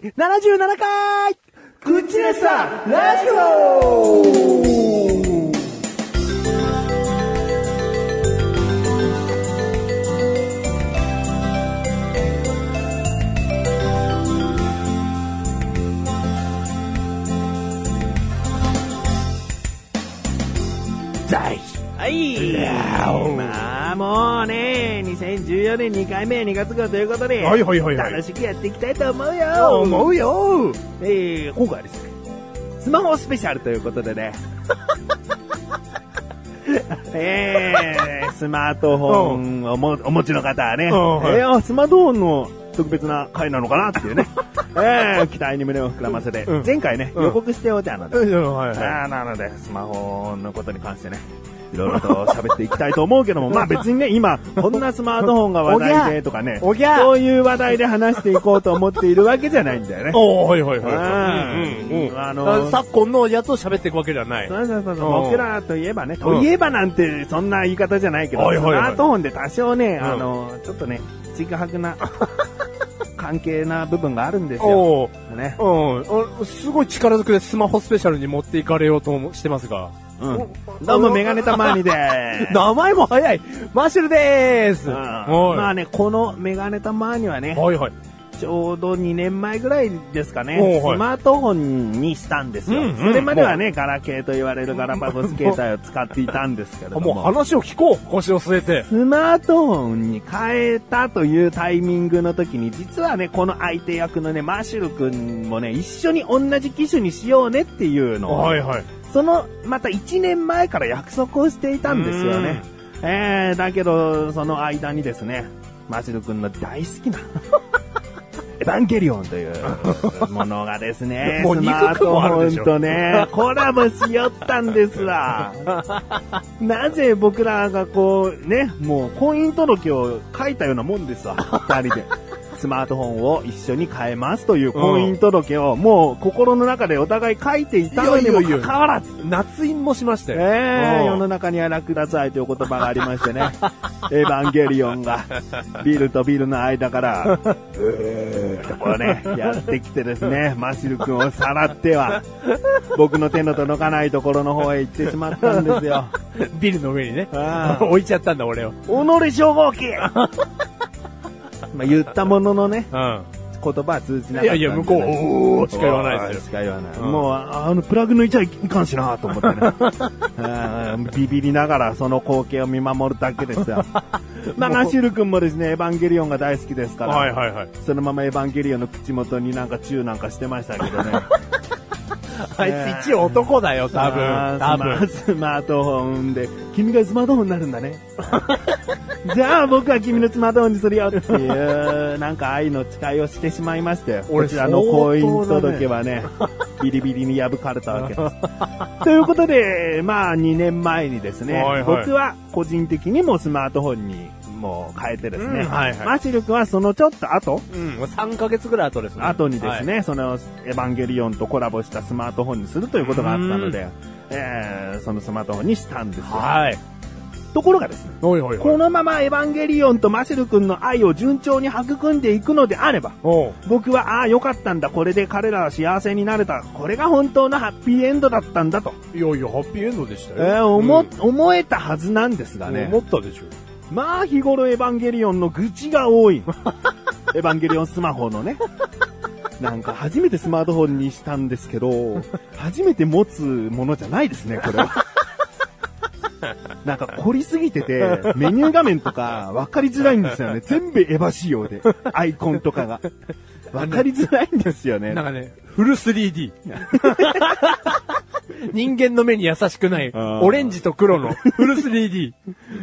第77回クッチレッサラジオ。大はい。もうね、2014年2回目2月号ということで、はいはいはいはい。楽しくやっていきたいと思うよ。思うよ。えー、今回はですね、スマホスペシャルということでね、えー、スマートフォンをもお持ちの方はね、うん。はい。えースマートフォンの特別な回なのかなっていうね、えー、期待に胸を膨らませて、うん。前回ね、うん予告しておいたので、うん、はいはい。なので、スマホのことに関してね、いろいろと喋っていきたいと思うけども、まあ別にね、今、こんなスマートフォンが話題でとかね、おぎゃそういう話題で話していこうと思っているわけじゃないんだよね。おー、はいはいはい。うんうんうん。あの昨今のやつを喋っていくわけではない。そうそうそう僕らといえばね、といえばなんてそんな言い方じゃないけど、スマートフォンで多少ね、んあの、ちょっとね、ちぐはぐな関係な部分があるんですよ。おー。ね。うんあ。すごい力ずくでスマホスペシャルに持っていかれようともしてますが。うん。どうも、メガネたまーにでーす。名前も早いマッシュルでーすうんはいまあね、このメガネたまーにはね、はいはい。ちょうど2年前ぐらいですかね、はいスマートフォンにしたんですよ。うんうんそれまではね、ガラケーと言われるガラパゴス携帯を使っていたんですけれども。もう話を聞こう腰を据えて。スマートフォンに変えたというタイミングの時に、実はね、この相手役のね、マーシュル君もね、一緒に同じ機種にしようねっていうのを、はいはい。その、また1年前から約束をしていたんですよね。えー、だけど、その間にですね、マシル君の大好きな、エヴァンゲリオンというものがですね、もうスマートフォンとね、コラボしよったんですわ。なぜ僕らがこう、ね、もう婚姻届を書いたようなもんですわ、二人で。スマートフォンを一緒に変えますという婚姻届を、もう心の中でお互い書いていたのにもかかわらず、夏印もしましたよ。え世の中には楽ださいという言葉がありましてね。エヴァンゲリオンがビルとビルの間から、うーっとこうね、やってきてですね、マシル君をさらっては、僕の手の届かないところの方へ行ってしまったんですよ。ビルの上にね。ああ置いちゃったんだ、俺を。己称号機まあ言ったもののね、うん。言葉は通じなかったいやいや、向こう、おーしか言わないですよ。しか言わない。うんもう、ああの、プラグ抜いちゃいかんしなと思ってね。う んビビりながらその光景を見守るだけですよ。まあ、ナシュル君もですね、エヴァンゲリオンが大好きですから、はいはいはい。そのままエヴァンゲリオンの口元になんかチューなんかしてましたけどね。あいつ一応男だよ、多あ分。ー多分。スマートフォンで、君がスマートフォンになるんだね。じゃあ僕は君のスマートフォンにするよっていう、なんか愛の誓いをしてしまいましたよ。俺こちらの婚姻届はね、ビリビリに破かれたわけです。ということで、まあ2年前にですね、僕は個人的にもスマートフォンにもう変えてですね、うんはいはいマシル君はそのちょっと後、うん、3ヶ月ぐらい後ですね。後にですね、はい。そのエヴァンゲリオンとコラボしたスマートフォンにするということがあったので、えーそのスマートフォンにしたんですよ。はい。ところがですね、おいおいおい。このままエヴァンゲリオンとマシル君の愛を順調に育んでいくのであれば、おう僕は、ああ、よかったんだ、これで彼らは幸せになれた、これが本当のハッピーエンドだったんだと、いやいや、ハッピーエンドでしたえよ。ー思、うん思えたはずなんですがね思、ったでしょ。まあ日頃エヴァンゲリオンの愚痴が多い。エヴァンゲリオンスマホのね。なんか初めてスマートフォンにしたんですけど、初めて持つものじゃないですね、これは。なんか凝りすぎてて、メニュー画面とか分かりづらいんですよね。全部エヴァ仕様で。アイコンとかが。分かりづらいんですよね。なんかね、フル 3D。人間の目に優しくない、オレンジと黒のフル 3D。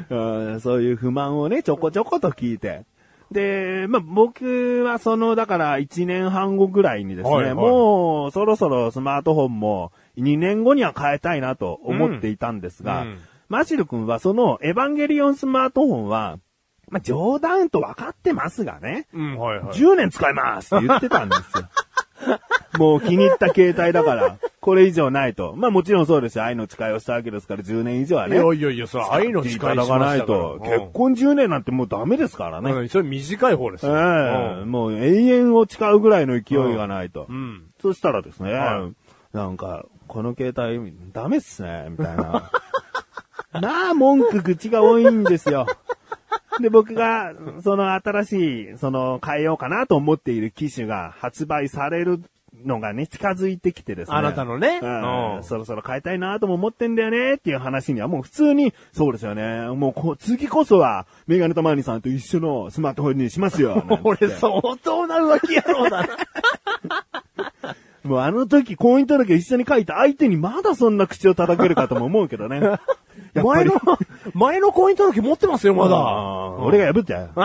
うんそういう不満をね、ちょこちょこと聞いて。で、まあ、僕はその、だから1年半後ぐらいにですね、はいはいもうそろそろスマートフォンも2年後には変えたいなと思っていたんですが、うんうんマシル君はそのエヴァンゲリオンスマートフォンは、まあ、冗談と分かってますがね、うん、はいはい。10年使えますって言ってたんですよ。もう気に入った携帯だから、これ以上ないと。まあもちろんそうですよ。愛の誓いをしたわけですから10年以上はいね。やいやいや、それ愛の誓いしましたかないと。結婚10年なんてもうダメですからね。うん、それ短い方ですええよ。もう永遠を誓うぐらいの勢いがないと。うん。そしたらですね、はなんか、この携帯、ダメっすね、みたいな。まあ、文句口が多いんですよ。で、僕が、その新しい、その、変えようかなと思っている機種が発売されるのがね、近づいてきてですね。あなたのねうんうんそろそろ変えたいなとも思ってんだよねっていう話にはもう普通に、そうですよね。もうこ、次こそは、メガネたまにさんと一緒のスマートフォンにしますよ。俺相当な浮気野郎だな。もうあの時婚姻届一緒に書いた相手にまだそんな口を叩けるかとも思うけどね。前の、前の婚姻届持ってますよ、まだ。俺が破ったよ。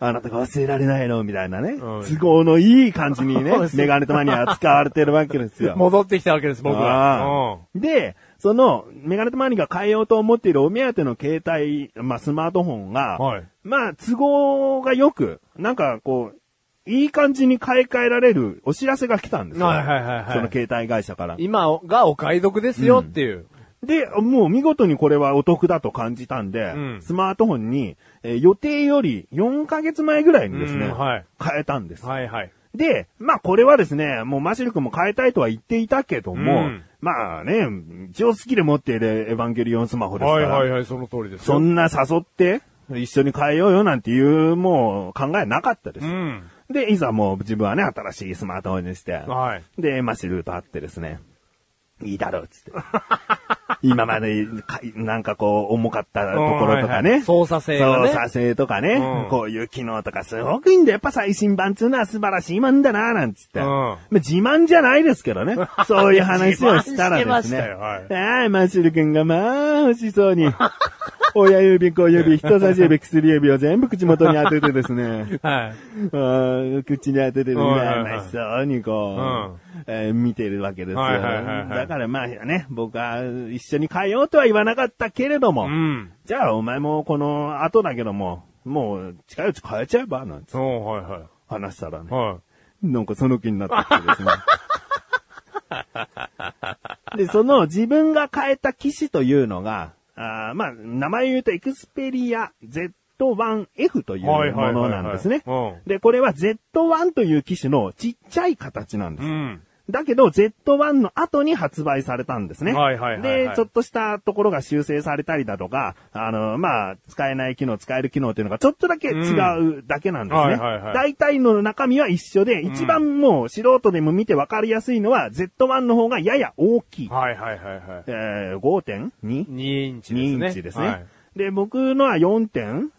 あなたが忘れられないのみたいなね。うん都合のいい感じにねメガネとマニアは使われてるわけですよ。戻ってきたわけです、僕あは。ーで、その、メガネとマニが変えようと思っているお目当ての携帯、まあスマートフォンが、はいまあ都合がよく、なんかこう、いい感じに買い替えられるお知らせが来たんですよ。はいはいはいはいその携帯会社から。今がお買い得ですよっていう。で、もう見事にこれはお得だと感じたんで、うんスマートフォンに、えー予定より4ヶ月前ぐらいにですね、うんはい変えたんです。はいはい。で、まあこれはですね、もうマシル君も変えたいとは言っていたけども、うんまあね、一応好きで持っているエヴァンゲリオンスマホですから、はいはいはい、その通りですよ。そんな誘って、一緒に変えようよなんていう、もう考えなかったです。うん。で、いざもう自分はね、新しいスマートフォンにして、はい。で、マシルと会ってですね、いいだろうっつって。今までか、なんかこう、重かったところとかね。うんはいはい操作性がね操作性とかね、うんこういう機能とかすごくいいんだよ。やっぱ最新版っていうのは素晴らしいもんだな、なんつって。うんまあ自慢じゃないですけどね。そういう話をしたらですね。はいああ、マシル君がまあ、欲しそうに。親指、小指、人差し指、薬指を全部口元に当ててですね。はい。口に当ててる、はいはいはいまあそうにこう、えー見てるわけですよ。はいはいはいはいだからまあね、僕は一緒に変えようとは言わなかったけれども、うん。じゃあお前もこの後だけども、もう近いうち変えちゃえば？なんておはいはい。話したらね、はなんかその気になってきてですね。で、その自分が変えた機種というのが、あーまあ、名前言うとエクスペリア Z1F というものなんですねうん。で、これは Z1 という機種のちっちゃい形なんでい。す。うん。だけど Z1 の後に発売されたんですね。はいはいはいはいで、ちょっとしたところが修正されたりだとか、あの、まあ、使えない機能、使える機能っていうのがちょっとだけ違うだけなんですね。はいはいはい大体の中身は一緒で、一番もう素人でも見てわかりやすいのは Z1 の方がやや大きい。はいはいはいはい。えー、5.2? 2インチです2ね。インチですね。はいで、僕のは4点？うん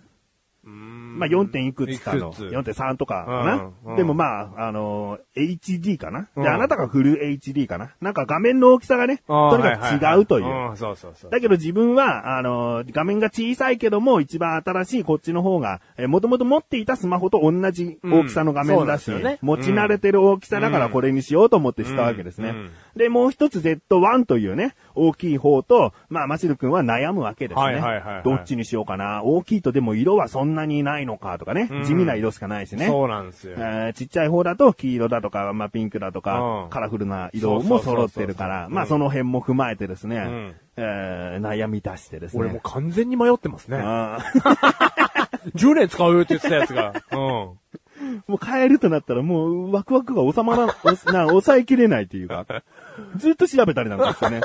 まあ、4. 点いくつかの、いくつ？4.3とかかな。うんうんでもまあ、あのー HD かな、うんで、あなたがフル HD かななんか画面の大きさがね、とにかく違うという。ははんそうそうそう。だけど自分は、あのー画面が小さいけども、一番新しいこっちの方が、えー、もともと持っていたスマホと同じ大きさの画面だし、ね持ち慣れてる大きさだからこれにしようと思ってしたわけですね。で、もう一つ Z1 というね、大きい方と、まあ、マシル君は悩むわけですね。はいはいはいはいどっちにしようかな。大きいとでも色はそんなにないのかとかね。うん地味な色しかないしね。そうなんですよ。えーちっちゃい方だと黄色だとか、まあ、ピンクだとか、うんカラフルな色も揃ってるから、まあその辺も踏まえてですね、んえー悩み出してですね。俺もう完全に迷ってますね。あー10年使うよって言ってたやつが。うん。もう変えるとなったらもうワクワクが収まら な抑えきれないというか、ずっと調べたりなんかしてね。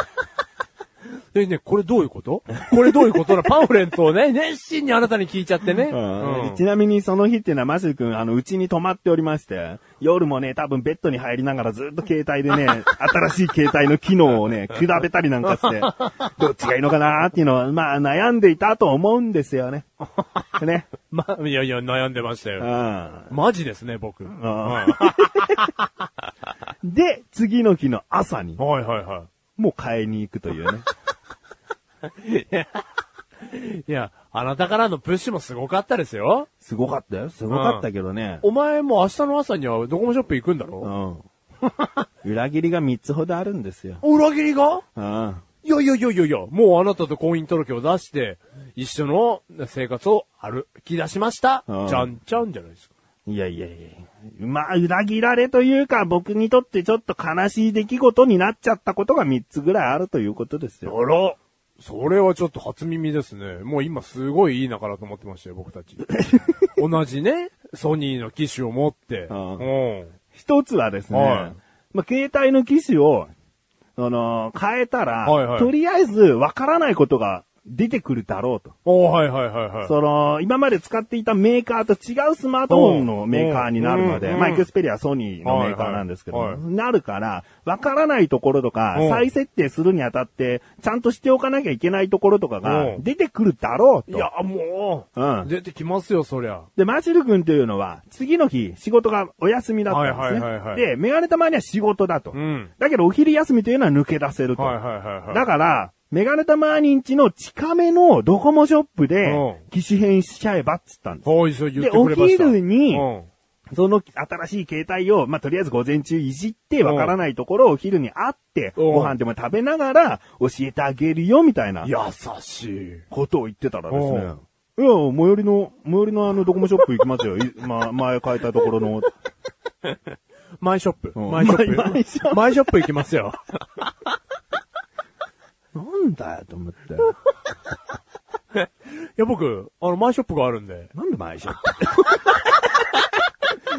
でね、これどういうこと？これどういうことなパンフレットをね、熱心にあなたに聞いちゃってね。うんちなみにその日っていうのはマシル君、あの、うちに泊まっておりまして、夜もね、多分ベッドに入りながらずっと携帯でね、新しい携帯の機能をね、比べたりなんかして、どっちがいいのかなっていうのは、まあ悩んでいたと思うんですよね。ね。ま、いやいや、悩んでましたうよ。んマジですね、僕。んはで、次の日の朝にい、はいはもう買いに行くというね。い。いや、あなたからのプッシュもすごかったですよ。すごかったよ。すごかったけどね。お前も明日の朝にはドコモショップ行くんだうろん。裏切りが3つほどあるんですよ。裏切りが？うん。いやいやいやいやいや、もうあなたと婚姻届を出して、一緒の生活を歩き出しました。うんちゃんちゃんじゃないですか。いやいやいや。まあ、裏切られというか、僕にとってちょっと悲しい出来事になっちゃったことが3つぐらいあるということですよ。あらそれはちょっと初耳ですね。もう今すごいいい仲だと思ってましたよ、僕たち。同じね、ソニーの機種を持って。うん。一つはですね、はいまあ、携帯の機種を、あのー変えたら、はいはいとりあえずわからないことが出てくるだろうと。おはいはいはいはい。その、今まで使っていたメーカーと違うスマートフォンのメーカーになるので、うんまあ、エクスペリア、ソニーのメーカーなんですけど、はいはいなるから、わからないところとかう、ん再設定するにあたって、ちゃんとしておかなきゃいけないところとかがうん出てくるだろうと。いや、もう、うん出てきますよ、そりゃ。で、マシル君というのは、次の日、仕事がお休みだったんですね。はいはいはいはいで、メガネたまには仕事だと。うん。だけど、お昼休みというのは抜け出せると。はいはいはいはい。だから、メガネたまにんちの近めのドコモショップでう、機種変しちゃえばっつったんです。はい、そう言ってで、おくれました。昼に、うん。その新しい携帯を、まあ、とりあえず午前中いじって、わからないところをお昼に会って、うんご飯でも食べながら教えてあげるよ、みたいな優しい。ことを言ってたらですね。いや、最寄りの、最寄りのあのドコモショップ行きますよ。いまあ、前変えたところの。マイショップ。マイショップマイショップ行きますよ。なんだよ、と思って。いや、僕、あの、マイショップがあるんで。なんでマイショップ？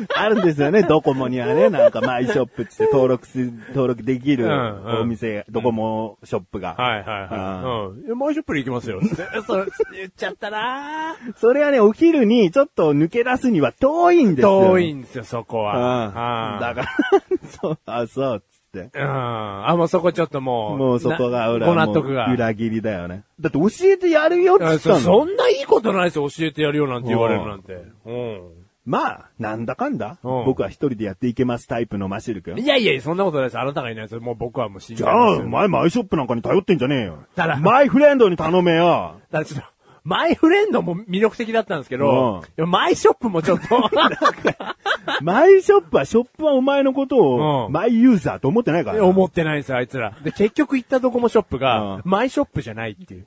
あるんですよね、ドコモにはね、なんかマイショップって登録す、登録できるうんうんお店、ドコモショップが。はいはいはい。うん。マイショップに行きますよ。そう、言っちゃったなぁそれはね、お昼にちょっと抜け出すには遠いんですよ。遠いんですよ、そこうん。は。だから、そう、あ、そう。うん。あ、もうそこちょっともう。もうそこが俺ご納得が。裏切りだよね。だって教えてやるよっいやそつったの。そんないいことないですよ、教えてやるよなんて言われるなんて。うまあ、なんだかんだ、うん僕は一人でやっていけますタイプのマシル君ん。。いやいや、そんなことないです。あなたがいないです。もう僕はもう信じじゃあ。前マイショップなんかに頼ってんじゃねえよ。だからマイフレンドに頼めよ。だからちょっと、マイフレンドも魅力的だったんですけうんど、いやマイショップもちょっと、マイショップは、ショップはお前のことを、うんマイユーザーと思ってないからな。思ってないんですよ、あいつら。で、結局行ったドコモショップうんが、マイショップじゃないっていう。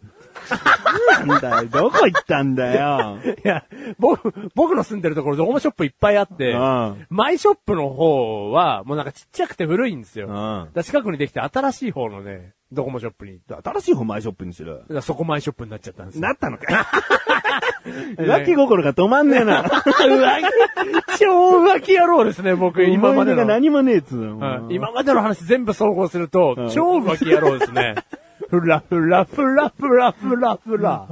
なんだよ、どこ行ったんだよ。いや、僕、僕の住んでるところドコモショップいっぱいあってうん、マイショップの方は、もうなんかちっちゃくて古いんですよ。うん近くにできて新しい方のね、ドコモショップに。新しい方マイショップにする。そこマイショップになっちゃったんですよ。なったのか 浮気心が止まんねえな。浮気、超浮気野郎ですね、僕、今までの。何もねえっつうの。うん今までの話全部総合すると、うん超浮気野郎ですね。ふらふらふらふらふらふら。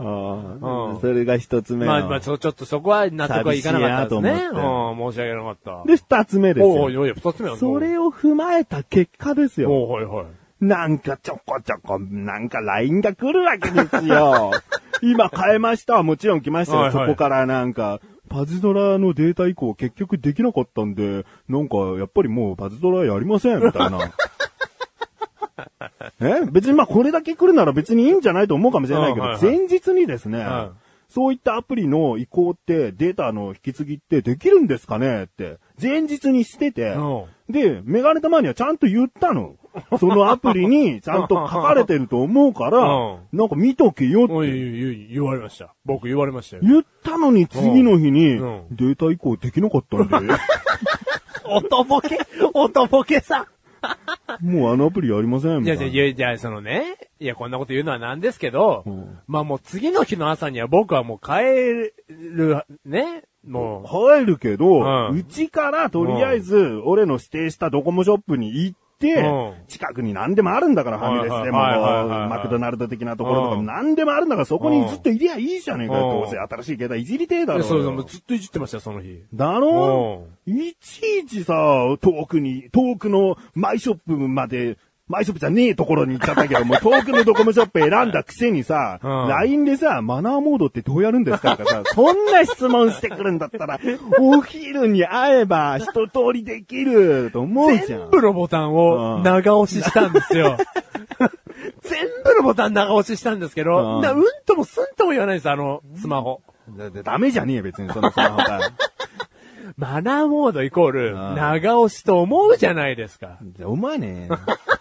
それが一つ目の。まあまあ、ちょ、ちょっとそこは納得はいかなかったですね。うん、申し訳なかった。で、二つ目ですよ。おいおい、二つ目はそれを踏まえた結果ですよ。おうはいはい。なんかちょこちょこ、なんか LINE が来るわけですよ。今変えました。もちろん来ましたよ。はいはいそこからなんか、パズドラのデータ移行結局できなかったんで、なんかやっぱりもうパズドラやりません、みたいな。え 別にまあこれだけ来るなら別にいいんじゃないと思うかもしれないけど、うんはいはい前日にですね、んそういったアプリの移行ってデータの引き継ぎってできるんですかねって、前日にしてて、うんで、メガネたまにはちゃんと言ったの。そのアプリにちゃんと書かれてると思うから、うなんか見とけよっておいおいおい言われました。僕言われましたよ。言ったのに次の日にうんデータ移行できなかったんで、おとぼけ、おとぼけさん。もうあのアプリやりませんみいや、たいな。いや、いや、そのね、いや、こんなこと言うのはなんですけど、うん。まあもう次の日の朝には僕はもう帰る、ね、もう、帰るけど、うん。うちからとりあえず、俺の指定したドコモショップに行って、うん近くに何でもあるんだから、ファミレスでも、マクドナルド的なところとかもうん。何でもあるんだから、そこにずっといりゃいいじゃねえかよ。うん。どうせ新しい携帯いじりてえだろそうずっといじってましたよ、その日。だろいちいちさ、遠くに、遠くのマイショップまで、マイショップじゃねえところに行っちゃったけど、もう遠くのドコモショップ選んだくせにさ、うん LINE でさ、マナーモードってどうやるんですか？とかさ、そんな質問してくるんだったら、お昼に会えば一通りできると思うじゃん。全部のボタンを長押ししたんですよ。全部のボタン長押ししたんですけど、うんなうんともすんとも言わないんです、あの、スマホ。だってダメじゃねえよ、別に、そのスマホが。マナーモードイコール、うん長押しと思うじゃないですか。じゃあ、お前ね。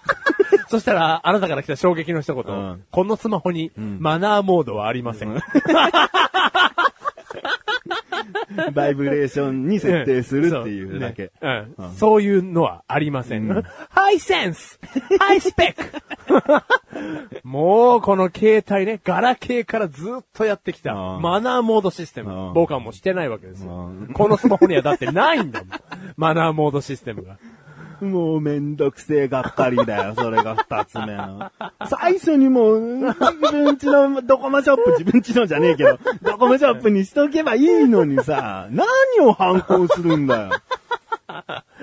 そしたら、あなたから来た衝撃の一言。うんこのスマホに、マナーモードはありません。バイブレーションに設定するっていうだけ。そう,、ねうんそういうのはありません。ハイセンスハイスペックもうこの携帯ね、ガラケーからずっとやってきたうんマナーモードシステムうん。僕はもうしてないわけですようん。このスマホにはだってないんだもん。マナーモードシステムが。もうめんどくせえがっかりだよ、それが二つ目の。最初にもう、自分ちのドコモショップ、自分ちのじゃねえけど、ドコモショップにしとけばいいのにさ、何を反抗するんだよ。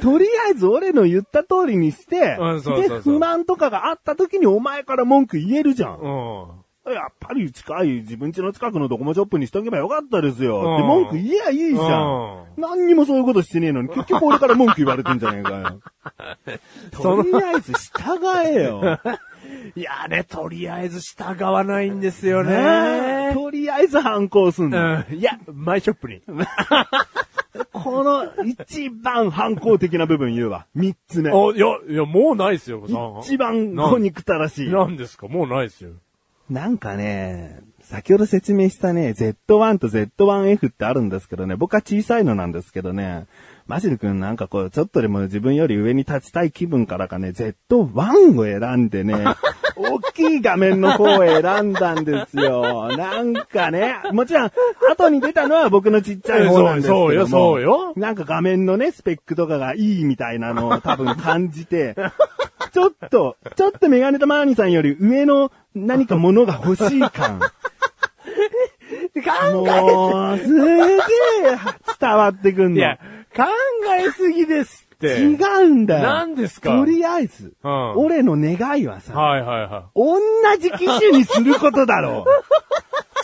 とりあえず俺の言った通りにして、で、不満とかがあった時にお前から文句言えるじゃん。うん。やっぱり近い自分家の近くのドコモショップにしとけばよかったですよ。うんって文句言えやいいじゃん。何にもそういうことしてねえのに、結局俺から文句言われてんじゃねえかよ。とりあえず従えよ。いやね、とりあえず従わないんですよねえね。とりあえず反抗すんの。うん。いや、マイショップに。この一番反抗的な部分言うわ。三つ目。あ、いや、いや、もうないですよ、一番小憎たらしい。何ですか？もうないですよ。なんかね、先ほど説明したね、Z1 と Z1F ってあるんですけどね、僕は小さいのなんですけどね、マシル君なんかこう、ちょっとでも自分より上に立ちたい気分からかね、Z1 を選んでね、大きい画面の方を選んだんですよ。なんかね、もちろん、後に出たのは僕のちっちゃい方なんですけども。そうよそうよなんか画面のね、スペックとかがいいみたいなのを多分感じて、ちょっと、ちょっとメガネとマーニさんより上の何かものが欲しい感。もう、すげえ伝わってくんの。いや、考えすぎですって。違うんだよ。何ですか？とりあえず、うん俺の願いはさ、はいはいは同じ機種にすることだろう。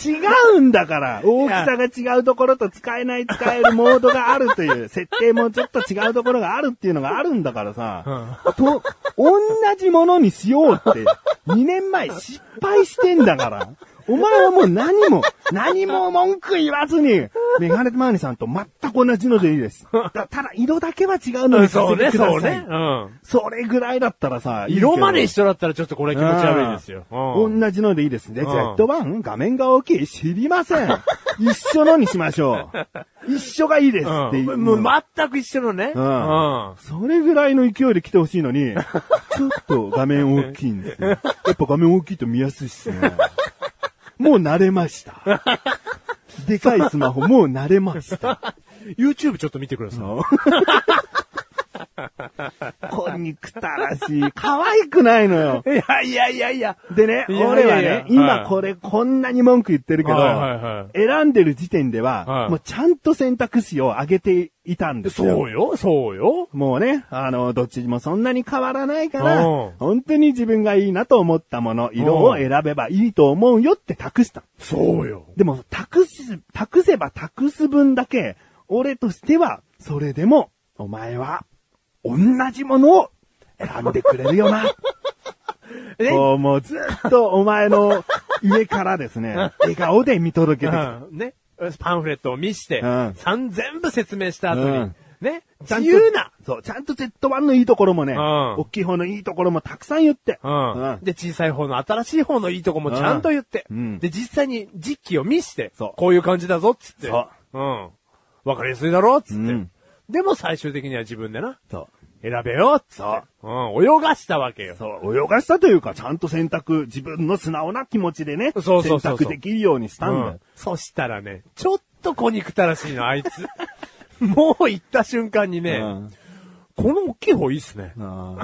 違うんだから。大きさが違うところと使えない使えるモードがあるという、設定もちょっと違うところがあるっていうのがあるんだからさ、と、同じものにしようって、2年前失敗してんだから。お前はもう何も、何も文句言わずに、メガネマーニさんと全く同じのでいいです。だ ただ、色だけは違うのい。にさそうね、せてください。そうね。うん。それぐらいだったらさ、いい色まで一緒だったらちょっとこれ気持ち悪いですよ。うん同じのでいいですね。ん Z1? 画面が大きい知りません。一緒のにしましょう。一緒がいいですっていう。うん。もう全く一緒のね。ううんん。それぐらいの勢いで来てほしいのに、ちょっと画面大きいんですよ。やっぱ画面大きいと見やすいっすね。もう慣れました。でかいスマホもう慣れました。YouTube ちょっと見てください。こんにくたらしい。可愛くないのよ。いやいやいやいや。でね、いやいやいや俺はね、はい今これこんなに文句言ってるけど、はいはいはい選んでる時点では、はいもうちゃんと選択肢を上げていたんですよ。そうよ、そうよ。もうね、あの、どっちもそんなに変わらないからうん、本当に自分がいいなと思ったもの、色を選べばいいと思うよって託した。そうよ。でも、託す、託せば託す分だけ、俺としては、それでも、お前は、同じものを選んでくれるよな。え こうもうずっとお前の上からですね、笑顔で見届けてきた。うんね。パンフレットを見して、うんさん全部説明した後に、うんね。自由な。そう、ちゃんと Z1 のいいところもね、ん大きい方のいいところもたくさん言って。うんうんで、小さい方の新しい方のいいとこもちゃんと言って。うんで、実際に実機を見して、こういう感じだぞっつって。。そうん。わかりやすいだろっつって、うんでも最終的には自分でな、そう。選べよっつって。そううん。泳がしたわけよ。そう、泳がしたというか、ちゃんと選択、自分の素直な気持ちでね、そうそうそうそう選択できるようにしたんだよ。うんそしたらね、ちょっと小憎たらしいの、あいつ。もう行った瞬間にね、うんこの大きい方いいっすね。あ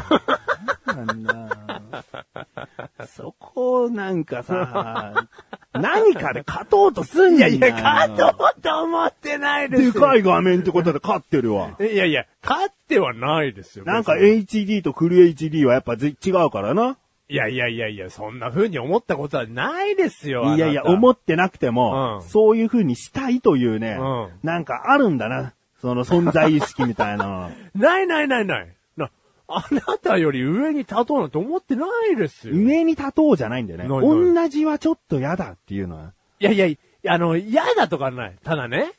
あなんだ。そこをなんかさ、何かで勝とうとすんいやいだよ。や、勝とうと思ってないですよ。でかい画面ってことで勝ってるわ。いやいや、勝ってはないですよ。なんか HD とフル HD はやっぱぜ違うからな。いやいやいやいや、そんな風に思ったことはないですよ。いやいや、思ってなくても、うんそういう風にしたいというね、うんなんかあるんだな。その存在意識みたいな。ないないないない。な、あなたより上に立とうなんて思ってないですよ。い上に立とうじゃないんだよね。ないない同じはちょっと嫌だっていうのは。やいや、あの、嫌だとかない。ただね、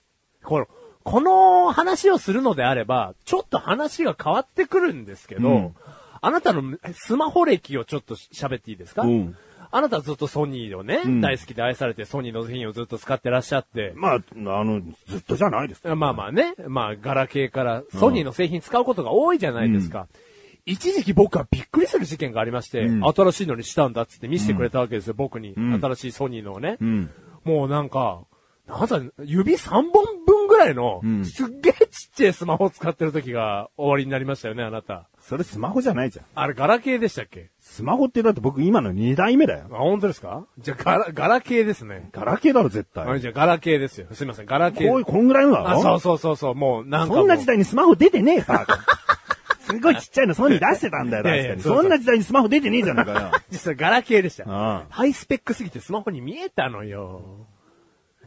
この、この話をするのであれば、ちょっと話が変わってくるんですけど、うんあなたのスマホ歴をちょっと喋っていいですか、うんあなたはずっとソニーをね、ん大好きで愛されてソニーの製品をずっと使ってらっしゃって、まあ、あの、ずっとじゃないです。まあまあね、まあ、ガラケーからソニーの製品使うことが多いじゃないですか。一時期僕はびっくりする事件がありまして、うん新しいのにしたんだっつって見せてくれたわけですよ、僕に。ん新しいソニーのをね。うん。もうなんか、なんだ、指3本分ぐらいの、んすっげえちっちゃいスマホを使ってる時が終わりになりましたよね、あなた。それスマホじゃないじゃん。あれ、ガラケーでしたっけ？スマホってだって僕今の2代目だよ。あ、本当ですか？じゃあ、ガラ、ガラケーですね。ガラケーだろ、絶あ対。じゃあ、ガラケーですよ。すいません、ガラケー。こういう、こんぐらいのだろ？あ、そうそうそうそう、もう、なんかもう。そんな時代にスマホ出てねえさ。すごいちっちゃいのソニー出してたんだよ、いやい確かに。やそうそうそんな時代にスマホ出てねえじゃないかよ。実はガラケーでした。ハイスペックすぎてスマホに見えたのよ。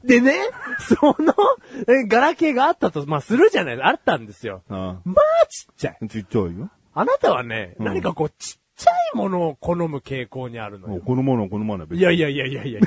でね、その、えガラケーがあったと、まあ、するじゃない、あったんですよ。あまあ、ちっちゃい。あ。ちっちゃいよ。あなたはね、ん何かこう、ちっちゃいものを好む傾向にあるのよ。このもの、このもの。いやいやいやいやいや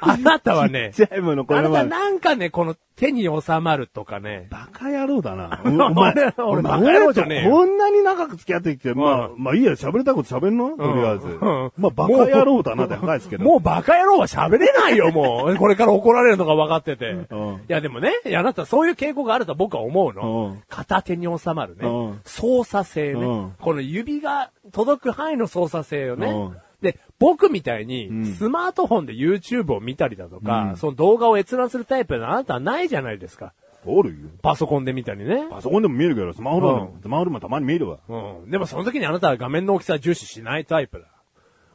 あなたはね、ちっちゃいもの、こあなたのもの。なんかね、この手に収まるとかね。バカ野郎だな。俺俺バカ野郎じゃねえよこんなに長く付き合ってきて、まあ、うまあいいや、喋りたいこと喋んの？とりあえず。うんまあ、バカ野郎だなって高いですけど。もうバカ野郎は喋れないよ、もう。これから怒られるのが分かってて。いうんや、でもね、いや、あなたそういう傾向があると僕は思うの。うん片手に収まるね。うん操作性ね、うんこの指が届く範囲の操作性よね。うんで、僕みたいに、んスマートフォンで YouTube を見たりだとか、うんその動画を閲覧するタイプのあなたはないじゃないですか。おるよ。パソコンで見たりね。パソコンでも見えるけど、スマホでもう、スマホでもたまに見えるわ。うん。でもその時にあなたは画面の大きさは重視しないタイプだ。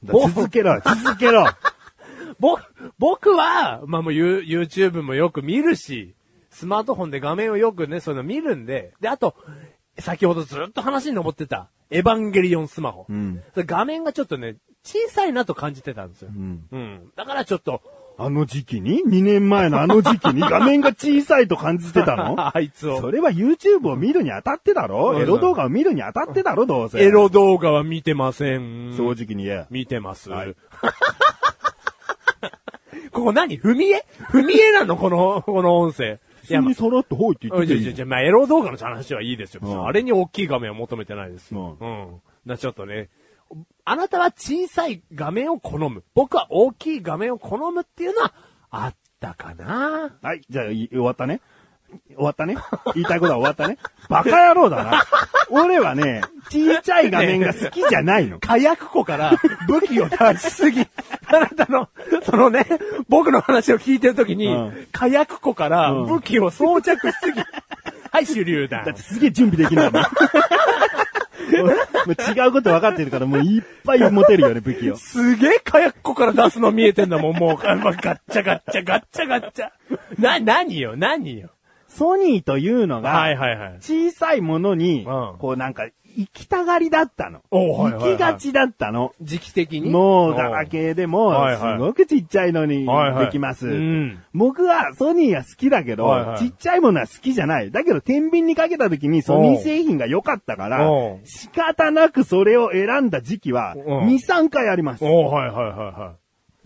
だ続けろ、続けろ。ぼ、僕は、まあもうユ YouTube もよく見るし、スマートフォンで画面をよくね、そういうの見るんで、で、あと、先ほどずっと話に上ってた、エヴァンゲリオンスマホ。んそれ画面がちょっとね、小さいなと感じてたんですよ。んうん。だからちょっと、あの時期に ?2 年前のあの時期に画面が小さいと感じてたの？あいつをそれは YouTube を見るにあたってだろ？うんエロ動画を見るにあたってだろ？どうせ。エロ動画は見てません。正直に言え。見てます。はい ここ何？踏み絵？踏み絵なの？この、この音声。いや、ま普通にさらっとほいって言あ、ってていいじゃじゃじゃ、まあ、エロ動画の話はいいですよ。うんあれに大きい画面を求めてないですよ。ううん。な、ちょっとね。あなたは小さい画面を好む。僕は大きい画面を好むっていうのは、あったかなはい、じゃあ、い終わったね。終わったね。言いたいことは終わったね。バカ野郎だな。俺はね、小さい画面が好きじゃないの。火薬庫から武器を出しすぎ。あなたの、そのね、僕の話を聞いてるときに、うん火薬庫からうん武器を装着しすぎ。はい、手榴弾だって。すげえ準備できないもん。俺 もう違うこと分かってるから、もういっぱい持てるよね、武器を。すげえ火薬庫から出すの見えてんだもん、もう。ガッチャガッチャガッチャガッチャ。な、何よ、何よ。ソニーというのが。小さいものに、うんこうなんか、行きたがりだったの。行きがちだったの。時期的に？もう、ガラケーでも、すごくちっちゃいのにできます。うん僕はソニーは好きだけど、ちっちゃいものは好きじゃない。だけど、天秤にかけた時にソニー製品が良かったから仕方なくそれを選んだ時期は、うん2、3回あります。おはいはいはいは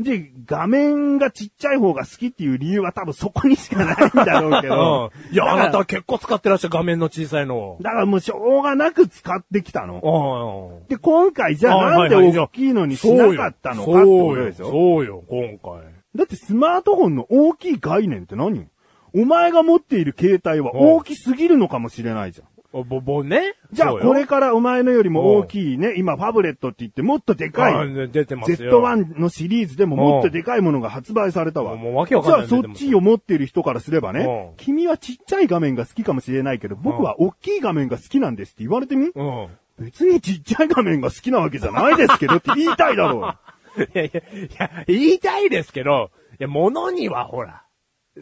で、画面がちっちゃい方が好きっていう理由は多分そこにしかないんだろうけい。ど うん。いや、あなたは結構使ってらっしゃる画面の小さいのを。だからもうしょうがなく使ってきたの。おで、今回じゃあはいなんで大きいのにしなかったのかってことでしょそうよ、今回。だってスマートフォンの大きい概念って何？お前が持っている携帯は大きすぎるのかもしれないじゃん。おぼ、ぼね。じゃあこれからお前のよりも大きいね、今ファブレットって言ってもっとでかあい。出てますよ。Z1 のシリーズでももっとでかいものが発売されたわ。もうわけわかんないじゃあそっちを持っている人からすればねうん、君はちっちゃい画面が好きかもしれないけど、僕は大きい画面が好きなんですって言われてみ？うん。別にちっちゃい画面が好きなわけじゃないですけどって言いたいだろう。いやいや、いや、言いたいですけど、いや、物にはほら、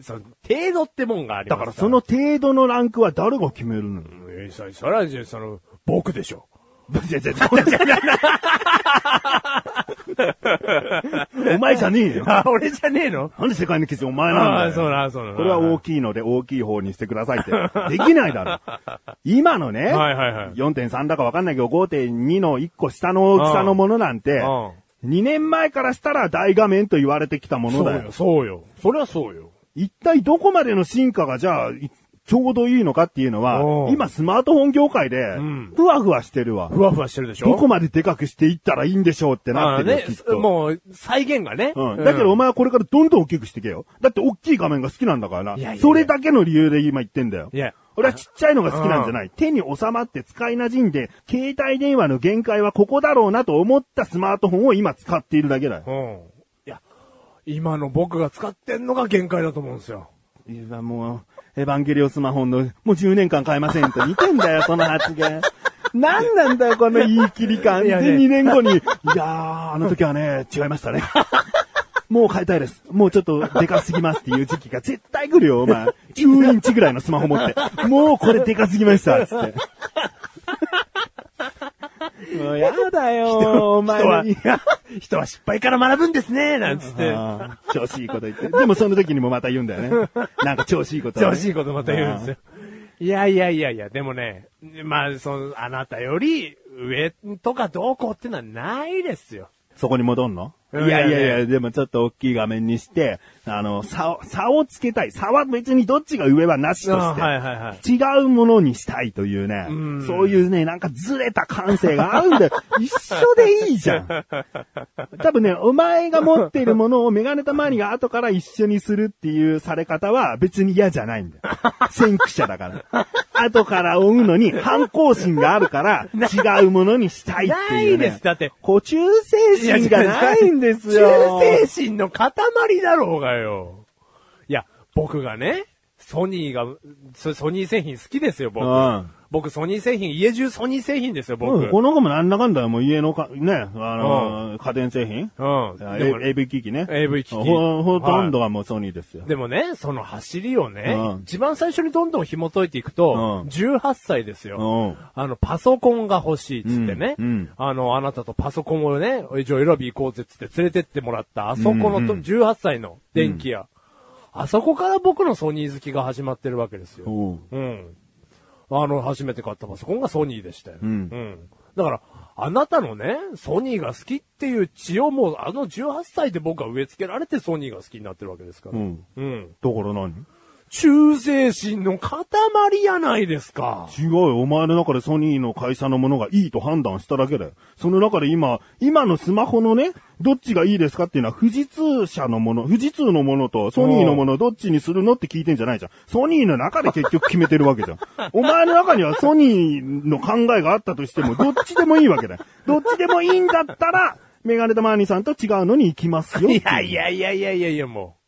その、程度ってもんがありますだからその、程度のランクは誰が決めるの？えーそそれはじゃあ、その、僕でしょ。いやいやお前じゃねえよ。あ、俺じゃねえの？なんで世界の基準お前なんだよ。ああ、そうな、そうな。これは大きいので大きい方にしてくださいって。できないだろ。今のね、はいはいはい4.3だかわかんないけど5.2の1個下の大きさのものなんて、うん2年前からしたら大画面と言われてきたものだよそうよ、。そうよ。それはそうよ。一体どこまでの進化がじゃあ、いちょうどいいのかっていうのおは、う今スマートフォン業界でん、ふわふわしてるわ。ふわふわしてるでしょ？どこまででかくしていったらいいんでしょうってなってるねきっと。もう、再現がね。うん。だけどお前はこれからどんどん大きくしてけよ。だって大きい画面が好きなんだからな。いやいやいやそれだけの理由で今言ってんだよ。いや、俺はちっちゃいのが好きなんじゃない。手に収まって使い馴染んで、携帯電話の限界はここだろうなと思ったスマートフォンを今使っているだけだよ。今の僕が使ってんのが限界だと思うんですよ。いや、もう、エヴァンゲリオンスマホの、もう10年間買えませんと似てんだよ、その発言。何なんだよ、この言い切り感。で、いやね2年後に、いやー、あの時はね、違いましたね。もう変えたいです。もうちょっとでかすぎますっていう時期が絶対来るよ、お前。10インチぐらいのスマホ持って。もうこれでかすぎました、つって。もうやだよ、お前人はに。、人は失敗から学ぶんですね、なんつって。調子いいこと言って。でもその時にもまた言うんだよね。なんか調子いいこと、ね。調子いいことまた言うんですよ。いやいやいやいや、でもね、まあ、その、あなたより上とかどうこうってのはないですよ。そこに戻んの？いうんやいやいや、でもちょっと大きい画面にして、あの、差を、差をつけたい。差は別にどっちが上はなしとあして、はいはいはい。違うものにしたいというね、うんそういうね、なんかずれた感性があるんだよ。一緒でいいじゃん。多分ね、お前が持っているものをメガネたまわりが後から一緒にするっていうされ方は別に嫌じゃないんだよ。先駆者だから。後から追うのに反抗心があるから違うものにしたいっていう、ね。ないです。だって、固中精神がないんですよ。忠誠心の塊だろうがよ。いや、僕がね、ソニーが、ソニー製品好きですよ、僕。うん僕、ソニー製品、家中ソニー製品ですよ、僕。うん、この子もなんだかんだもう家のか、ね、あの、家電製品うん。AV 機器ね。AV 機器ほほとんどはもうソニーですよ。でもね、その走りをね、うん一番最初にどんどん紐解いていくと、うん18歳ですよ。うん。あの、パソコンが欲しいっつってね、うんうんあの、あなたとパソコンをね、一応選び行こうぜっつって連れてってもらった、あそこのと、うんうん18歳の電気屋、あそこから僕のソニー好きが始まってるわけですよ。おううん。あの、初めて買ったパソコンがソニーでしたよ。うんだから、あなたのね、ソニーが好きっていう血をもう、あの18歳で僕は植え付けられてソニーが好きになってるわけですから。うん。うん。だから何？忠誠心の塊やないですか。違うよ。お前の中でソニーの会社のものがいいと判断しただけだよ。その中で今、今のスマホのね、どっちがいいですかっていうのは富士通社のもの、富士通のものとソニーのものどっちにするのって聞いてんじゃないじゃん。ソニーの中で結局決めてるわけじゃん。お前の中にはソニーの考えがあったとしても、どっちでもいいわけだよ。どっちでもいいんだったら、メガネタマーニさんと違うのに行きますよ。いやいやいやいやいやいや、もう。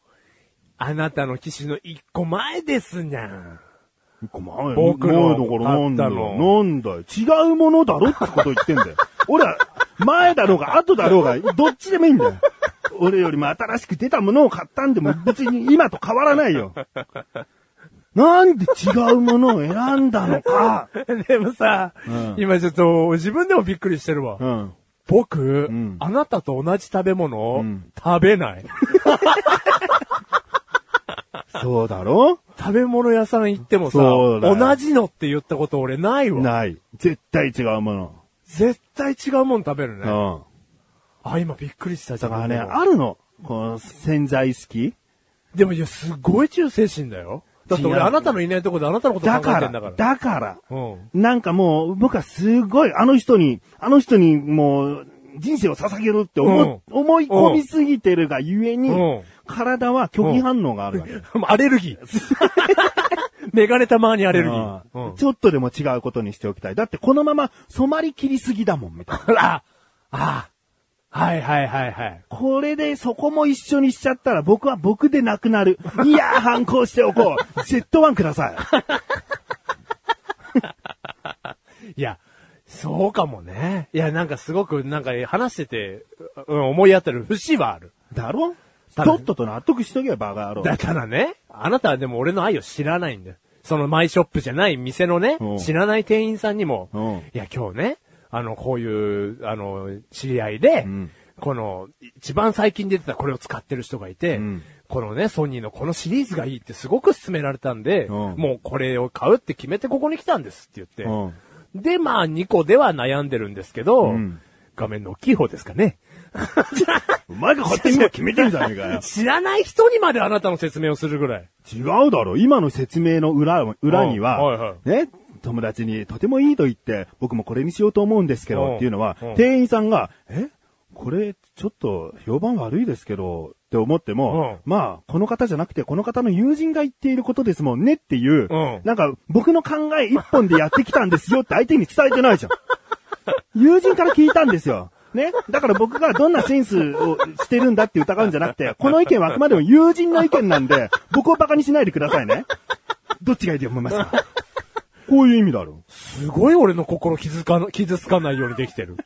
あなたの機種の一個前ですにゃん。一個前？僕の前だからなんだよ。のなんだよ。違うものだろってこと言ってんだよ。俺は、前だろうが後だろうが、どっちでもいいんだよ。俺よりも新しく出たものを買ったんでも別に今と変わらないよ。なんで違うものを選んだのか？でもさ、うん今ちょっと自分でもびっくりしてるわ。うん。僕、んあなたと同じ食べ物をうん食べない。そうだろ？食べ物屋さん行ってもさ、同じのって言ったこと俺ないわ。ない。絶対違うもの。絶対違うもん食べるね。うん。あ、今びっくりしたじゃん。だからね、あるの。この潜在好きでもいや、すごい忠誠心だよ。だって俺あなたのいないとこであなたのこと考だから、えてんだから。だから。うん。なんかもう、僕はすごい、あの人に、あの人にもう、人生を捧げるって思,、思い込みすぎてるがゆえに、うん体は拒否反応があるわけ。アレルギー。メガネたまにアレルギー。うんうんちょっとでも違うことにしておきたい。だってこのまま染まりきりすぎだもん、みたいな。あ、あ、はいはいはいはい。これでそこも一緒にしちゃったら僕は僕でなくなる。いやー、反抗しておこう。Z1 ください。いや、そうかもね。いや、なんかすごく、なんか話してて、うん、思い当たる節はある。だろ？とっとと納得しとけよ、バカ野郎。だからね、あなたはでも俺の愛を知らないんだよ。そのマイショップじゃない店のねうん、知らない店員さんにも。うん、いや今日ね、あの、こういう、あの、知り合いで、ん。この、一番最近出てたこれを使ってる人がいて、ん。このね、ソニーのこのシリーズがいいってすごく勧められたんで、うん。もうこれを買うって決めてここに来たんですって言って、うん。で、まあ2個では悩んでるんですけど、ん。画面の大きい方ですかね。お前が勝手に今決めてんじゃねえかよ。知らない人にまであなたの説明をするぐらい。違うだろ。今の説明の裏、裏には、はいはいね、友達にとてもいいと言って、僕もこれにしようと思うんですけうんど、っていうのはうん、店員さんが、え？これ、ちょっと評判悪いですけど、って思っても、まあ、この方じゃなくて、この方の友人が言っていることですもんねっていう、うんなんか、僕の考え一本でやってきたんですよって相手に伝えてないじゃん。友人から聞いたんですよ。ね。だから僕がどんなセンスをしてるんだって疑うんじゃなくて、この意見はあくまでも友人の意見なんで、僕をバカにしないでくださいね。どっちがいいと思いますか？こういう意味だろすごい俺の心傷つかな、傷つかないようにできてる。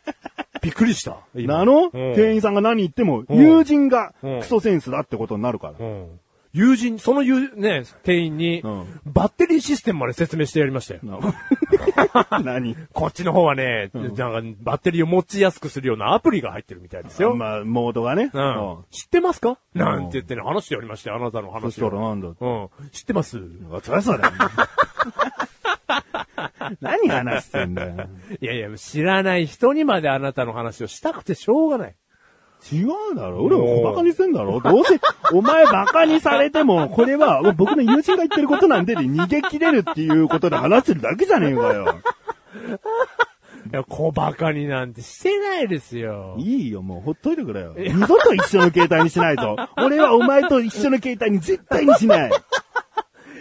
びっくりした。なの、うん店員さんが何言っても、うん友人がうんクソセンスだってことになるから。うん友人、その友、ね、店員に、うんバッテリーシステムまで説明してやりましたよ。な 何？こっちの方はね、なんかバッテリーを持ちやすくするようなアプリが入ってるみたいですよ。まあ、モードがね。うんうん知ってますか？なんて言ってね、話してやりましたよ、あなたのそ話を。したらなんだうん。知ってます？そりゃそうだよ。何話してんだよ。いやいや、知らない人にまであなたの話をしたくてしょうがない。違うだろ？俺をバカにしてんだろ？どうせ、お前バカにされても、これは僕の友人が言ってることなんでで逃げ切れるっていうことで話してるだけじゃねえかよ。いや、小馬鹿になんてしてないですよ。いいよ、もうほっといてくれよ。二度と一緒の携帯にしないと。俺はお前と一緒の携帯に絶対にしない。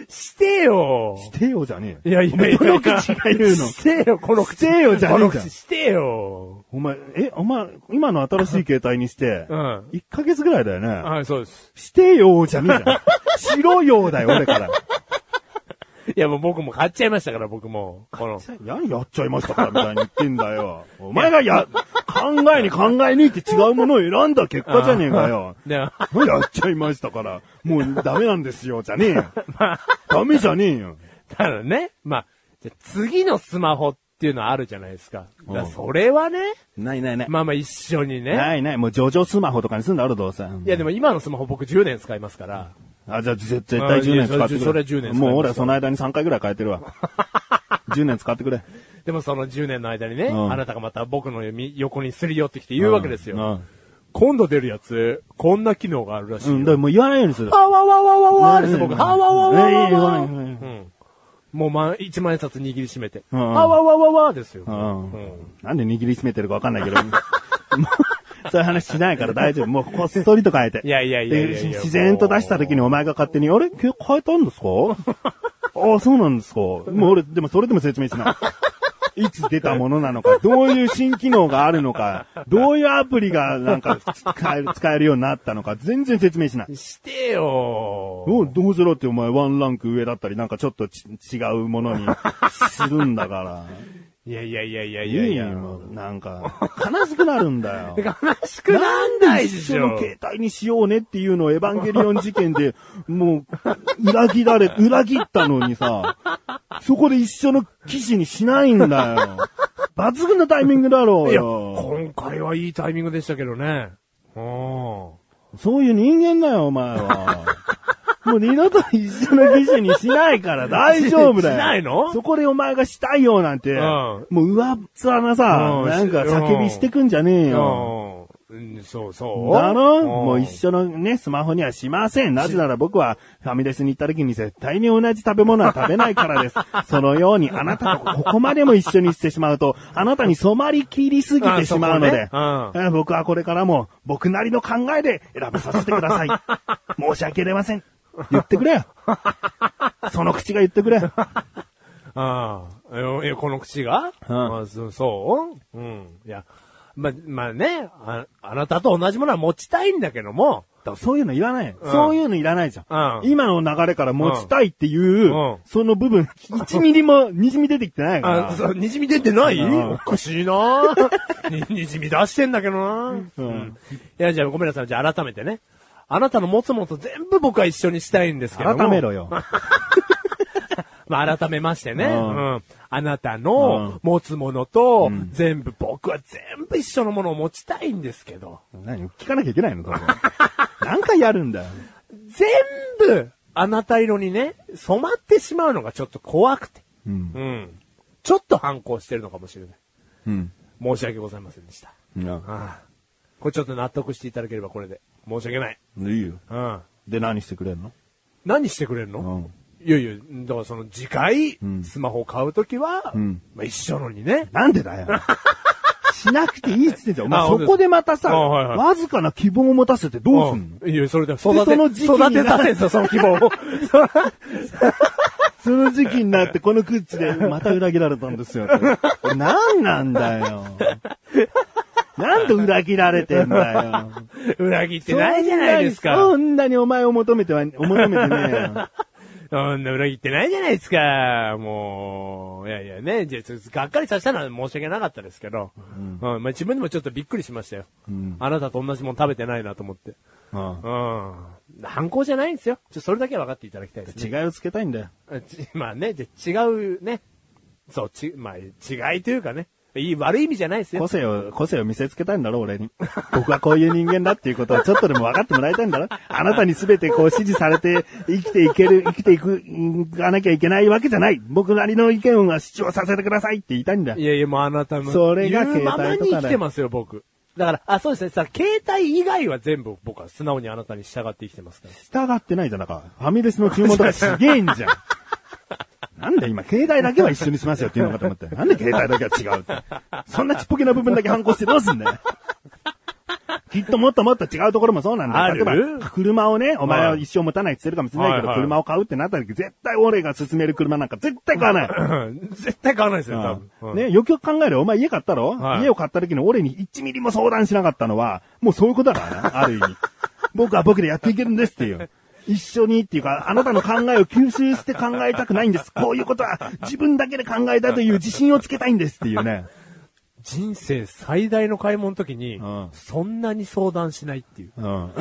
してよしてよじゃねえ。いやいやいやお前どの口が言うの？してよ、この口。してよじゃねえじゃんこの口してよ。お前、え、お前、今の新しい携帯にして、うん。1ヶ月ぐらいだよね。はい、そうです。してよじゃねえじゃん。しろよだよ、俺から。いや、もう僕も買っちゃいましたから、僕も。この。何やっちゃいましたかみたいに言ってんだよ。お前がや、考えに考え抜いて違うものを選んだ結果じゃねえかよ。で、やっちゃいましたから、もうダメなんですよ、じゃねえよ。ダメじゃねえよ。ただね、まあ、じゃあ次のスマホっていうのはあるじゃないですか。だからそれはね、ないないない。まあまあ一緒にね。ないない、もう上場スマホとかにすんだろ、どうせ。いやでも今のスマホ僕10年使いますから。あ、じゃあ絶絶対10年使ってくれ。それそれ10年もう俺はその間に3回ぐらい変えてるわ。10年使ってくれ。でもその10年の間にね、うんあなたがまた僕の横にすり寄ってきて言うわけですよ。うん今度出るやつ、こんな機能があるらしいよ。うん、だからもう言わないようにする。はわわわわわですよ、僕。うんはわわわわいやいやわ。いううんん。もうま、一万円札握りしめて。うんはわわわわですよ。うんうんなんで握りしめてるかわかんないけど。そういう話しないから大丈夫。もうこっそりと変えて。いやいやいや自然と出した時にお前が勝手に、あれ？変えたんですか？あ あ、そうなんですか。もう俺、でもそれでも説明しない。いつ出たものなのか、どういう新機能があるのか、どういうアプリがなんか使える、使えるようになったのか、全然説明しない。してよどうどうしろってお前ワンランク上だったりなんかちょっとち違うものにするんだから。いやいやいやいやいいやいや。もうなんか、悲しくなるんだよ。悲しくなんないでしょ一緒の。携帯にしようねっていうのをエヴァンゲリオン事件で、もう、裏切られ、裏切ったのにさ、そこで一緒の機種にしないんだよ。抜群のタイミングだろういや、よ。今回はいいタイミングでしたけどね。うん。そういう人間だよ、お前は。もう二度と一緒の機種にしないから 大丈夫だよ。しないの？そこでお前がしたいよなんて、んもう上っ面なさ、うんなんか叫びしてくんじゃねえよ。うん、そうそう。だろ？んもう一緒のね、スマホにはしません。なぜなら僕はファミレスに行った時に絶対に同じ食べ物は食べないからです。そのようにあなたとここまでも一緒にしてしまうと、あなたに染まりきりすぎてしまうので、ねえー僕はこれからも僕なりの考えで選べさせてください。申し訳ありません。言ってくれよ。その口が言ってくれ。ああ、え、えこの口が、うんあそそう？うん。いや、ま、まあねあ、あなたと同じものは持ちたいんだけども、そういうのいらない、うんそういうのいらないじゃん。うん今の流れから持ちたいっていう、うんその部分、1ミリも、滲み出てきてないから。あ、そう、滲み出てない？うんおかしいな に、滲み出してんだけどなうん。いや、じゃあごめんなさい。じゃあ改めてね。あなたの持つものと全部僕は一緒にしたいんですけども。改めろよ。まあ改めましてね。ううんん。あなたうのん持つものと、全部僕は全部一緒のものを持ちたいんですけど。何？聞かなきゃいけないの？何回やるんだよ。全部、あなた色にね、染まってしまうのがちょっと怖くて。うん。うん。ちょっと反抗してるのかもしれない。うん。申し訳ございませんでした。いやああこれちょっと納得していただければこれで。申し訳ない。いいよ。うん。で、何してくれんの？何してくれるの、うん。いやいや、だからその次回、んスマホを買うときは、んまあ一緒のにね。なんでだよ。しなくていいっつってんじゃん。お前あそこでまたさ、あはいはいわずかな希望を持たせてどうすんの？うんいや、それで育て、その時期に育てたんですよ、その希望を。その時期になって このクッチでまた裏切られたんですよ。何なんだよ。なんで裏切られてんだよ。裏切ってないじゃないですか。そんなにお前を求めては、求めてねえよ。そんな裏切ってないじゃないですか。もう、いやいやね、じゃあがっかりさせたのは申し訳なかったですけど、うんまあ、自分でもちょっとびっくりしましたよ。んあなたと同じもの食べてないなと思って。うんうん。反抗じゃないんですよ。ちょそれだけは分かっていただきたいです、ね。違いをつけたいんだよ。まあね、じゃあ違うね。そう、ち、まあ、違いというかね。いい、悪い意味じゃないですよ個。性を、個性を見せつけたいんだろ、俺に。僕はこういう人間だっていうことをちょっとでも分かってもらいたいんだろ。あなたに全てこう指示されて生きていける、生きていく、いかなきゃいけないわけじゃない。僕なりの意見は主張させてくださいって言いたいんだよい。やいや、もうあなたの。それが携帯とかだよ生きてますよ、僕。だから、あ、そうですね。さ、携帯以外は全部僕は素直にあなたに従って生きてますから。従ってないじゃん、なんか。ファミレスの注文とかすげえんじゃん。なんで今、携帯だけは一緒にしますよっていうのかと思って。なんで携帯だけは違うって。そんなちっぽけな部分だけ反抗してどうすんだよ。きっともっともっと違うところもそうなんだよ。例えば、車をね、お前は一生持たないって言ってるかもしれないけど、はいはい車を買うってなった時、絶対俺が勧める車なんか絶対買わない。う ん絶対買わないですよ、多分。うんね、よくよく考えるよ。お前家買ったろ、はい家を買った時に俺に1ミリも相談しなかったのは、もうそういうことだからな、ある意味。僕は僕でやっていけるんですっていう。一緒にっていうか、あなたの考えを吸収して考えたくないんです。こういうことは自分だけで考えたという 自信をつけたいんですっていうね。人生最大の買い物の時に、うんそんなに相談しないっていう。うん。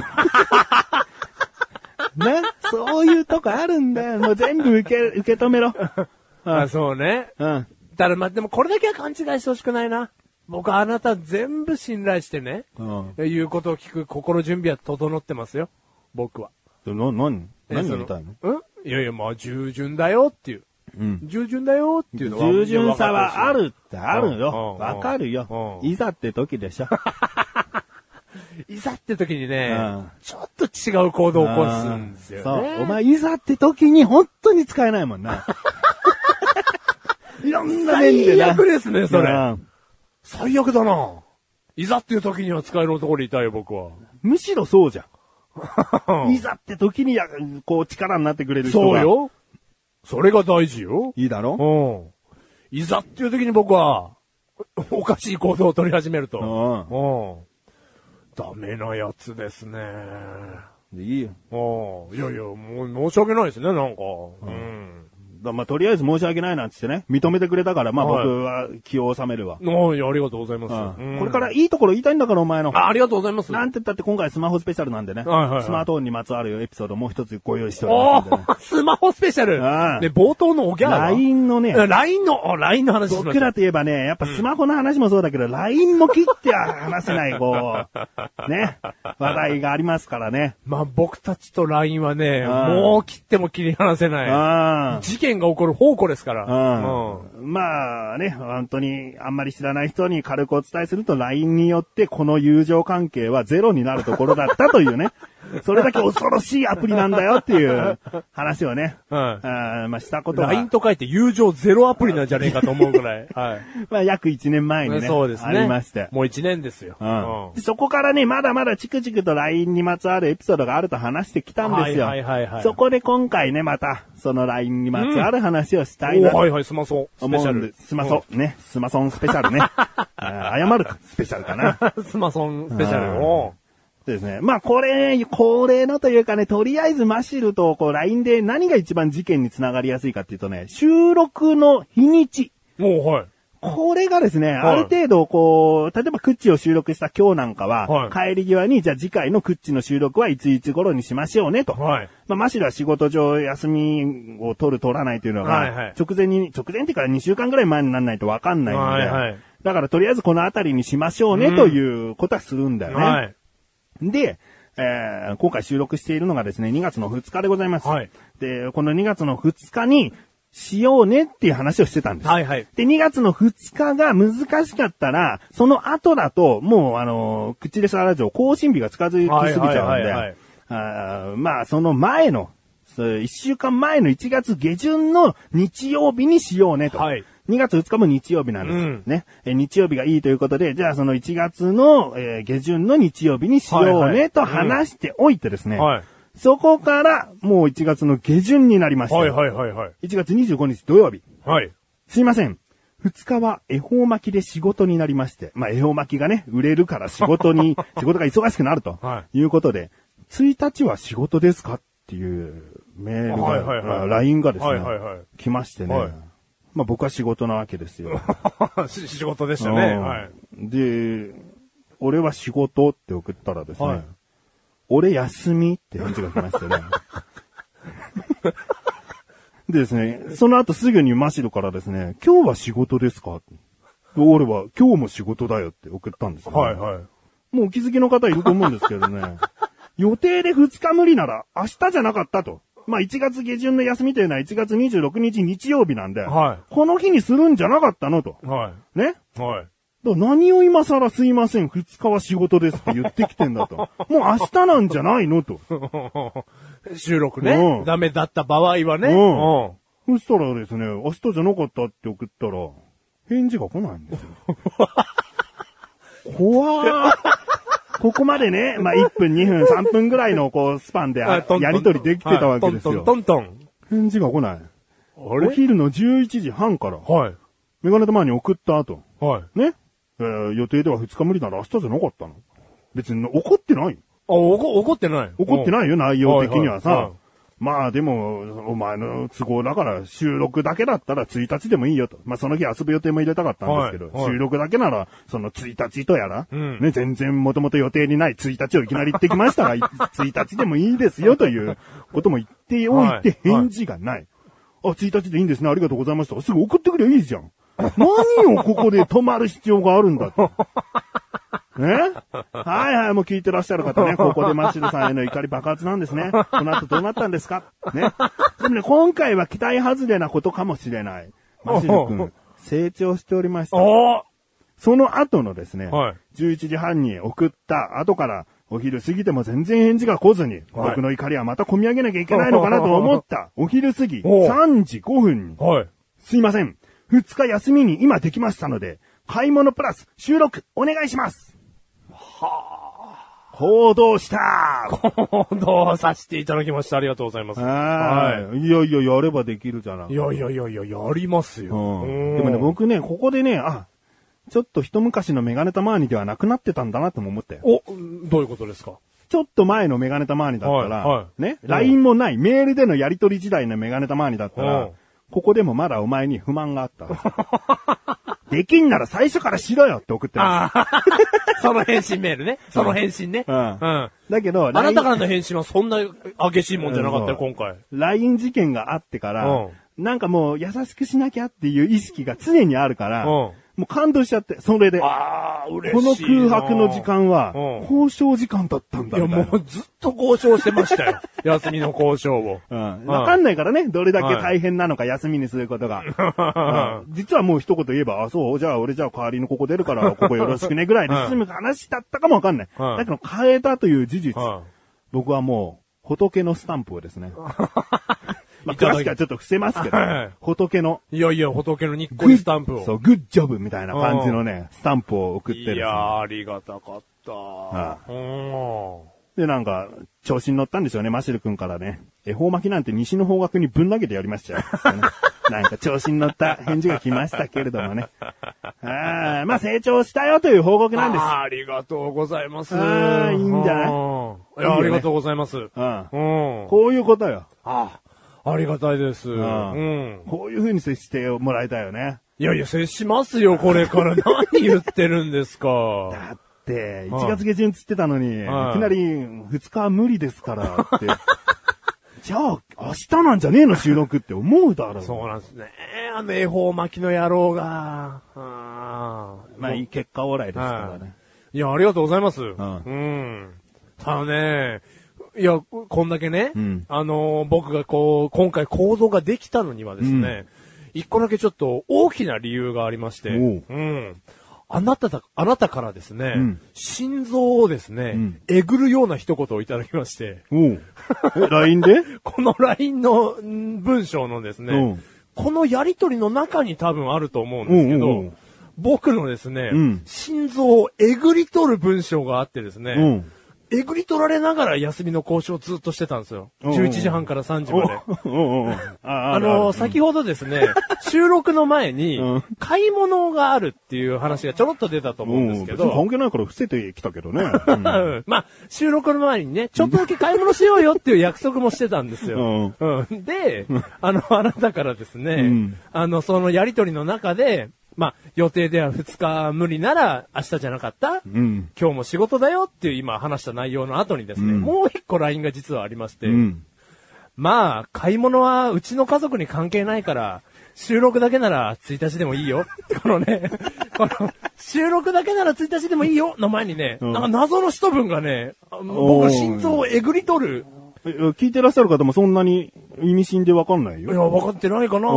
ね、そういうとこあるんだよ。もう全部受け、受け止めろ。あ、そうね。うん。ただまあ、でもこれだけは勘違いしてほしくないな。僕はあなた全部信頼してね、うん。言うことを聞く心準備は整ってますよ。僕は。な、なにえそ何言いたいの？うん？いやいや、まあ、従順だよっていう。うん。従順だよっていうのは。従順さはあるってあるうんよ。うんわかるよ。うんいざって時でしょ。いざって時にね、うんちょっと違う行動を起こすんですよね。そう。お前、いざって時に本当に使えないもんな。いろんな面でな。最悪ですねそれうん最悪だな。いざっていう時には使える男でいたいよ、僕は。むしろそうじゃん。いざって時にや、こう力になってくれる人が。そう。よ。それが大事よ。いいだろ？うん。いざっていう時に僕は、おかしい行動を取り始めると。うんうん。ダメなやつですね。いいよ。うん。いやいや、もう申し訳ないですね、なんか。うん。だまあ、とりあえず申し訳ないなっつってね、認めてくれたから、まあはい僕は気を収めるわ。はい、ありがとうございます。うんうんこれからいいところ言いたいんだから、お前の。あありがとうございます。なんて言ったって今回スマホスペシャルなんでね。はいはいはいスマートフォンにまつわるエピソードもう一つご用意しておりますんでね。スマホスペシャル。うんで、冒頭のおギャラは LINE のね、LINE の、あ LINE の話しました。僕らといえばね、やっぱスマホの話もそうだけど、LINE も切っては話せない、こう、ね、話題がありますからね。まあ僕たちと LINE はね、んもう切っても切り離せうない。ん。事件が起こる宝庫ですから。うん。まあね、本当にあんまり知らない人に軽くお伝えすると LINE によってこの友情関係はゼロになるところだったというね。それだけ恐ろしいアプリなんだよっていう話をね。はいあーまあしたことが。LINE と書いて友情ゼロアプリなんじゃねえかと思うぐらい。はい。まあ約1年前にね。そうですね。ありまして。もう一年ですよ。うんでそこからね、まだまだチクチクと LINE にまつわるエピソードがあると話してきたんですよ。はいはいはいはいそこで今回ね、また、その LINE にまつわる話をしたいおなとはいはい、スマソ。スペシャル。スマソ、ね、スマソンスペシャルね。謝るスペシャルかな。うん。スマソンスペシャル。うんおですね。まあ、これ、恒例のというかね、とりあえずマシルとこう LINE で何が一番事件につながりやすいかっていうとね、収録の日にち。もうはい。これがですね、ある程度こう、例えばクッチを収録した今日なんかは、はい帰り際に、じゃあ次回のクッチの収録はいついつ頃にしましょうねと。はい。まあ、マシルは仕事上休みを取る取らないというのが、はいはい直前に、直前っていうか2週間ぐらい前にならないとわかんないので、はいはいだからとりあえずこのあたりにしましょうね、うんということはするんだよね。はい。で、えー今回収録しているのがですね、2月の2日でございます。はいで、この2月の2日に、しようねっていう話をしてたんです。はいはい。で、2月の2日が難しかったら、その後だと、もうあの、口でさラジオ更新日が近づきすぎちゃうんはいはあーまあその前の、そう1週間前の1月下旬の日曜日にしようねと。はい2月2日も日曜日なんです。うんね。え日曜日がいいということで、じゃあその1月の、えー下旬の日曜日にしようはいはいねと話しておいてですね。はい。そこからもう1月の下旬になりました。はいはいはいはい。1月25日土曜日。はい。すいません。二日は恵方巻きで仕事になりまして、まあ恵方巻きがね、売れるから仕事に、仕事が忙しくなると、、はいうことで、1日は仕事ですかっていうメールが、はいはいはいあ LINE がですね、はいはいはい来ましてね、はいまあ僕は仕事なわけですよ。し仕事でしたね。うんはい。で、俺は仕事って送ったらですね、はい俺休みって返事が来ましてね。でですね、その後すぐにマシルからですね、今日は仕事ですか？俺は今日も仕事だよって送ったんですよ、ね。はいはい。もうお気づきの方いると思うんですけどね。予定で2日無理なら明日じゃなかったと。まあ1月下旬の休みというのは1月26日日曜日なんで、はいこの日にするんじゃなかったのと。はね？い。はい。何を今更すいません、2日は仕事ですって言ってきてんだと。もう明日なんじゃないのと。収録ね。うんダメだった場合はね。うんそしたらですね、明日じゃなかったって送ったら、返事が来ないんですよ。怖ー。ここまでね、まあ1分、2分、3分ぐらいのこうスパンでやりとりできてたわけですはいよ。トントン返事が来ない。あおれ昼の11時半から、はい。メガネ玉に送った後、はい。ね、えー予定では2日無理なら明日じゃなかったの。別に怒ってない。あ、怒怒ってない怒ってないよ、内容的にはさ。はいはいはいまあでも、お前の都合だから収録だけだったら1日でもいいよと。まあその日遊ぶ予定も入れたかったんですけど、はいはい収録だけならその1日とやら、うんね、全然もともと予定にない1日をいきなり言ってきましたが、い1日でもいいですよということも言っておいてはい返事がない。あ、1日でいいんですね、ありがとうございました。すぐ送ってくればいいじゃん。何をここで止まる必要があるんだと。ね？はいはい、もう聞いてらっしゃる方ね、ここでマッシュルさんへの怒り爆発なんですね。この後どうなったんですか？ね？でもね、今回は期待外れなことかもしれない。マッシュル君、成長しておりました。おその後のですね、はい11時半に送った後から、お昼過ぎても全然返事が来ずに、はい僕の怒りはまた込み上げなきゃいけないのかなと思った。お昼過ぎ、おう3時5分に、はい。すいません。2日休みに今できましたので、買い物プラス収録お願いします。はあ。行動した行動させていただきました。ありがとうございます。はい。いやいや、やればできるじゃない。いやいやいやいや、やりますよ。うん。でもね、僕ね、ここでね、あ、ちょっと一昔のメガネタマーニではなくなってたんだなとも思ったよ。お、どういうことですか？ちょっと前のメガネタマーニだったら、はいはいね、うん LINE もない、メールでのやり取り時代のメガネタマーニだったら、うんここでもまだお前に不満があった。できんなら最初からしろよって送ってまああ。その返信メールね。その返信ね。うんうん。す。だけど、あなたからの返信はそんな激しいもんじゃなかったよ、うん今回。LINE 事件があってから、うんなんかもう優しくしなきゃっていう意識が常にあるから、うんもう感動しちゃって、それで。こああ、嬉のしいな。空白の時間は、うん交渉時間だったんだいや。もうずっと交渉してましたよ。休みの交渉を。うん。わかんないからね、どれだけ大変なのか休みにすることが。うん実はもう一言言えば、あ、そう、じゃあ俺じゃあ代わりにここ出るから、ここよろしくねぐらいで済む話だったかもわかんない。はいだけど変えたという事実、は僕はもう、仏のスタンプをですね。まあ、詳しくはちょっと伏せますけどはい、仏の、いやいや、仏のにっこりスタンプを。そう、グッジョブみたいな感じのね、スタンプを送っていですねやー、ありがたかった。はうん。で、なんか、調子に乗ったんでしょうね、マシル君からね。恵方巻きなんて西の方角にぶん投げてやりましたよ。ね なんか調子に乗った返事が来ましたけれどもね。あーまあ成長したよという報告なんです。あーありがとうございます。あーいいんじゃない？うんいや、ありがとうございます。うん。うん。あこういうことよ。あ、ありがたいです。うんん。こういう風に接してもらいたいよね。いやいや、接しますよ、これから。何言ってるんですか。だって、1月下旬つってたのに、いきはいなり2日は無理ですからって。じゃあ、明日なんじゃねえの収録って思うだろう。そうなんですね。あの恵方巻きの野郎が。あーまあいい結果オーライですからね。いや、ありがとうございます。んうん。ただね、いや、こんだけね、うん。あのー僕がこう、今回行動ができたのにはですね、一個だけちょっと大きな理由がありまして、おう。うん。あなただ、あなたからですね、ん。心臓をですね、ん。えぐるような一言をいただきまして、LINE で？この LINE のん文章のですね、うん。このやりとりの中に多分あると思うんですけど、うんうんう。ん僕のですね、うん。心臓をえぐり取る文章があってですね、うん。えぐり取られながら休みの交渉をずっとしてたんですよ。うん。うん11時半から3時まで。ああの、先ほどですね、収録の前にうん、買い物があるっていう話がちょろっと出たと思うんですけど、関係ないから伏せてきたけどね。まあ、収録の前にね、ちょっとだけ買い物しようよっていう約束もしてたんですよ。うん。で、あの、あなたからですね、うん。あの、そのやりとりの中で、まあ、予定では2日無理なら明日じゃなかった、うん。今日も仕事だよっていう今話した内容の後にですね、うんもう一個 LINE が実はありまして、うん。まあ、買い物はうちの家族に関係ないから、収録だけなら1日でもいいよ。このね、この、収録だけなら1日でもいいよの前にね、うんなんか謎の一文がね、あ僕の心臓をえぐり取る。え聞いてらっしゃる方もそんなに意味深でわかんないいや、よ。分かってないかな、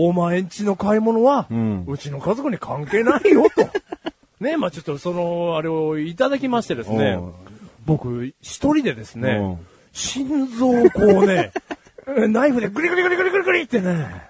お前んちの買い物は、ううんちの家族に関係ないよ、と。ね、まあちょっとその、あれをいただきましてですね。うん、僕、一人でですねうん、心臓をこうね、ナイフでグリグリグリグリグリグリってね、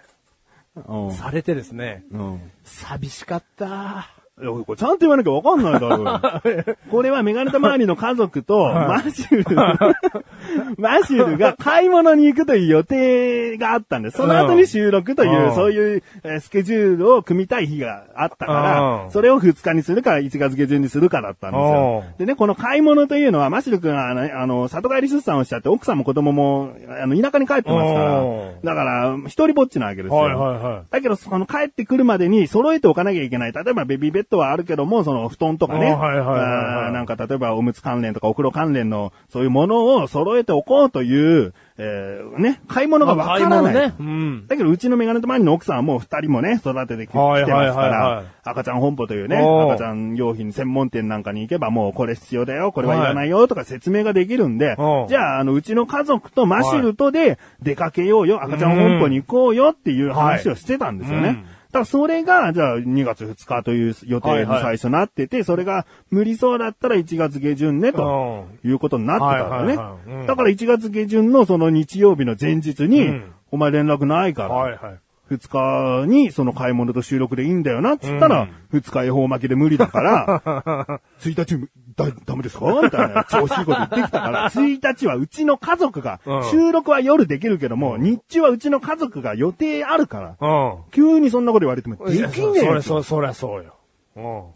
うん。されてですね、うん。寂しかった。いやこれちゃんと言わなきゃわかんないだろう。これはメガネタ周りの家族と、マシュル、マシュルが買い物に行くという予定があったんです。その後に収録というう、んそういうえースケジュールを組みたい日があったかうんら、それを2日にするか1月下旬にするかだったんですようん。でね、この買い物というのは、マシュル君はね、あの、里帰り出産をしちゃって、奥さんも子供も、あの、田舎に帰ってますからうん、だから、一人ぼっちなわけですよ。はいはいはい。だけど、その帰ってくるまでに揃えておかなきゃいけない。例えばベビーベッドはあるけども、その布団とかね。あはいはいはいはいあーなんか例えばおむつ関連とかお風呂関連のそういうものを揃えておこうという、えーね、買い物がわからない。ね。うん。だけど、うちのメガネと周りの奥さんはもう二人もね、育ててきてはいますからい、赤ちゃん本舗というね、赤ちゃん用品専門店なんかに行けばもうこれ必要だよ、これはいらないよとか説明ができるんでじゃあ、あの、うちの家族とマシュルとで出かけようよ、赤ちゃん本舗に行こうよっていう話をしてたんですよねはいうん。だからそれが、じゃあ2月2日という予定に最初なってて、それが無理そうだったら1月下旬ね、ということになってたんだはいはいはいうんね。だから1月下旬のその日曜日の前日に、うん。お前連絡ないから、はいはい。二日にその買い物と収録でいいんだよな、っつったら、二日恵方巻きで無理だから、1日だ、ダメですか？みたいな調子いいこと言ってきたから、1日はうちの家族がうん、収録は夜できるけども、日中はうちの家族が予定あるから、うん。急にそんなこと言われてもできねえよそれ、それ、そりゃそうよ。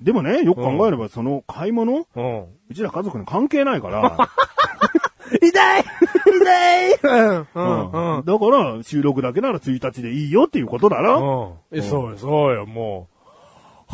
でもね、よく考えればその買い物。うちら家族に関係ないから、痛い痛い うん。うん。うん。だから収録だけなら1日でいいよっていうことだろ？うん。え、そうよ、そうよ、もう。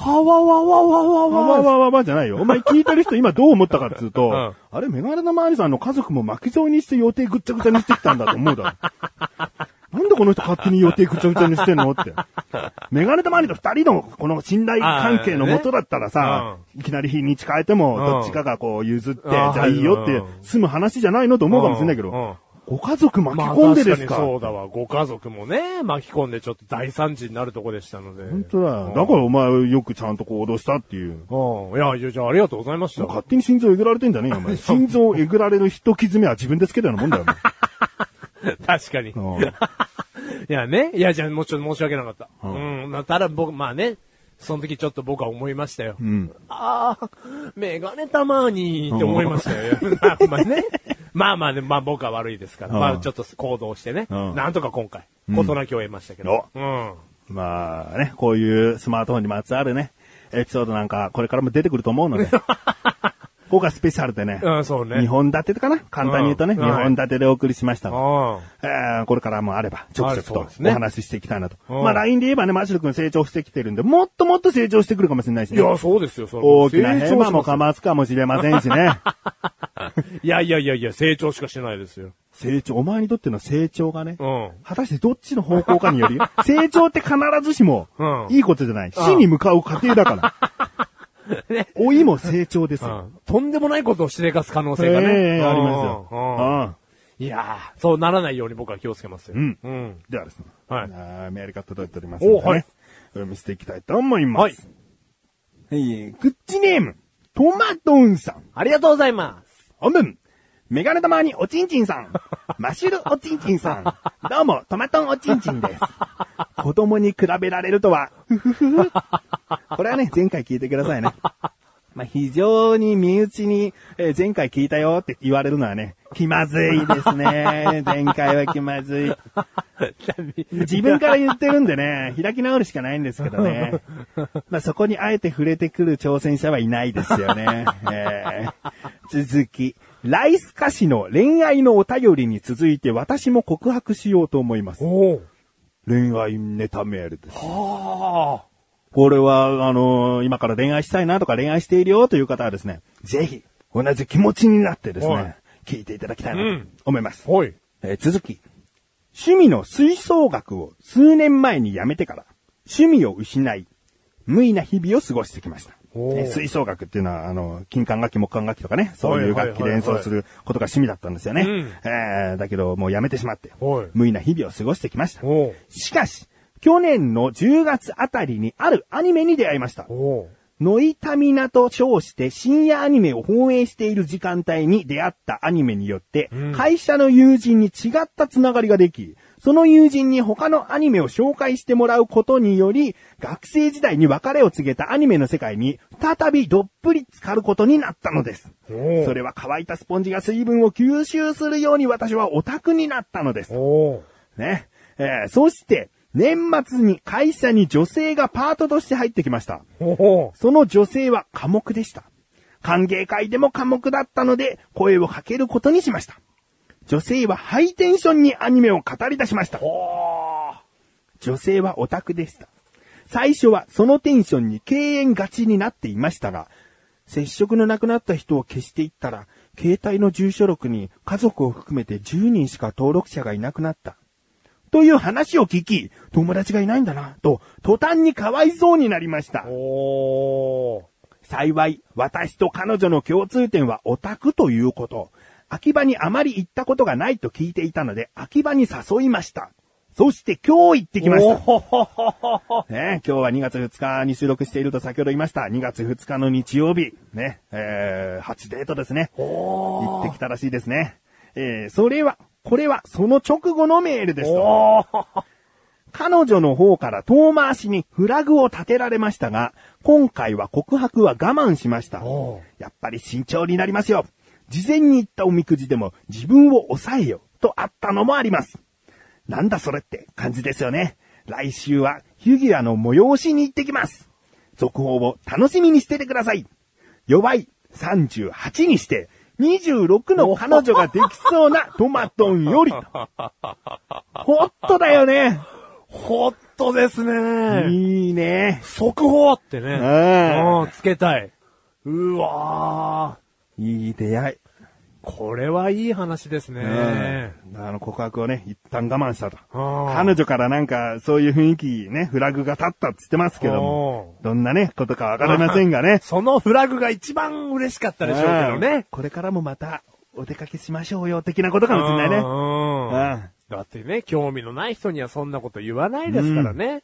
はわわわわわわわわわわじゃないよ。お前聞いてる人今どう思ったかっつうと、んあれ、メガネの周りさんの家族も巻き添えにして予定ぐっちゃぐちゃにしてきたんだと思うだろ。なんでこの人勝手に予定ぐちゃぐちゃにしてんのって。メガネと周りと二人のこの信頼関係のもとだったらさ、いきなり日にち変えても、うんどっちかがこう譲って、じゃあいいよって済む話じゃないのと思うかもしれないけど、ご家族巻きまあ込んでですか？そうだわ。ご家族もね、巻き込んでちょっと大惨事になるとこでしたので。本当だよ。だからお前よくちゃんと行動したっていう。うん。いや、じゃあありがとうございました。勝手に心臓えぐられてんじゃねえよ、お前。心臓えぐられる人傷めは自分でつけたようなもんだよ、確かに。いやね。いや、じゃあもうちょっと申し訳なかった。ううんただ僕、まあね、その時ちょっと僕は思いましたよ。うん。ああ、メガネたまにって思いましたよ。まあまあね。まあまあね、まあ僕は悪いですから。うんまあちょっと行動してね。うんなんとか今回、事なきを得ましたけど。うん。まあね、こういうスマートフォンにまつわるね、エピソードなんかこれからも出てくると思うので、今回スペシャルでね、うん、そうね。2本立てかな？簡単に言うとね、うん2本立てでお送りしましたのえーこれからもあれば、ちょくちょくとお話ししていきたいなと。うんまあ LINE で言えばね、マシル君成長してきてるんで、もっともっと成長してくるかもしれないしん。いね。や、そうですよ、それ大きなヘマもかますかもしれませんしね。いやいやいやいや、成長しかしてないですよ。成長、お前にとっての成長がね、うん。果たしてどっちの方向かにより、成長って必ずしもうんいいことじゃない。死に向かう過程だから。ね。老いも成長ですよ。うんとんでもないことをしでかす可能性がね。うんええありますよ。うんうんいやーそうならないように僕は気をつけますよ。うんうん。ではですね、はいあーメールが届いておりますので、ね、おはいお読みしていきたいと思います。はい。えー、グッチネーム、トマトンさん。ありがとうございます。本文、メガネ玉におちんちんさん。マシュルおちんちんさん。どうも、トマトンおちんちんです。子供に比べられるとは、ふふふ。これはね、前回聞いてくださいね。まあ、非常に身内に、えー前回聞いたよって言われるのはね、気まずいですね。前回は気まずい。自分から言ってるんでね、開き直るしかないんですけどね。まあ、そこにあえて触れてくる挑戦者はいないですよね。えー続き、ライス歌詞の恋愛のお便りに続いて私も告白しようと思います。恋愛ネタメールです。はこれは、あのー今から恋愛したいなとか恋愛しているよという方はですね、ぜひ、同じ気持ちになってですはいね、聞いていただきたいなとうん思います。あ。はい。えー続き。趣味の吹奏楽を数年前に辞めてから、趣味を失い、無意な日々を過ごしてきました。吹奏楽っていうのは、あの、金管楽器、木管楽器とかね、そういう楽器で演奏することが趣味だったんですよね。うん。えーだけど、もう辞めてしまってはい、無意な日々を過ごしてきました。おしかし、去年の10月あたりにあるアニメに出会いました。ノイタミナと称して深夜アニメを放映している時間帯に出会ったアニメによって、うん。会社の友人に違ったつながりができ、その友人に他のアニメを紹介してもらうことにより、学生時代に別れを告げたアニメの世界に再びどっぷり浸かることになったのです。おそれは乾いたスポンジが水分を吸収するように私はオタクになったのです。おね。えーそして、年末に会社に女性がパートとして入ってきました。おその女性は寡黙でした。歓迎会でも寡黙だったので、声をかけることにしました。女性はハイテンションにアニメを語り出しました。女性はオタクでした。最初はそのテンションに敬遠がちになっていましたが、接触のなくなった人を消していったら、携帯の住所録に家族を含めて10人しか登録者がいなくなった。という話を聞き、友達がいないんだな、と、途端にかわいそうになりました。お幸い、私と彼女の共通点はオタクということ。秋葉にあまり行ったことがないと聞いていたので、秋葉に誘いました。そして今日行ってきました。ね、今日は2月2日に収録していると先ほど言いました。2月2日の日曜日。ね、えー、初デートですね。行ってきたらしいですね。えー、それは、これはその直後のメールですと。彼女の方から遠回しにフラグを立てられましたが、今回は告白は我慢しましたお。やっぱり慎重になりますよ。事前に言ったおみくじでも自分を抑えよとあったのもあります。なんだそれって感じですよね。来週はフィギュアの催しに行ってきます。続報を楽しみにしててください。弱い38にして26の彼女ができそうなトマトンよりと。ホットだよね。ホットですね。いいね。速報ってね。うんうん、つけたい。うわいい出会い。ーこれはいい話ですね。あの告白をね、一旦我慢したと。うん彼女からなんかそういう雰囲気ね、フラグが立ったって言ってますけども、どんなね、ことかわかりませんがね。そのフラグが一番嬉しかったでしょうけどうんね。これからもまたお出かけしましょうよ、的なことかもしれないね。うんうんだってね、興味のない人にはそんなこと言わないですからね。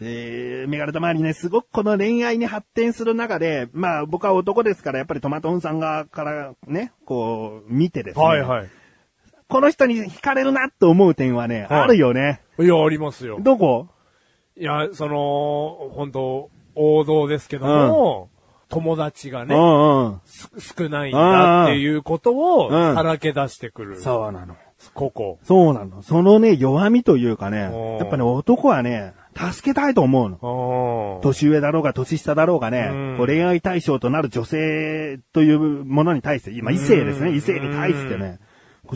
で、メガネたまにね、すごくこの恋愛に発展する中で、まあ僕は男ですから、やっぱりトマトンさん側からね、こう、見てですね。はいはい。この人に惹かれるなと思う点はね、はいあるよね。いや、ありますよ。どこ？いや、その、本当王道ですけども、友達がね、うんうん。す少ないんだっていうことを、うんさらけ出してくる。そうなの。ここ。そうなの。そのね、弱みというかねお、ーやっぱね、男はね、助けたいと思うの。うん年上だろうが年下だろうがね、うん恋愛対象となる女性というものに対して、今異性ですね、うん異性に対してね、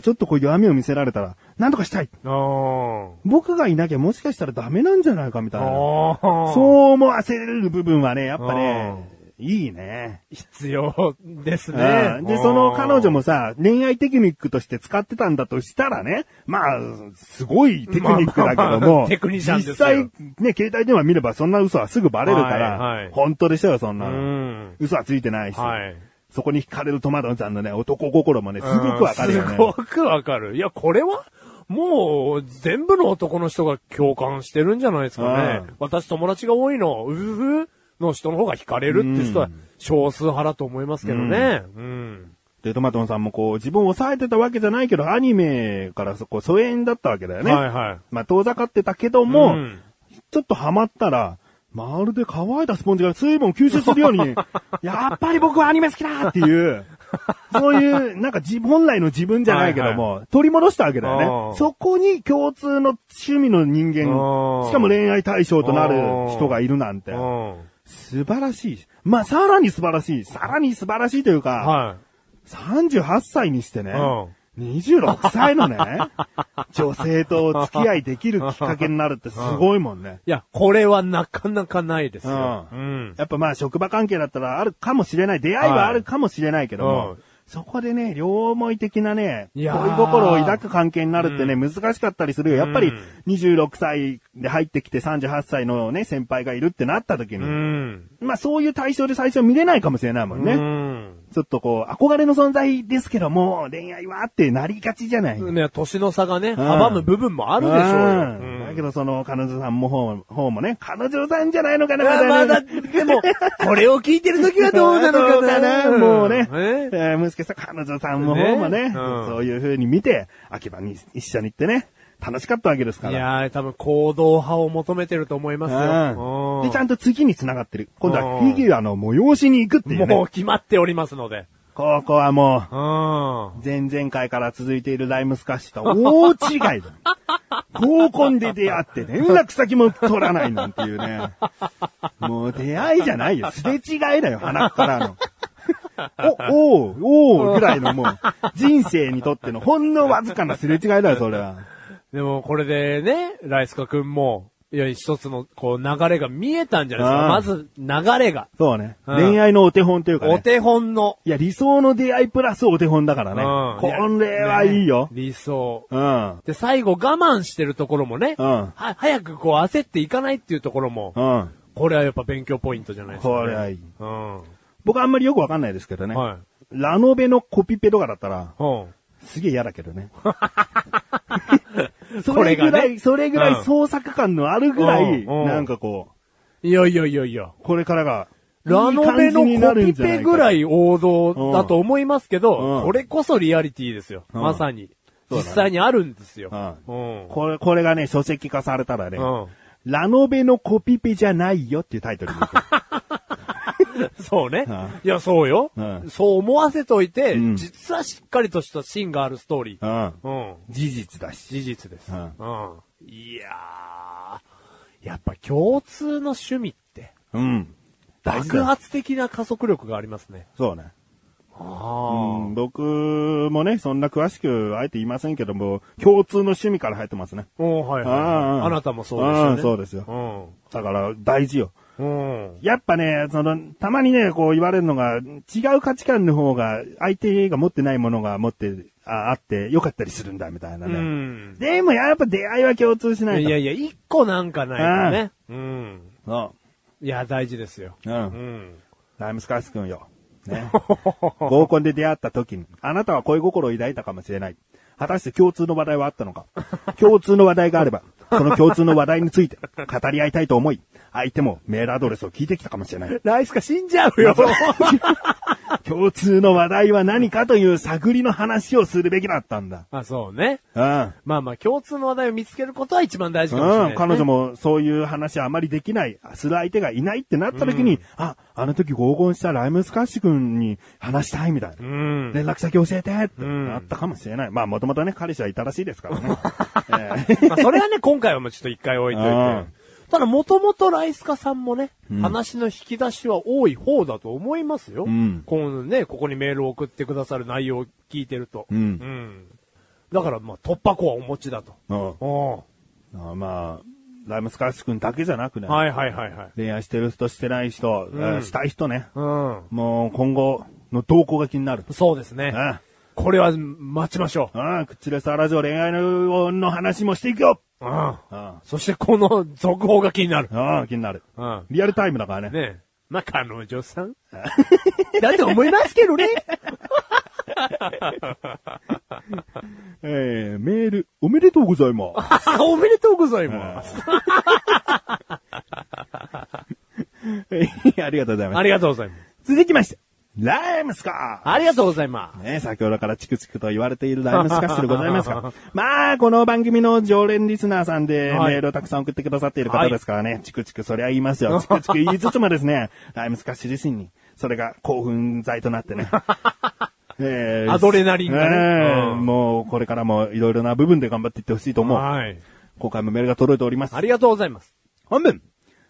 ちょっとこう弱みを見せられたら、なんとかしたい。あ僕がいなきゃもしかしたらダメなんじゃないかみたいな。あ。そう思わせる部分はね、やっぱね、いいね。必要ですねう。んで、その彼女もさ、恋愛テクニックとして使ってたんだとしたらね、まあ、すごいテクニックだけどまあまも、あテクニシャン実際、ね、携帯電話見ればそんな嘘はすぐバレるから、はいはい本当でしょよ、そんうなの。ん。嘘はついてないし。はい。そこに惹かれるトマトンさんのね、男心もね、すごくわかるよね。うんすごくわかる。いや、これは、もう、全部の男の人が共感してるんじゃないですかね。うん私友達が多いの、うふふの人の方が惹かれるって人は少数派だと思いますけどね。うん。で、トマトンさんもこう、自分を抑えてたわけじゃないけど、アニメからそこ、疎遠だったわけだよね。はいはい。まあ、遠ざかってたけども、うんちょっとハマったら、まるで乾いたスポンジが水分を吸収するように、やっぱり僕はアニメ好きだっていう、そういう、なんか自本来の自分じゃないけども、取り戻したわけだよあねー。そこに共通の趣味の人間、しかも恋愛対象となる人がいるなんて、うん。素晴らしい。まあ、さらに素晴らしい。さらに素晴らしいというか、は38歳にしてね、うん26歳のね、女性とお付き合いできるきっかけになるってすごいもんね。い。いや、これはなかなかないですよ。ううん。やっぱまあ職場関係だったらあるかもしれない。出会いはあるかもしれないけども、うんそこでね、両思い的なね、恋心を抱く関係になるってね、難しかったりするよ。やっぱりうん26歳で入ってきて38歳のね、先輩がいるってなった時に、うん。まあそういう対象で最初見れないかもしれないもんね。うん。ちょっとこう、憧れの存在ですけども、恋愛はってなりがちじゃない。ね、年の差がね、阻む部分もあるでしょうよ。うんだけどその彼女さんも方方もね、彼女さんじゃないのかな、まだ、でも、これを聞いてるときはどうなのどうかな。もうね、え？えーもしかしたら彼女さんの方もね、ねうんそういう風に見て、秋葉に一緒に行ってね、楽しかったわけですから。いやー、多分行動派を求めてると思いますよ。うんで、ちゃんと次に繋がってる。今度はうんフィギュアの催しに行くっていうね。もう決まっておりますので。ここはもう前々回から続いているライムスカッシュと大違いだ。合コンで出会って連絡先も取らないなんていうね。もう出会いじゃないよ。すれ違いだよ、鼻っからの。お、おう、おうぐらいのもう、人生にとってのほんのわずかなすれ違いだよ、それは。でも、これでね、ライスカ君も、いや、一つの、こう、流れが見えたんじゃないですか。うんまず、流れが。そうね。うん恋愛のお手本というかね。お手本の。いや、理想の出会いプラスお手本だからね。うんこれはいいよね。理想。うん。で、最後我慢してるところもね、うんは、早くこう焦っていかないっていうところも、うん。これはやっぱ勉強ポイントじゃないですか、ね。これはいい。うん。僕あんまりよくわかんないですけどね。はい。ラノベのコピペとかだったら、うん。すげえ嫌だけどね。そこれぐらい、それぐらいうん。創作感のあるぐらい、なんかこいやいやいやいや。う、これからが、ラノベのコピペぐらい王道だと思いますけど、うん。これこそリアリティですよ。うん。まさに。実際にあるんですよ。これ、これがね、書籍化されたらね、うん。ラノベのコピペじゃないよっていうタイトルに。そうねうん。いや、そうようん。そう思わせといてうん、実はしっかりとした芯があるストーリー。うん。うん。事実だし。事実です。ううんん。いやー、やっぱ共通の趣味って、うん。爆よ発的な加速力がありますね。そうね。あうん、僕もね、そんな詳しくあえて言いませんけども、共通の趣味から入ってますね。おはいはいああはい。あなたもそうですよ。そうですようだから、大事よ。ん。うん。やっぱね、その、たまにね、こう言われるのが、違う価値観の方が、相手が持ってないものが持って、ああって、良かったりするんだ、みたいなうね。ん。でもやっぱ出会いは共通しないと。いやいや、一個なんかないとね。うん。そいや、大事ですよ。う。う。うんん。ライムスカイス君よ。ね。合コンで出会った時に、あなたは恋心を抱いたかもしれない。果たして共通の話題はあったのか共通の話題があれば、その共通の話題について語り合いたいと思い、相手もメールアドレスを聞いてきたかもしれない。ライスか死んじゃうよ。共通の話題は何かという探りの話をするべきだったんだ。あ、そうね。うん。まあまあ、共通の話題を見つけることは一番大事かもしれないうん。彼女もそういう話あまりできない、する相手がいないってなった時に、あ、あの時合コンしたライムスカッシュ君に話したいみたいな。うん。連絡先教えてってんなったかもしれない。まあもともとね、彼氏はいたらしいですからね。え えまあ、それはね、今回はもうちょっと一回置いというんて。ただ、もともとライスカさんもね、ん話の引き出しは多い方だと思いますよ。うんこのね、ここにメールを送ってくださる内容を聞いてると。うんうんだから、まあ、突破口はお持ちだと。うんおあまあ、ライムスカッシュ君だけじゃなくね、はいはいはいはい。恋愛してる人してない人、えーしたい人ね、うん。もう今後の動向が気になる。そうですね。あこれは待ちましょあ、クッチレスアラジオ恋愛のの話もしていくよう。うん。あそしてこの続報が気になる。あ、ああ気になる。うん。リアルタイムだからね。ねえ。まあ、彼女さん だと思いますけどね。えー、メール、おめでとうございます。おめでとうございます。えーありがとうございます。ありがとうございます。続きまして、ライムスカありがとうございます。ね、先ほどからチクチクと言われているライムスカッシュでございますが。まあ、この番組の常連リスナーさんではいメールをたくさん送ってくださっている方ですからね、チクチクそりゃ言いますよ。チクチク言いつつもですね、ライムスカッシュ自身に、それが興奮剤となってね。えーアドレナリンがねえーうんもうこれからもいろいろな部分で頑張っていってほしいと思う。はい。今回もメールが届いておりますあ。りがとうございます。本文。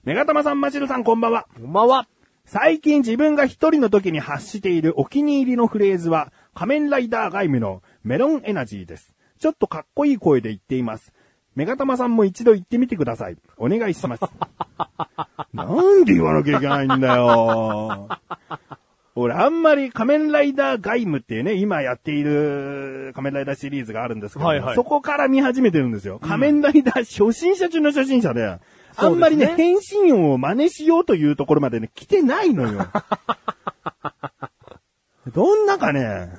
メガタマさん、マシルさん、こんばんは。こんばんは。最近自分が一人の時に発しているお気に入りのフレーズは、仮面ライダーガイムのメロンエナジーです。ちょっとかっこいい声で言っています。メガタマさんも一度言ってみてください。お願いします。なんで言わなきゃいけないんだよ。俺、あんまり仮面ライダーガイムっていうね、今やっている仮面ライダーシリーズがあるんですけど、はいはいそこから見始めてるんですよ。仮面ライダー初心者中の初心者で、あんまりね、そうです変身音を真似しようというところまでね、来てないのよ。どんなかね、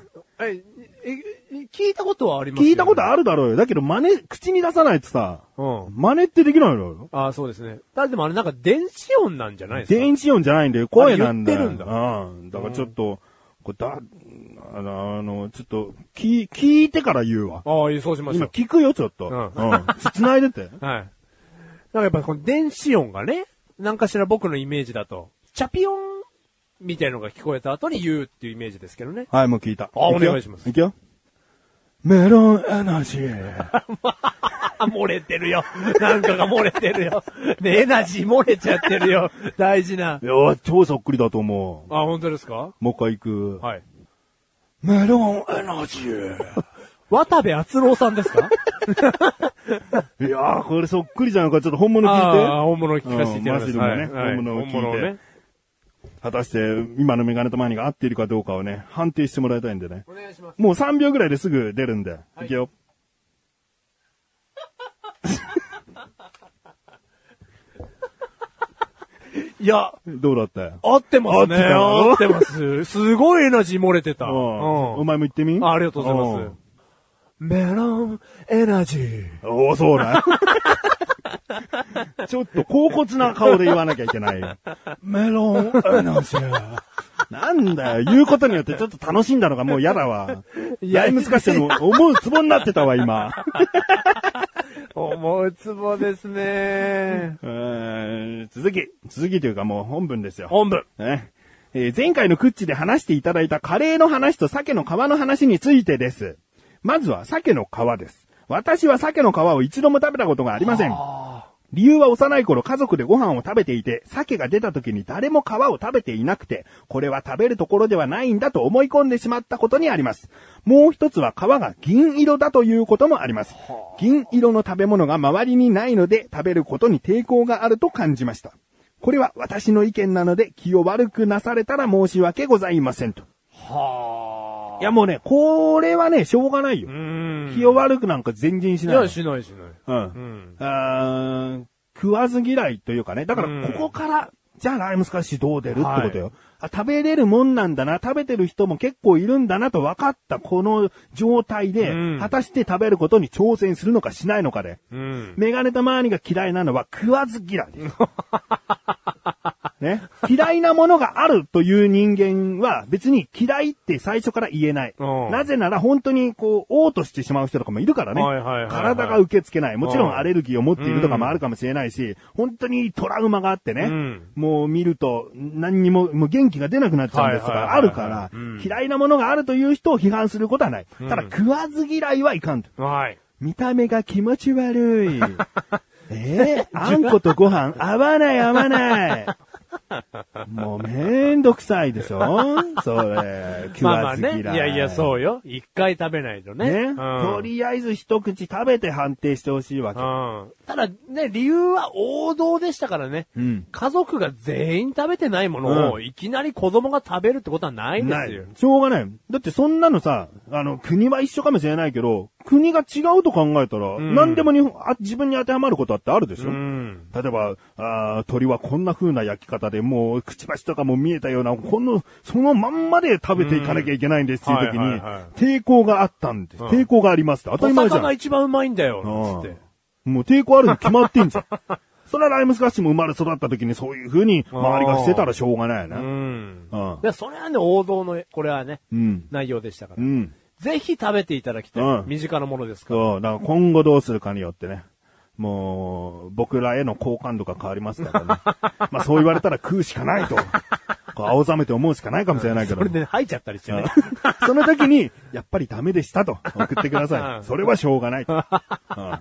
え、え、聞いたことはあります聞いたことる。あるだろうよ。だけど真似、口に出さないとさ、うん。真似ってできないのよ。あそうですね。ただでもあれなんか電子音なんじゃないですか？電子音じゃないんだよ。声なんだよ。あ言ってるんだうん。だからちょっと、これだ、あの、あのちょっと、聞、聞いてから言うわ。ああ、そうしましょ今う。聞くよ、ちょっと。うんうん。繋いでて。はい。なんかやっぱこの電子音がね、なんかしら僕のイメージだと、チャピオンみたいのが聞こえた後に言うっていうイメージですけどね。はい、もう聞いた。あお願いしますいくよ。メロンエナジー。あ、漏れてるよ。なんかが漏れてるよ。ね、エナジー漏れちゃってるよ。大事な。いや、超そっくりだと思う。あ、本当ですか？もう一回行く。はい。メロンエナジー。渡部篤郎さんですか？いやー、これそっくりじゃんか。ちょっと本物聞いああ、て。本物聞かせていただきます。でもねはいはい本物を聞いて本物をね。果たして、今のメガネとマニが合っているかどうかをね、判定してもらいたいんでね。お願いします。もう3秒ぐらいですぐ出るんで。い、くよ。いや、どうだった？よ。合ってますね。合っ合ってます。すごいエナジー漏れてた。うん。おうん前も言ってみ？あありがとうございます。メロンエナジー。うん。おお、そうだ。ちょっと高骨な顔で言わなきゃいけない。メロンエナジー。なんだよ、言うことによってちょっと楽しんだのがもう嫌だわ。いやライムスカッシュの思うツボになってたわ、今。思うツボですね。えー続き、続きというかもう本文ですよ。本部。ねえー前回のクッチで話していただいたカレーの話と鮭の皮の話についてです。まずは鮭の皮です。私は鮭の皮を一度も食べたことがありません。理由は幼い頃家族でご飯を食べていて、鮭が出た時に誰も皮を食べていなくて、これは食べるところではないんだと思い込んでしまったことにあります。もう一つは皮が銀色だということもあります。銀色の食べ物が周りにないので食べることに抵抗があると感じました。これは私の意見なので気を悪くなされたら申し訳ございませんと。はあ。いやもうね、これはね、しょうがないよう。ん。気を悪くなんか全然しない。いや、しないしない。うん。うん。あー食わず嫌いというかね。だから、ここから、じゃあライムスカッシュどう出る？ってことよ。あ、食べれるもんなんだな、食べてる人も結構いるんだなと分かったこの状態で、うん果たして食べることに挑戦するのかしないのかで。うん。メガネたまーにが嫌いなのは食わず嫌いです。ね。嫌いなものがあるという人間は別に嫌いって最初から言えない。うんなぜなら本当にこう、嘔吐してしまう人とかもいるからね。はいはいはいはい体が受け付けない。もちろうんんアレルギーを持っているとかもあるかもしれないし、本当にトラウマがあってね。うんもう見ると何にも、もう元気が出なくなっちゃうんですとかあるからうん、嫌いなものがあるという人を批判することはない。ただ食わず嫌いはいかんと。はい。見た目が気持ち悪い。えー、あんことご飯合わない合わない。もうめんどくさいでしょ？それ、食まあまあ。ね。いやいや、そうよ。一回食べないとね。ね。うんとりあえず一口食べて判定してほしいわけ。うん。ただね、理由は王道でしたからね。うん家族が全員食べてないものを、うんいきなり子供が食べるってことはないでないすよ。。しょうがない。だってそんなのさ、あの、国は一緒かもしれないけど、国が違うと考えたら、ん何でもにあ自分に当てはまることだってあるでしょ、うん。例えば、あー鳥はこんな風な焼き方で、もう、くちばしとかも見えたような、この、そのまんまで食べていかなきゃいけないんですっていう時に、抵抗があったんです。うん抵抗がありますって。当たおり前じゃん。魚一番うまいんだよ、つって。もう抵抗あるに決まってんじゃん。それはライムスカッシュも生まれ育った時にそういう風に周りがしてたらしょうがないようね。ん。うん。で、それはね、王道の、これはね、うん。内容でしたから。うん。ぜひ食べていただきたい。うん身近なものですから。そう、だから今後どうするかによってね。もう、僕らへの好感度が変わりますからね。まあそう言われたら食うしかないと。こう青ざめて思うしかないかもしれないけど。それで吐いちゃったりしてね。うんその時に、やっぱりダメでしたと送ってください。うんそれはしょうがないと。うん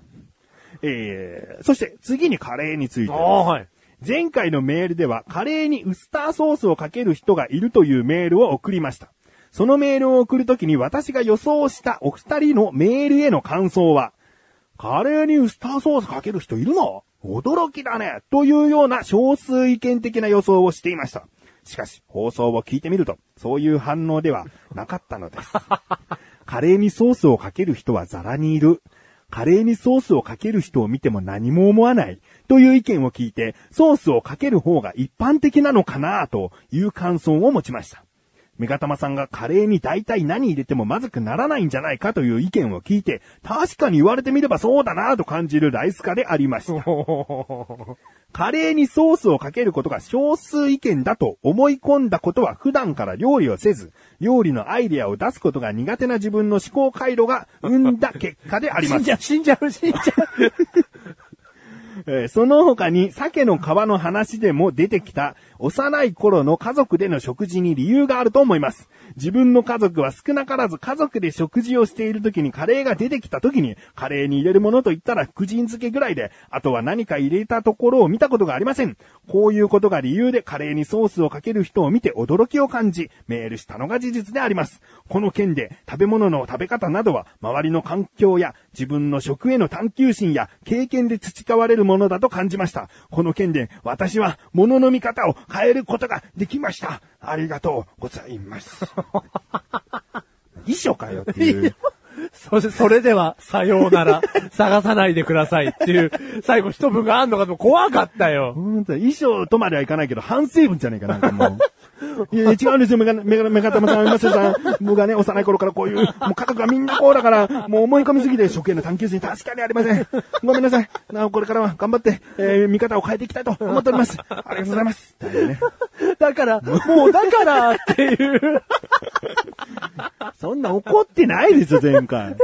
えー、そして次にカレーについてあです。あ、はい。前回のメールではカレーにウスターソースをかける人がいるというメールを送りました。そのメールを送るときに私が予想したお二人のメールへの感想は、カレーにウスターソースかける人いるの？驚きだねというような少数意見的な予想をしていました。しかし、放送を聞いてみると、そういう反応ではなかったのです。カレーにソースをかける人はザラにいる。カレーにソースをかける人を見ても何も思わない。という意見を聞いて、ソースをかける方が一般的なのかな？という感想を持ちました。メガタマさんがカレーに大体何入れてもまずくならないんじゃないかという意見を聞いて、確かに言われてみればそうだなと感じるライスカでありました。カレーにソースをかけることが少数意見だと思い込んだことは普段から料理をせず、料理のアイデアを出すことが苦手な自分の思考回路が生んだ結果であります死んじ。ゃう、死んじゃう、死んじゃう。えーその他に鮭の皮の話でも出てきた幼い頃の家族での食事に理由があると思います。自分の家族は少なからず家族で食事をしている時にカレーが出てきた時にカレーに入れるものといったら福神漬けぐらいで、あとは何か入れたところを見たことがありません。こういうことが理由でカレーにソースをかける人を見て驚きを感じ、メールしたのが事実であります。この件で食べ物の食べ方などは周りの環境や自分の食への探求心や経験で培われるものだと感じました。この件で私は物の見方を変えることができました。ありがとうございます。遺書かよっていう。それ、それでは、さようなら、探さないでくださいっていう、最後一文があんのかと怖かったよ。ほんと、衣装とまではいかないけど、反省文じゃねえか、なんかもう。いや違うんですよ、メガ、メガ、メガタマさん、マスさん。僕はね、幼い頃からこういう、もう家族がみんなこうだから、もう思い込みすぎて、食への探求心確かにありません。ごめんなさい。なお、これからは頑張って、えー、見方を変えていきたいと思っております。ありがとうございます。ね だから、もうだからっていう。そんな怒ってないですよ、前回。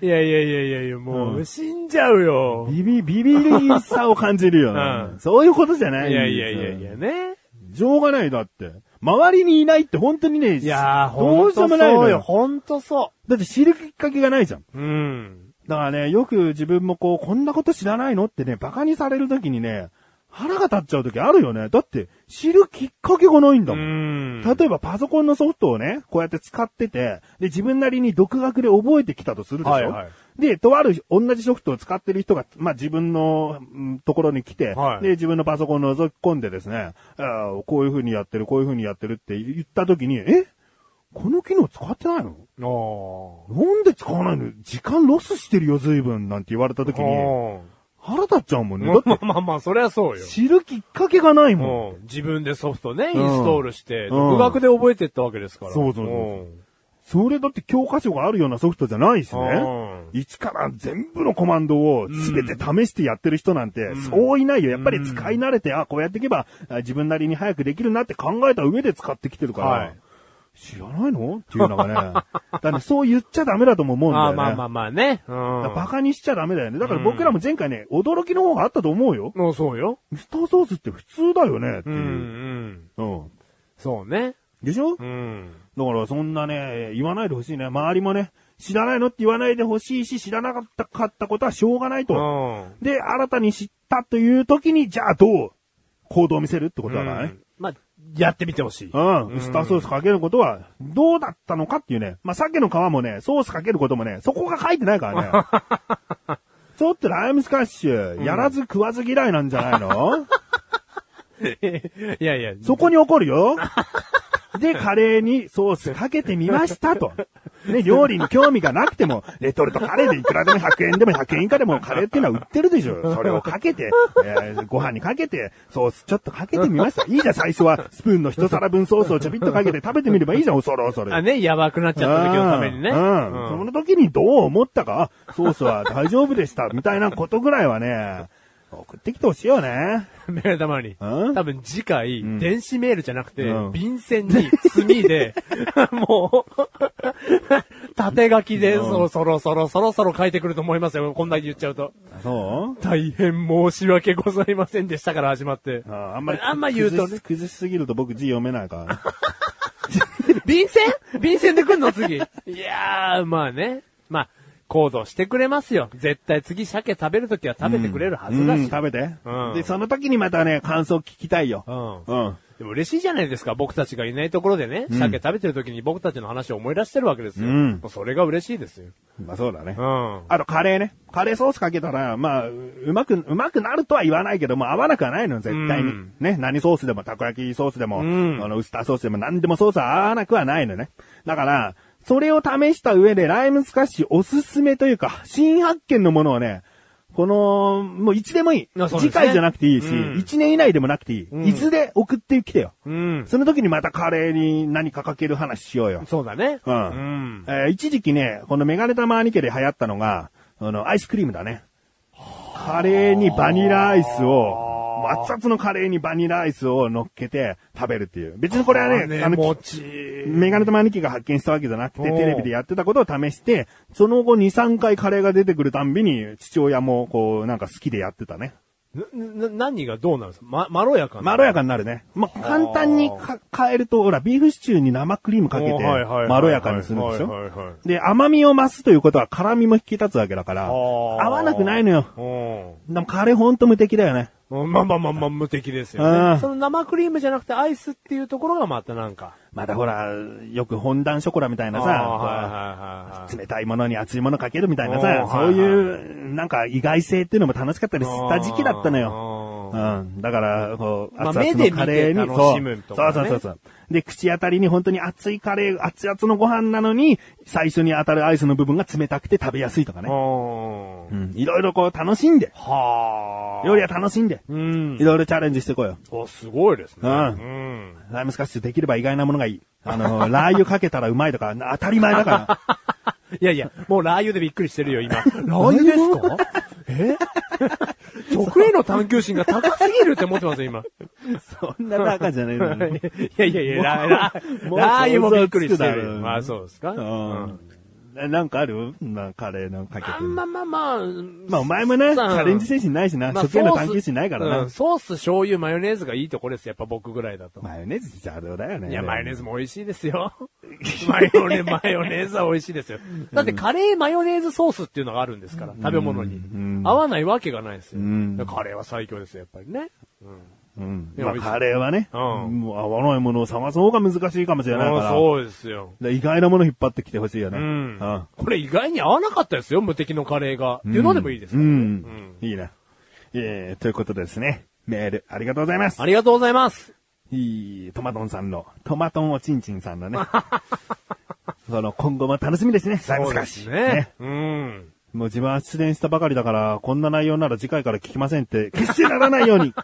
いやいやいやいやいや、もう、死んじゃうよ。ビビ、ビビりさを感じるよね。うんそういうことじゃないいやいやいやいやね。しょうがない、だって。周りにいないって本当にね、いやー、どうしようもないのよ。ほんとそだって知るきっかけがないじゃん。う。うん。だからね、よく自分もこう、こんなこと知らないのってね、馬鹿にされるときにね、腹が立っちゃうときあるよね。だって、知るきっかけがないんだうもん。ん。例えばパソコンのソフトをね、こうやって使ってて、で、自分なりに独学で覚えてきたとするでしょ、はいはい。で、とある同じソフトを使ってる人が、まあ、自分の、うんところに来て、はい。で、自分のパソコンを覗き込んでですね、あーこういう風にやってる、こういう風にやってるって言ったときに、え？この機能使ってないの？おー。なんで使わないの？時間ロスしてるよ、随分、なんて言われたときに、お腹立っちゃうもんね。だーって、まあまあまあ、そりゃそうよ。知るきっかけがないもん。自分でソフトね、インうんストールして、うん独学で覚えてったわけですから。そうそうそうそれだって教科書があるようなソフトじゃないしうんね。一から全部のコマンドを全て試してやってる人なんて、そういないよ。やっぱり使い慣れて、あ、こうやっていけば、あ自分なりに早くできるなって考えた上で使ってきてるから、はい知らないの？っていうのがね。だからねそう言っちゃダメだとも思うんだよね。まあまあまあね。うん。バカにしちゃダメだよね。だから僕らも前回ね、驚きの方があったと思うよ。もうそうよ。ウスターソースって普通だよねってうん、ういう。ん。うん。そうね。でしょ？うん。だからそんなね、言わないでほしいね。周りもね、知らないのって言わないでほしいし、知らなかったかったことはしょうがないと。うん。で、新たに知ったという時に、じゃあどう行動を見せるってことだからね。まあ、やってみてほしい。うん。ウスターソースかけることは、どうだったのかっていうね。まあ、鮭の皮もね、ソースかけることもね、そこが書いてないからね。ちょっとライムスカッシュ、やらず食わず嫌いなんじゃないの、いやいや、そこに怒るよ。で、カレーにソースかけてみましたと。ね、料理に興味がなくても、レトルトカレーでいくらでも100円でも100円以下でもカレーっていうのは売ってるでしょ。それをかけて、えーご飯にかけて、ソースちょっとかけてみました。いいじゃん、最初はスプーンの一皿分ソースをちょびっとかけて食べてみればいいじゃん、そろそろ。あ、ね、やばくなっちゃった時のためにね。うん。その時にどう思ったか、あソースは大丈夫でした、みたいなことぐらいはね、送ってきてほしいよね。メール玉に。うん？多分次回、電子メールじゃなくて、うん便箋に墨で、もう、縦書きで、うんそろそろそろそろそろ書いてくると思いますよ。こんだけ言っちゃうと。そう？大変申し訳ございませんでしたから始まって。ああんまり、あんま言うとね崩し崩しすぎると僕字読めないからね。便箋？便箋で来んの？次。いやー、まあね。まあ、行動してくれますよ。絶対次鮭食べるときは食べてくれるはずだうんし。食べて、うんで、その時にまたね、感想聞きたいよ。うん。うん。でも嬉しいじゃないですか。僕たちがいないところでね、鮭食べてる時に僕たちの話を思い出してるわけですよ。うんもうそれが嬉しいですよ。まあそうだね。うん。あとカレーね。カレーソースかけたら、まあ、ううまく、うまくなるとは言わないけども、合わなくはないのよ、絶対に。うんね、何ソースでも、たこ焼きソースでも、うんあの、ウスターソースでも何でもソースは合わなくはないのね。だから、それを試した上で、ライムスカッシュおすすめというか、新発見のものをね、この、もういつでもいい。ね次回じゃなくていいし、うん一年以内でもなくていい。んいつで送ってきてよ。うん。その時にまたカレーに何かかける話しようよ。そうだね。うんうん。えー一時期ね、このメガネタマーニ家で流行ったのが、あの、アイスクリームだね。カレーにバニラアイスを、熱々のカレーにバニラアイスを乗っけて食べるっていう。別にこれはね、あの、餅。メガネタマーニ家が発見したわけじゃなくて、テレビでやってたことを試して、その後2、3回カレーが出てくるたんびに、父親もこう、なんか好きでやってたね。な、な、何がどうなるんですか？ま、まろやかなまろやかになるね。まあ、簡単にか変えると、ほら、ビーフシチューに生クリームかけて、まろやかにするんでしょ？で、甘みを増すということは辛みも引き立つわけだから、合わなくないのよ。うん。でもカレーほんと無敵だよね。まあまあまあまあ無敵ですよね。うんその生クリームじゃなくてアイスっていうところがまたなんか。まだほら、よく本段ショコラみたいなさ。冷たいものに熱いものかけるみたいなおさー、そういう、なんか意外性っていうのも楽しかったりした時期だったのよ。ようん。だから、こう、まあ熱々のカレーに、楽しむとかねそうそうそうそう。で、口当たりに本当に熱いカレー、熱々のご飯なのに、最初に当たるアイスの部分が冷たくて食べやすいとかね。いろいろこう楽しんで、はあ。料理は楽しんで、うんい。ろいろチャレンジしてこいよ。お、すごいですね。うんうん。ライムスカッシュできれば意外なものがいい。あの、ラー油かけたらうまいとか、当たり前だから。いやいや、もうラー油でびっくりしてるよ、今。ラー油ですか？え？食への探求心が高すぎるって思ってますよ、今。そんなバカじゃないのに。いやいやいや、ラー油もびっくりしてる。まあそうですか？うん。えなんかある？まあ、カレーのかけてあ。んまままあ、まあ、お前もね、チャレンジ精神ないしな。まあ食への探求心ないからなうん。ソース、醤油、マヨネーズがいいところですやっぱ僕ぐらいだと。マヨネーズ邪道だよね。いや、マヨネーズも美味しいですよ。マヨネ、マヨネーズは美味しいですよ。だってカレーマヨネーズソースっていうのがあるんですから、食べ物にん。合わないわけがないですよカレーは最強ですよ、やっぱりね。うん。いやまあ、カレーはね、うんもう合わないものを探す方が難しいかもしれないから。うんそうですよ。で意外なもの引っ張ってきてほしいよね。ううんん。これ意外に合わなかったですよ、無敵のカレーが。っていうのでもいいですからねうん。いいな。えー、ということでですね、メールありがとうございます。ありがとうございます。いい、トマトンさんの、トマトンおちんちんさんのね。その、今後も楽しみですね。ライブスカッシュそうですね。うん。もう自分は出演したばかりだから、こんな内容なら次回から聞きませんって、決してならないように。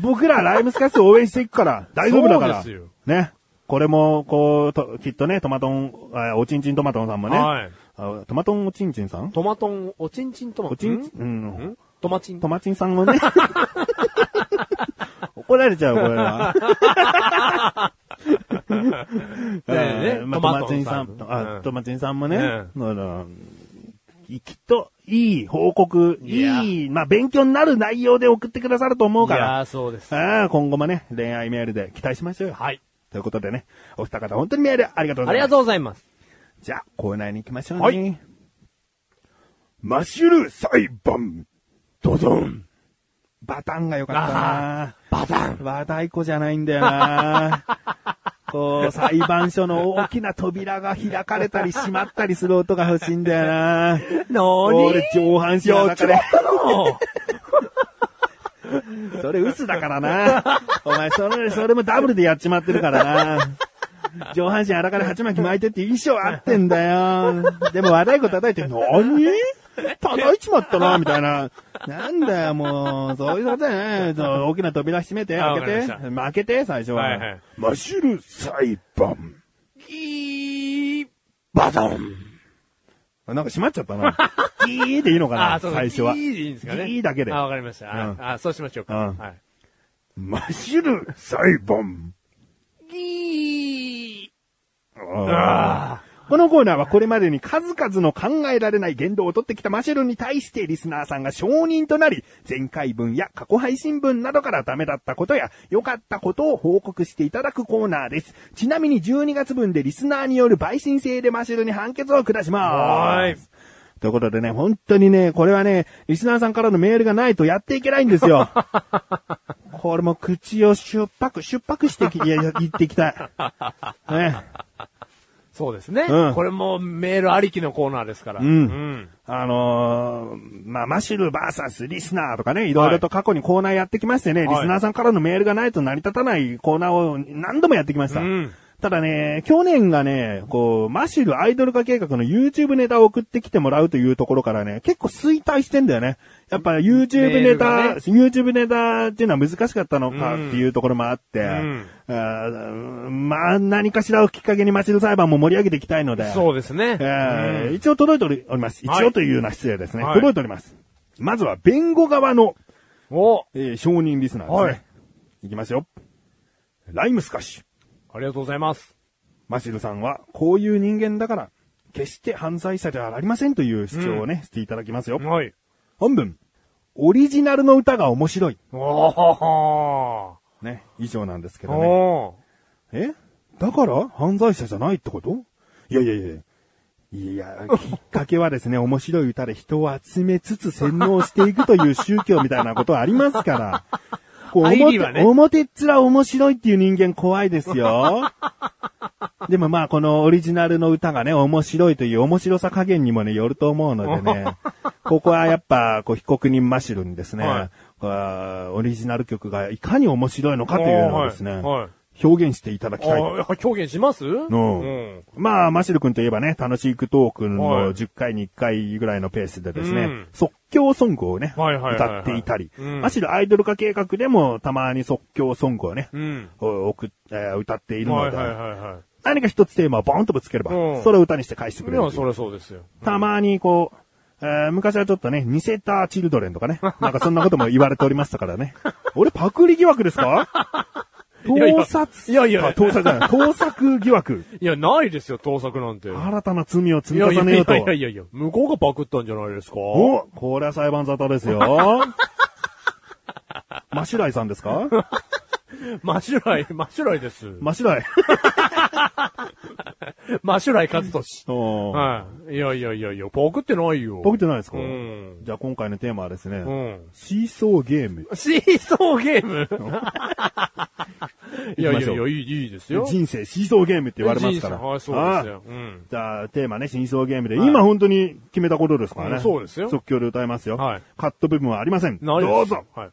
僕らライブスカッシュ応援していくから、大丈夫だから。ね。これも、こうと、きっとね、トマトン、あおちんちんトマトンさんもね。はいあトマトンおちんちんさん？トマトン、おちんちんトマおちんちん、うんん？トマチン？トマチンさんもね。怒られちゃう、これは。ねえーまあ、トトマチンさんトマチンさんもね、うあのきっと、いい報告、いやいい、まあ、勉強になる内容で送ってくださると思うから、いやーそうです。ああ今後もね、恋愛メールで期待しましょうよ。はい。ということでね、お二方本当にメールありがとうございます。ありがとうございます。じゃあ、コーナーに行きましょうね。はいマッシュル裁判。ドドン。バタンが良かったなバタン。和太鼓じゃないんだよな こう、裁判所の大きな扉が開かれたり閉まったりする音が欲しいんだよななに俺上半身の中でそれ嘘だからな。お前、それ、それもダブルでやっちまってるからな。上半身荒かで鉢巻き巻いてって衣装あってんだよ。でも和太鼓叩いて、何？叩いちまったな、みたいな。なんだよ、もう、そういうことだよね。大きな扉閉めて、あ開けてわかり、開けて、最初は。はいはいマシュル裁判。ギー、バタン。なんか閉まっちゃったな。ギーでいいのかな、あ、そう最初は。ギーでいいんですかね。ギーだけであ、わかりました。あうんあ、そうしましょうか。うんはい。マシュル裁判。ギー。あーこのコーナーはこれまでに数々の考えられない言動を取ってきたマシュルに対してリスナーさんが承認となり、前回分や過去配信分などからダメだったことや良かったことを報告していただくコーナーです。ちなみに12月分でリスナーによる陪審制でマシュルに判決を下します。はいということでね、本当にね、これはね、リスナーさんからのメールがないとやっていけないんですよ。これも口を出白、出白してき、いや、言っていきたい。ね。そうですね。うんこれもメールありきのコーナーですから。うんうん。あのーまあ、マシルバーサスリスナーとかね、いろいろと過去にコーナーやってきましてね、はいリスナーさんからのメールがないと成り立たないコーナーを何度もやってきました。うんただね、去年がね、こう、マシルアイドル化計画の YouTube ネタを送ってきてもらうというところからね、結構衰退してんだよね。やっぱ YouTube ネタ、ね YouTube ネタっていうのは難しかったのかっていうところもあって、んあーまあ、何かしらをきっかけにマシル裁判も盛り上げていきたいので、そうですね。えーうん一応届いております。はい一応というような失礼ですね。はい届いております。まずは、弁護側の、おえー承認リスナーですね。はいいきますよ。ライムスカッシュ。ありがとうございます。マシルさんは、こういう人間だから、決して犯罪者ではありませんという主張をね、していただきますよ。はい。本文。オリジナルの歌が面白い。おー。ね、以上なんですけどね。おえ？だから犯罪者じゃないってこと？いやいやいや。いや、きっかけはですね、面白い歌で人を集めつつ洗脳していくという宗教みたいなことはありますから。表ね。表っ面面白いっていう人間怖いですよ。でもまあ、このオリジナルの歌がね、面白いという面白さ加減にもね、よると思うのでね、ここはやっぱ、こう、被告人マシルにですね、はい。オリジナル曲がいかに面白いのかというのをですね、はいはい表現していただきたい。表現します？ううん。まあ、マシル君といえばね、楽しいクトークはい。の10回に1回ぐらいのペースでですね、うん。即興ソングをね、はいはいはい。はい歌っていたり、うん。マシルアイドル化計画でもたまに即興ソングをね、うん。お送っえー歌っているので、はいはいはいは何か一つテーマをボーンとぶつければ、うん。それを歌にして返してくれる。そりゃそうですよ。たまにこう、えー昔はちょっとね、似せたチルドレンとかね、なんかそんなことも言われておりましたからね。俺パクリ疑惑ですか？盗撮？いやいやあ盗撮じゃない、盗作疑惑。いや、ないですよ、盗作なんて。新たな罪を積いやいやいみ重ねようとや。いやいやいや、向こうがパクったんじゃないですかおこれは裁判沙汰ですよ。マシュライさんですか？マシュライ、マシュライです。マシュライ。マシュライ勝利。はい。いやいやいやいや、パクってないよ。僕ってないですか、うん。じゃあ今回のテーマはですね、うん。シーソーゲーム。シーソーゲーム？いやいやいや、いい、ですよ。人生シーソーゲームって言われますから。はい、そうですよ。うん。じゃあ、テーマね、真相ゲームで、はい今本当に決めたことですからね。うんそうですよ即興で歌いますよ。はいカット部分はありません。どうぞ。。はい。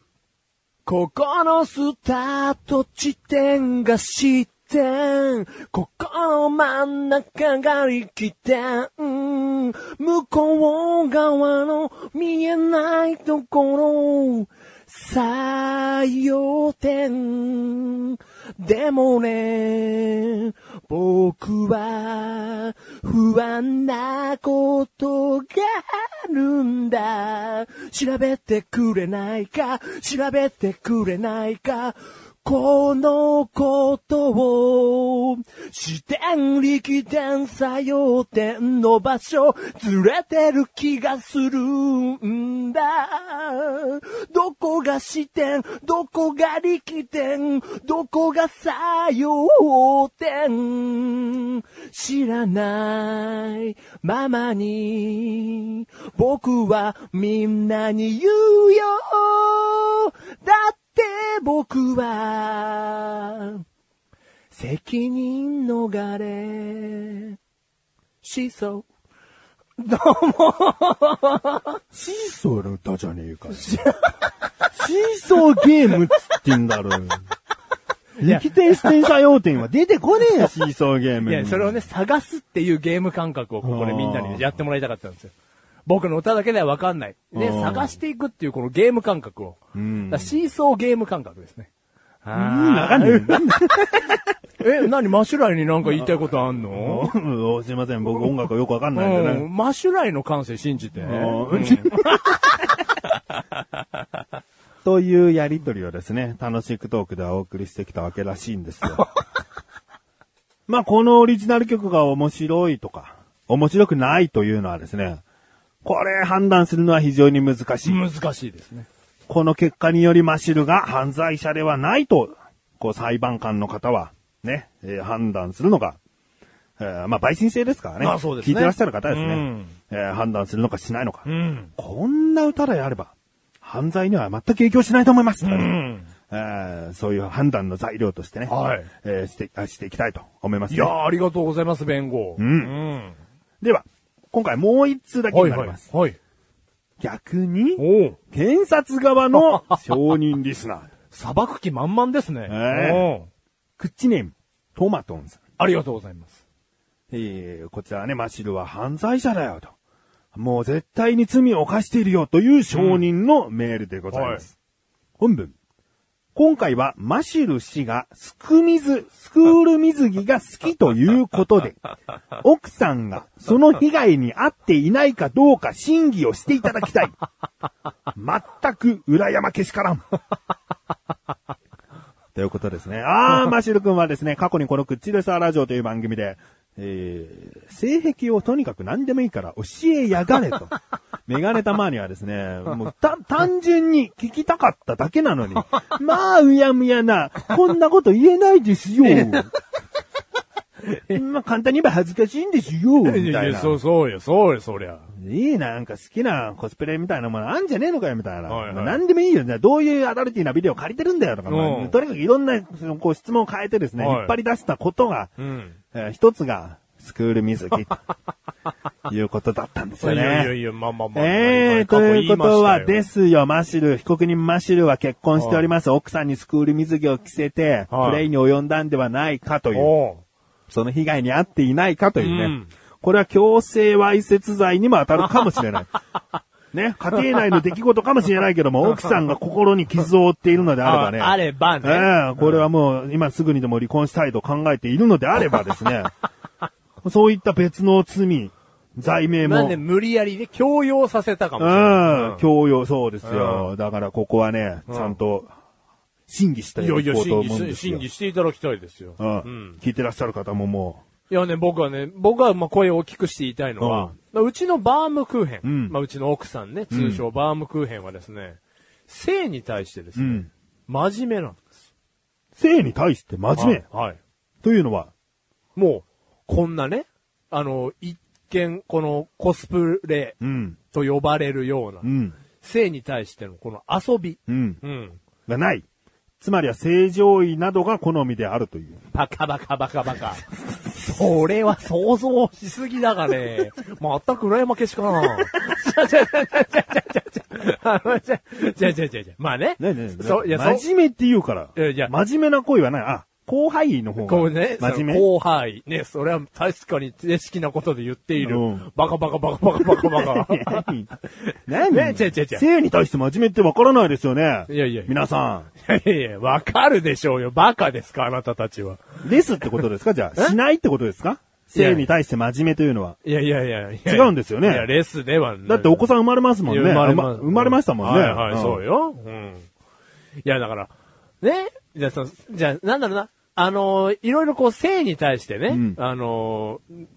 ここのスタート地点が失点。ここの真ん中が力点。向こう側の見えないところ。採用点。でもね、僕は不安なことがあるんだ。調べてくれないか、調べてくれないか。このことを、視点力点作用点の場所、ずれてる気がするんだ。どこが視点、どこが力点、どこが作用点、知らないままに、僕はみんなに言うよ。だって僕は、責任逃れ、しそう。どうも。シーソーの歌じゃねえかよ。シーソーゲームっつってんだろ。力点視点作用点は出てこねえよ、シーソーゲームに。いや、それをね、探すっていうゲーム感覚をここでみんなにねやってもらいたかったんですよ。僕の歌だけではわかんない。で、うん。探していくっていうこのゲーム感覚を。うん。シーソーゲーム感覚ですね。うん、わかん。なんでえ、何マシュライになんか言いたいことあんの？おすいません、僕音楽よくわかん。ないん。でね。うん、マシュライの感性信じて。うん。というやりとりをですね、楽しくトークではお送りしてきたわけらしいん。ですよ。まあ、このオリジナル曲が面白いとか、面白くないというのはですね、これ判断するのは非常に難しい。難しいですね。この結果によりマシルが犯罪者ではないと、こう裁判官の方は、ね、えー判断するのが、えーまあ、陪審制ですからね。まあそうですね聞いてらっしゃる方ですね。うんえー判断するのかしないのか。うん。こんな歌であれば、犯罪には全く影響しないと思います。うん。えーそういう判断の材料としてね、はいえーしてあしていきたいと思います、ね。いやー、ありがとうございます、弁護。うんうん。では、今回もう一通だけはいはいになります。。はい。逆に、おう検察側の 承認リスナー。裁く気満々ですね。えおうクッチネーム、トマトンさん。ありがとうございます。えー、こちらはね、マシルは犯罪者だよと。もう絶対に罪を犯しているよという承認のメールでございます。本文。今回はマシル氏がスク水、スクール水着が好きということで、奥さんがその被害に遭っていないかどうか審議をしていただきたい。全く裏山けしからん。ということですね。あー、マシル君はですね、過去にこのクッチレサーラジオという番組で、えー、性癖をとにかく何でもいいから教えやがれと。メガネたまにはですね、もうた、単純に聞きたかっただけなのに、まあ、うやむやな、こんなこと言えないですよ。まあ、簡単に言えば恥ずかしいんですよ、みたいな。そうそうよ、そうよ、そりゃ。いいなんか好きなコスプレみたいなものあんじゃねえのかよみたいな。はいはいまあ何でもいいよ。じゃあどういうアダルティーなビデオ借りてるんだよとか、まあうんとにかくいろんなこう質問を変えてですね、はい引っ張り出したことが、うん。えー一つがスクール水着と いうことだったんですよいやいやね。いや、まあまあまあ。ええー、ということはですよ、マシル、被告人マシルは結婚しております。奥さんにスクール水着を着せて、はいプレイに及んだんではないかというその被害に遭っていないかというね。うんこれは強制わいせつ罪にも当たるかもしれない。ね、家庭内の出来事かもしれないけども、奥さんが心に傷を負っているのであればね。ああればね。ええこれはもう今すぐにでも離婚したいと考えているのであればですね、そういった別の罪、罪名も。なんで無理やりね、強要させたかもしれうない。ん、強要、そうですよ。だからここはね、ちゃんと、審議していと思うんですよ審。議していただきたいですよ。うんうん聞いてらっしゃる方ももいやね、僕はね、僕はまあ声を大きくして言いたいのは、うちのバームクーヘン、うんまあうちの奥さんね、通称バームクーヘンはですね、性に対してですう、うね、ん。真面目なんです。性に対して真面目。はい。はいというのは、もう、こんなね、あの、一見、このコスプレうん、と呼ばれるようなう、ん、性に対してのこの遊び、うん、うん。がない。つまりは正常位などが好みであるという。バカバカバカバカ。それは想像しすぎだがね。全く裏山消しかな。じゃじゃじゃじゃじゃじゃ。じゃ、じゃじゃじゃじゃ。まあね。ねじね。そう、いや、真面って言うから。いや、真面目な声はない。後輩の方が。こうね、真面目？後輩。ね、それは確かに正式なことで言っている。うんバカバカバカバカバカバカ。何？ね違う違う違う性に対して真面目ってわからないですよね。いやいや皆さいやいや、わかるでしょうよ。バカですか、あなたたちは。ん。ですってことですか？じゃあ、え？しないってことですか？性に対して真面目というのは。いやいやいやいや。違うんですよねいや、レスでは。だってお子さん生まれますもんね。生まれま生まれましたもんね。はいはい、んそうよ。うん。いや、だから、ね、じゃあ、そのじゃあ、なんだろうな。あのーいろいろこう、性に対してね、うん。あのー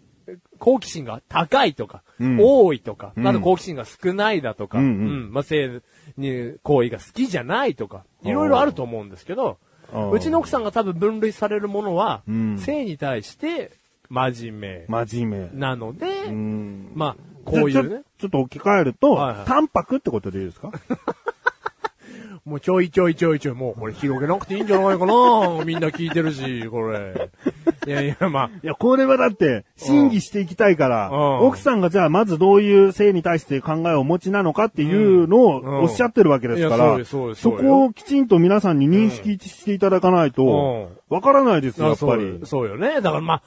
好奇心が高いとか、うん。多いとか、うん。あと好奇心が少ないだとか、うんうん。まあ、性に、行為が好きじゃないとか、いろいろあると思うんですけど、うちの奥さんが多分分類されるものは、うん。性に対して真面真面目。目なので、うん。まあ、こういうね。ちょ、ちょっと置き換えると、はいはい。淡白ってことでいいですか？もうちょいちょいちょいちょい、もうこれ広げなくていいんじゃないかな。みんな聞いてるし、これ。いやいや、まあ、いや、これはだって、審議していきたいから、うん。奥さんがじゃあまずどういう性に対して考えをお持ちなのかっていうのうん。をおっしゃってるわけですから、そそこをきちんと皆さんに認識していただかないと、わからないですよ、やっぱり。そうよね。だからまあ、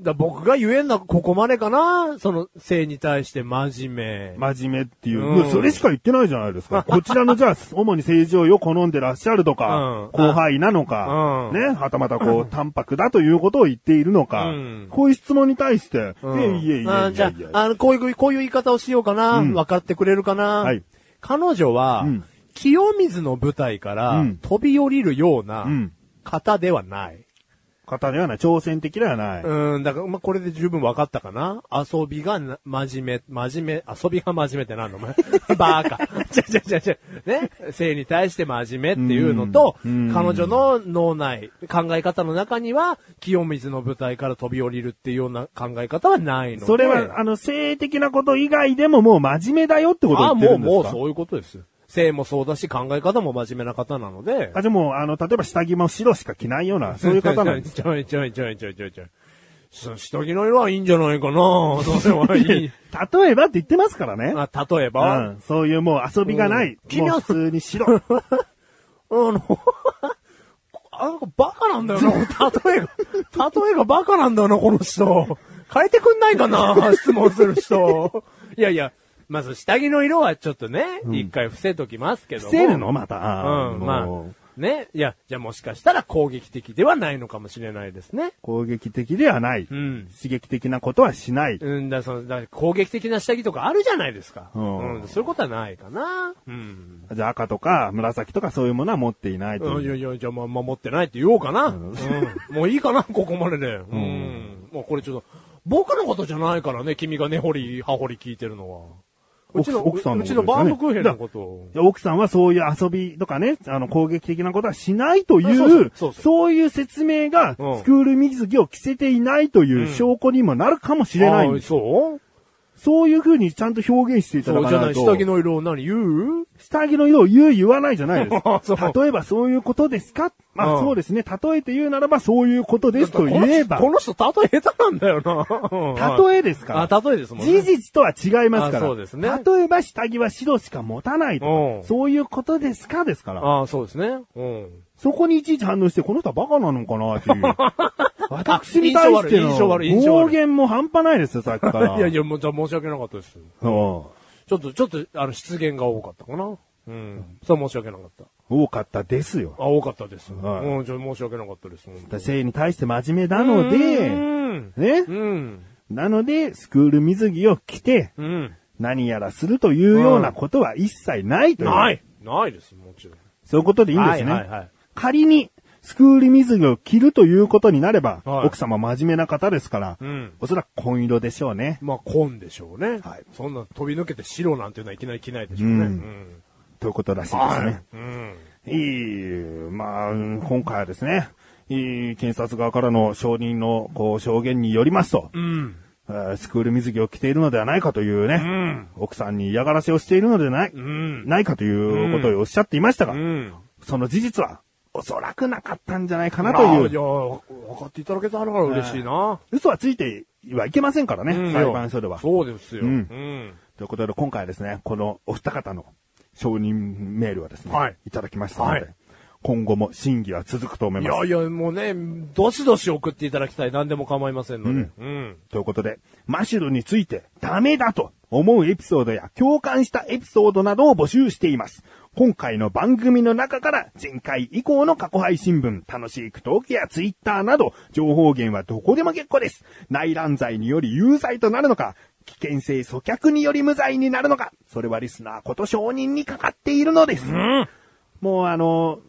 だ僕が言えんのはここまでかなその、性に対して真面目。真面目っていう、うん。それしか言ってないじゃないですか。こちらのじゃあ、主に正常位を好んでらっしゃるとか、うん。後輩なのか、うん。ね、はたまたこう、淡白だということを言っているのか、うん。こういう質問に対して、うん。いえいえいえじゃあ、あの、こういう、こういう言い方をしようかな、うん。分かってくれるかな、はい。彼女は、うん。清水の舞台からうん。飛び降りるようなうん。方ではない。方ではない、挑戦的ではない。うん、だから、まあ、これで十分分かったかな遊びがな真面目、真面目、遊びが真面目ってなんの？お前 バーカ。ちゃちゃちゃちゃ、ね？性に対して真面目っていうのと、彼女の脳内、考え方の中には、清水の舞台から飛び降りるっていうような考え方はないので。それは、あの、性的なこと以外でももう真面目だよってことをあ言ってるんですか？もう、もうそういうことです。性もそうだし、考え方も真面目な方なので。あ、じゃあもう、あの、例えば下着も白しか着ないような、そういう方なんです。ちょいちょいちょいちょいちょいちょい。そ下着の色はいいんじゃないかなそれはいい。例えばって言ってますからね。あ例えば、うん、そういうもう遊びがない。うんもう普通に白。あの、あなんかバカなんだよな、例えが。例えがバカなんだよな、この人。変えてくんないかな、質問する人。いやいや、まず下着の色はちょっとね、一、回伏せときますけども。伏せるの？また。うん、まもうあ。ね。いや、じゃあもしかしたら攻撃的ではないのかもしれないですね。攻撃的ではない。うん。刺激的なことはしない。うんだ、その、だ攻撃的な下着とかあるじゃないですか。うんうん。そういうことはないかな。うん。じゃあ赤とか紫とかそういうものは持っていないという。うんいやいや、じゃあ、まあ、守ってないって言おうかな。うん。もういいかな、ここまでで。うん。もうこれちょっと、僕のことじゃないからね、君が根掘り葉掘り聞いてるのは。うちの、奥さんのうちのバームクーヘンのこと。を。奥さんはそういう遊びとかね、あの攻撃的なことはしないというそういう説明が、うん。スクール水着を着せていないという証拠にもなるかもしれないんあです。そう？そういう風にちゃんと表現していただそうじゃない、かないと。下着の色を何言う？下着の色を言う言わないじゃないです 例えばそういうことですか？まあうんそうですね。例えて言うならばそういうことですと言えばこ、の人、この人例え下手なんだよな。例えですか？ら。あ、例えですもんね。事実とは違いますかあら。そうですね例えば下着は白しか持たないとうんか、そういうことですか？ですから。あそうですね。うん。そこにいちいち反応して、この人はバカなのかなっていう。私に対しての暴言も半端ないですよ、さっきから。いやいや、もうじゃあ申し訳なかったです。うんちょっと、ちょっと、あの、失言が多かったかな。うん。それは申し訳なかった。多かったですよ。あ、多かったです。はいうん、じゃあ申し訳なかったです。性に対して真面目なのうで、ん。ね。うん。なので、スクール水着を着て、うん。何やらするというようなことは一切ないという。ない。ないです、もちろん。そういうことでいいんですね。はいはいはい仮に、スクール水着を着るということになれば、はい奥様真面目な方ですから、うんおそらく紺色でしょうね。まあ、紺でしょうね。はいそんな飛び抜けて白なんていうのはいきなり着ないでしょうね。うんうん。ということらしいですはいね。。うん。いい、まあ、今回はですね、いい検察側からの証人のこう証言によりますと、うん。えースクール水着を着ているのではないかというね、うん。奥さんに嫌がらせをしているのではない、うん。ないかということをおっしゃっていましたが、うん。その事実はおそらくなかったんじゃないかなあといういや、分かっていただけたら嬉しいな。嘘はついてはいけませんからね、うん裁判所では。そうですよ。ううんん。ということで、今回はですね、このお二方の承認メールはですね、はいい、ただきましたので、はい今後も審議は続くと思います。いやいや、もうね、どしどし送っていただきたい。何でも構いませんので。うん。ということで、マシュルについてダメだと思うエピソードや共感したエピソードなどを募集しています。今回の番組の中から前回以降の過去配信分、楽しいクトークやツイッターなど、情報源はどこでも結構です。内乱罪により有罪となるのか、危険性阻却により無罪になるのか、それはリスナーこと承認にかかっているのです。うん。もうあの、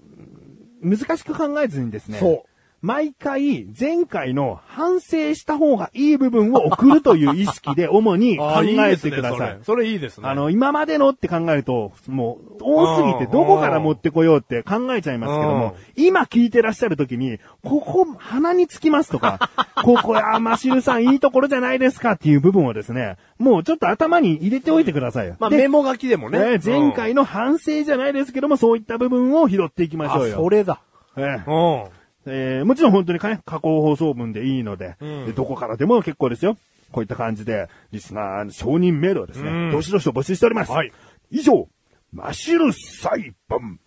難しく考えずにですね。そう。毎回、前回の反省した方がいい部分を送るという意識で主に 考えてください。それそれいいですね。あの、今までのって考えると、もう、多すぎてどこから持ってこようって考えちゃいますけども、今聞いてらっしゃる時に、ここ、鼻につきますとか、ここ、あ、マシルさんいいところじゃないですかっていう部分をですね、もうちょっと頭に入れておいてくださいまあメモ書きでもね。ね前回の、の反省じゃないですけども、そういった部分を拾っていきましあ、ょうよ。それだ。ええうん。えーもちろん本当にね、加工放送文でいいので、うんでどこからでも結構ですよ。こういった感じで、リスナー、承認メールをですね、うんどしどしと募集しております。はい以上、マシル裁判。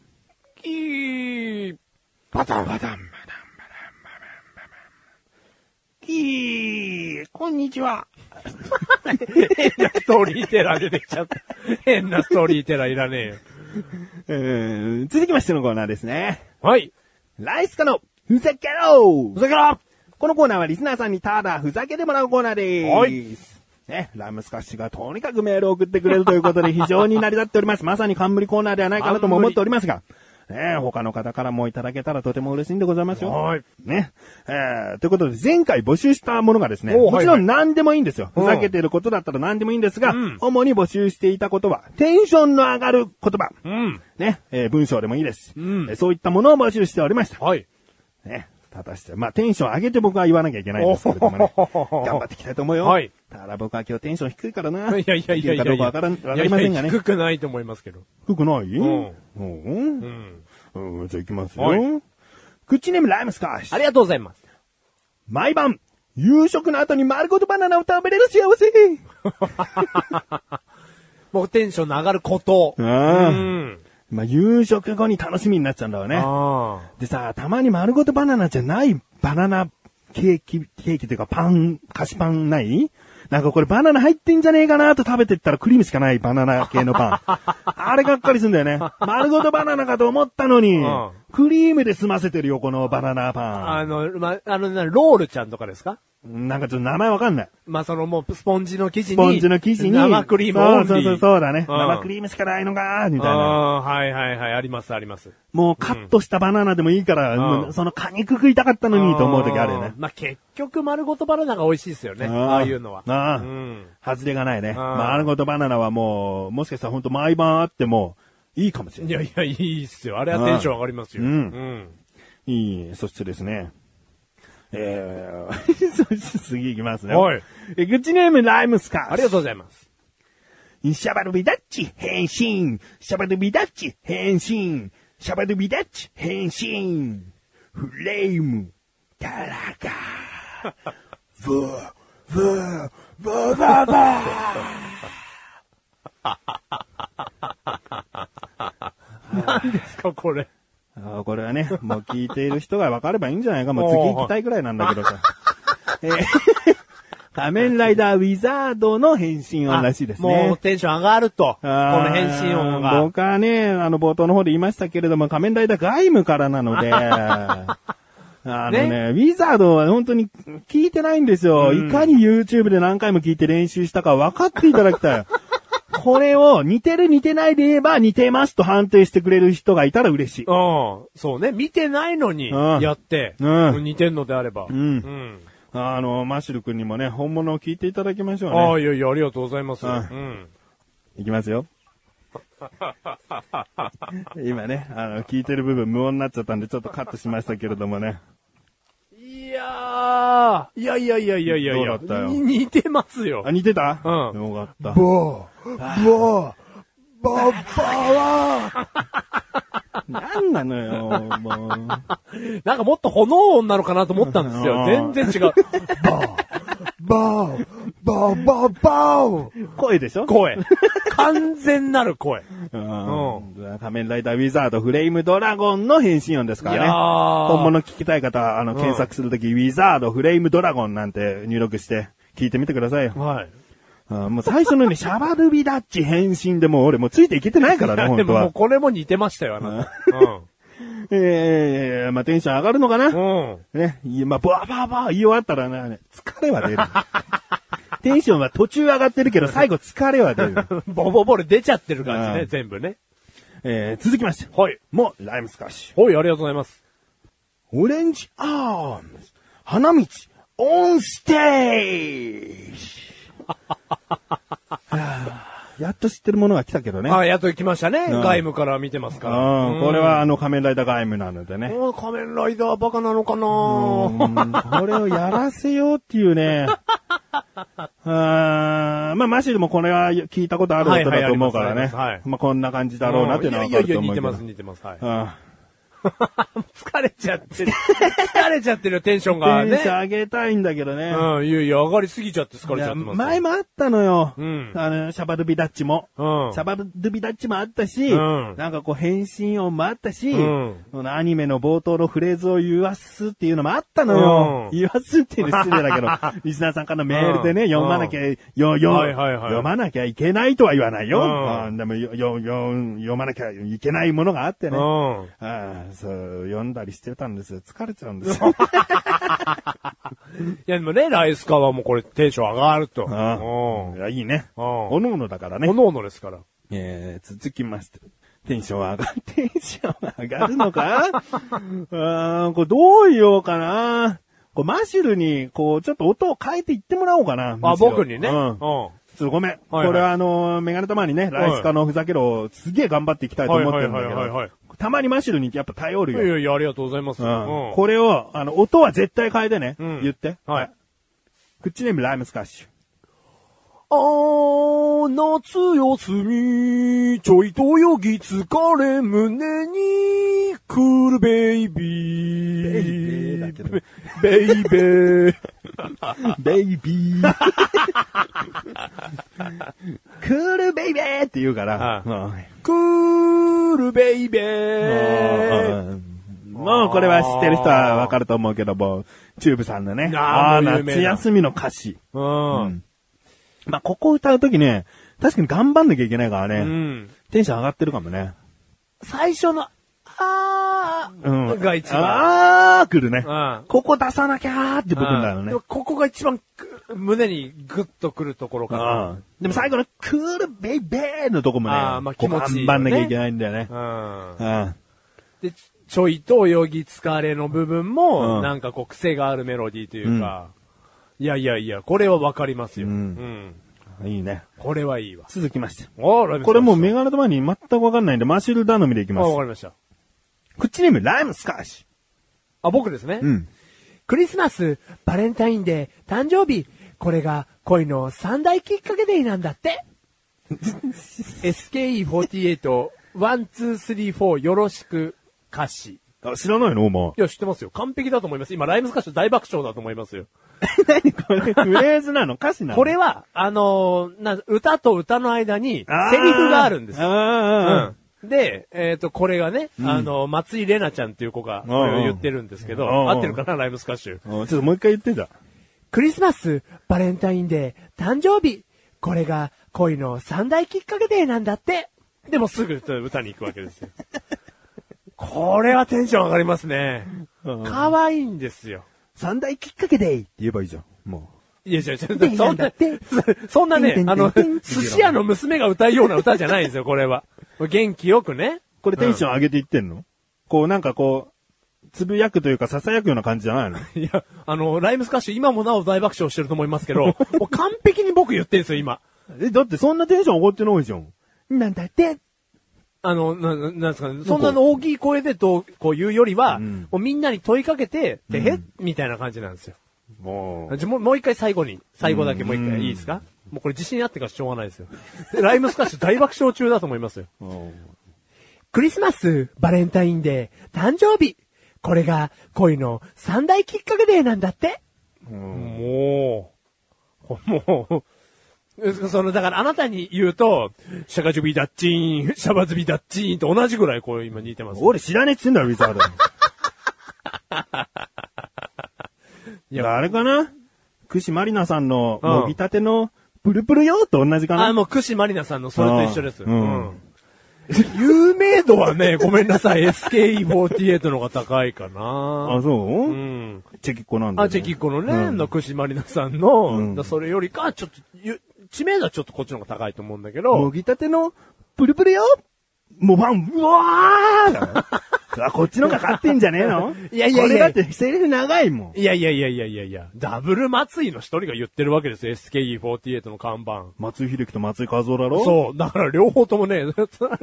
いい。バタン、バタン、バタン、バタン、バタン、バタン。いい、こんにちは。変なストーリーテラー出てきちゃった。変なストーリーテラーいらねえよ。えー続きましてのコーナーですね。はい。ライスカのふざけろふざけろこのコーナーはリスナーさんにただふざけてもらうコーナーです。はいね、ラムスカッシュがとにかくメールを送ってくれるということで 非常に成り立っております。まさに冠コーナーではないかなとも思っておりますが、ね、他の方からもいただけたらとても嬉しいんでございますよ。はい。ね。えー、ということで、前回募集したものがですね、もちろはいはいん何でもいいんですよ。うんふざけてることだったら何でもいいんですが、うん主に募集していたことは、テンションの上がる言葉。うん。ね、えー文章でもいいです、うんえーそういったものを募集しておりました。はい。ね。果たして、まあ、テンション上げて僕は言わなきゃいけないんですけれどもね。頑張っていきたいと思うよ。はい。ただ僕は今日テンション低いからな。いやいやいやいや低いかどう。かわからん、わかりませんがね。いやいや低くないと思いますけど。低くない？んうん。うん。うん。じゃあ行きますよ。はい口ネームライムスカッシュ。ありがとうございます。毎晩、夕食の後に丸ごとバナナを食べれる幸せ。もうテンションの上がること。う。うんん。まあ、夕食後に楽しみになっちゃうんだわね。あでさ、たまに丸ごとバナナじゃないバナナケーキ、ケーキというかパン、菓子パンない？なんかこれバナナ入ってんじゃねえかなと食べてったらクリームしかないバナナ系のパン。あれがっかりするんだよね。丸ごとバナナかと思ったのに、うんクリームで済ませてるよ、このバナナあ。パあの、ま、あの、なロールちゃんとかですか？ン。なんかちょっと名前わかんない。まあ、そのもう、スポンジの生地に。スポンジの生地に。生クリームオンリー。そうそうそうだね。うん生クリームしかないのか、みたいな。ああー、はいはいはい、ありますあります。もうカットしたバナナでもいいから、うんその果肉食いたかったのにと思う時あるよね。まあ、結局丸ごとバナナが美味しいですよね。あーああいうのは。ああうん。外れがないね。ん丸ごとバナナはもう、もしかしたら本当毎晩あっても、いいかもしれない。いやいや、いいっすよ。あれはテンション上がりますよ。うんうん。いい。そしてですね。えー、そして次行きますね。はい。え、グッチネームライムスカー。ありがとうございます。シャバドビダッチ変身シャバドビダッチ変身シャバドビダッチ変身フレームタラカ ブーブーブーバーバ 何ですか、これ。これはね、もう聞いている人が分かればいいんじゃないか。もう次行きたいくらいなんだけどさ。えー仮面ライダーウィザードの変身音らしいですね。もうテンション上がると。この変身音が。僕はね、あの、冒頭の方で言いましたけれども、仮面ライダー外務からなので、あのねねウィザードは本当に聞いてないんですよ。うんいかに YouTube で何回も聞いて練習したか分かっていただきたい。これを似てる似てないで言えば似てますと判定してくれる人がいたら嬉しい。うん。そうね。見てないのに、うんやって、うん似てんのであれば。んうん。あの、マッシュル君にもね、本物を聞いていただきましょうああ、ね。いやいや、ありがとうございます。ううんん。いきますよ。今ね、あの、聞いてる部分無音になっちゃったんで、ちょっとカットしましたけれどもね。いやー、いやいやいやいやいや。いやどうだったよ。に似てますよ。あ、。似てた？うん。よかった。ボー、ボー、ボー、ボー、なんなのよ、もう。なんかもっと炎音なのかなと思ったんですよ。うん全然違う。ボー、ボー、ボー、ボー。声でしょ声。完全なる声。うん。仮面ライダーウィザードフレイムドラゴンの変身音ですからね。本物聞きたい方は、あの、ん検索するとき、ウィザードフレイムドラゴンなんて入力して、聞いてみてくださいよ。はい。うんもう最初のね、シャバドゥビダッチ変身でもう俺もうついていけてないからね、で本当ももうは。これも似てましたよ、あなた。ええまあテンション上がるのかな、うん。うん。ね、まあ、バーバーバー言い終わったらね、疲れは出る。テンションは途中上がってるけど、最後疲れは出る。ボボボレ出ちゃってる感じね、うん全部ね。えー、続きまして。はい。もう、ライムスカッシュ。はい、ありがとうございます。オレンジアームズ、花道、オンステージ。やっと知ってるものが来たけどね。あ、やっと来ましたね。うん外務から見てますから。うん、これはあの仮面ライダー外務なのでね。もう仮面ライダーバカなのかなうんこれをやらせようっていうね。あーまあ、マシルもこれは聞いたことあることだと思うからね。はいはいありますはいまあ、こんな感じだろうなっていうのはわかると思うけど。いやいや、似てます、似てます。はい。うん 疲れちゃってる。疲れちゃってるよ、テンションがね テンシ。ョン上げたいんだけどね。うん、いやいや、上がりすぎちゃって疲れちゃってます。前もあったのよ。うんあの、シャバドゥビダッチも。うん。シャバドゥビダッチもあったし、うんなんかこう変身音もあったし、うんアニメの冒頭のフレーズを言わすっていうのもあったのよ。うん言わすっていうの失礼だけど、リスナーさんからのメールでね、うん読まなきゃ、よ、よ、はいはいはい読まなきゃいけないとは言わないよ。うんうんでもよ、よ、よ、読まなきゃいけないものがあってね。うん。そう、読んだりしてたんですよ。疲れちゃうんですよ。いや、でもね、ライスカはもうこれテンション上がると。うんいや、いいね。うん。おのおのだからねお。のおのですから。えー、続きまして。テンション上がる、テンション上がるのか？うーん、これどう言おうかな？こうマシュルに、こう、ちょっと音を変えていってもらおうかな。あ、僕にね。う。うんん。ちょっとごめん。はいこれはあのーメガネたまにね、ライスカのふざけろをすげえ頑張っていきたいと思ってるんだけはいはいはいはいはいど、たまにマシュルにやっぱ頼るよ。いやいや、ありがとうございます。ううんん。これを、あの、音は絶対変えてね。うん言って。はい。クッチネームライムスカッシュ。あー、夏休み、ちょいと泳ぎ疲れ胸に、クールベイビー。ベイベーだけどベイベー。ベイビー。クールベイベーって言うから。はうんクールベイベー。もうこれは知ってる人はわかると思うけども、チューブさんのね。あーあ夏休みの歌詞。うん。まあ、ここ歌うときね、確かに頑張んなきゃいけないからね。うん。テンション上がってるかもね。最初の、あうーん。が一番。あー来るね。うんここ出さなきゃーって部分だよね。ここが一番く胸にグッとくるところかうな。ん。でも最後のクールベイベーのとこもね、あーまあ気持ちいいよね頑張んなきゃいけないんだよね。うん。うん。で、ちょいと泳ぎ疲れの部分も、うんなんかこう癖があるメロディーというか、いやいやいや、これはわかりますよ。ううんん。いいね。これはいいわ。続きまして。おラこれもうめメガネと前に全くわかんないんで、マシュル頼みでいきあ、ますわ。かりました。クッチネーム、ライムスカッシあ、僕ですね。ュ。うん。クリスマス、バレンタインデー、誕生日、これが恋の三大きっかけデーなんだって。SKE48、1234よろしく歌詞。あ、知らないの？お前。いや、知ってますよ。完璧だと思います。今、ライムスカッシュ大爆笑だと思いますよ。何これ、フレーズなの？歌詞なの？これは、あのーな、歌と歌の間に、セリフがあるんですよ。あうん。で、えっ、と、これがね、あの、松井玲奈ちゃんっていう子が、言ってるんですけど、うんうん合ってるかな、ライムスカッシュ。ちょっともう一回言ってじゃん。クリスマス、バレンタインデー、誕生日。これが恋の三大きっかけデーなんだって。でもすぐ歌に行くわけですよ。これはテンション上がりますね。うん可愛いんですよ。三大きっかけでって言えばいいじゃん。もいやいやいや、でそんな、そんなね、あの、寿司屋の娘が歌うような歌じゃないんですよ、これは。元気よくね。う。これテンション上げていってんの、こうなんかこう、つぶやくというか囁くような感じじゃないの？いや、あの、ライムスカッシュ今もなお大爆笑してると思いますけど、もう完璧に僕言ってるんですよ、今。え、だってそんなテンション上がってないじゃん。なんだってあの、な、ななんですかね、そんなの大きい声でと、こう言うよりは、うんもうみんなに問いかけて、で、へみたいな感じなんですよ。もうもう一回最後に、最後だけもう一回いいですか？もうこれ自信あってからしょうがないですよ。でライムスカッシュ大爆笑中だと思いますよ。う。クリスマス、バレンタインデー、誕生日。これが恋の三大きっかけデーなんだって。もう、もう、その、だからあなたに言うと、シャカジュビダッチーン、シャバズビダッチーンと同じぐらいこう今似てます。俺知らねえっつうんだろ、ウィザード。いやあれかな？串まりなさんの、うんもぎたての、プルプルよと同じかな？あ、もう、クシマリナさんのそれと一緒です。ううんん。有名度はね、ごめんなさい、SKE48 の方が高いかな。あ、そう、うん。チェキっ子なんだ、あ、チェキッコのね、うんのクシマリナさんの、うんだそれよりか、ちょっとゆ、知名度はちょっとこっちの方が高いと思うんだけもど、ぎたての、プルプルよ。もうファン、うわーこっちのが勝ってんじゃねえの？いやいやいや。これだってセリフ長いもん。いやいやいやいやいや。いや、ダブル松井の一人が言ってるわけですよ、SKE48 の看板。松井秀喜と松井和夫だろ？そう。だから両方ともね、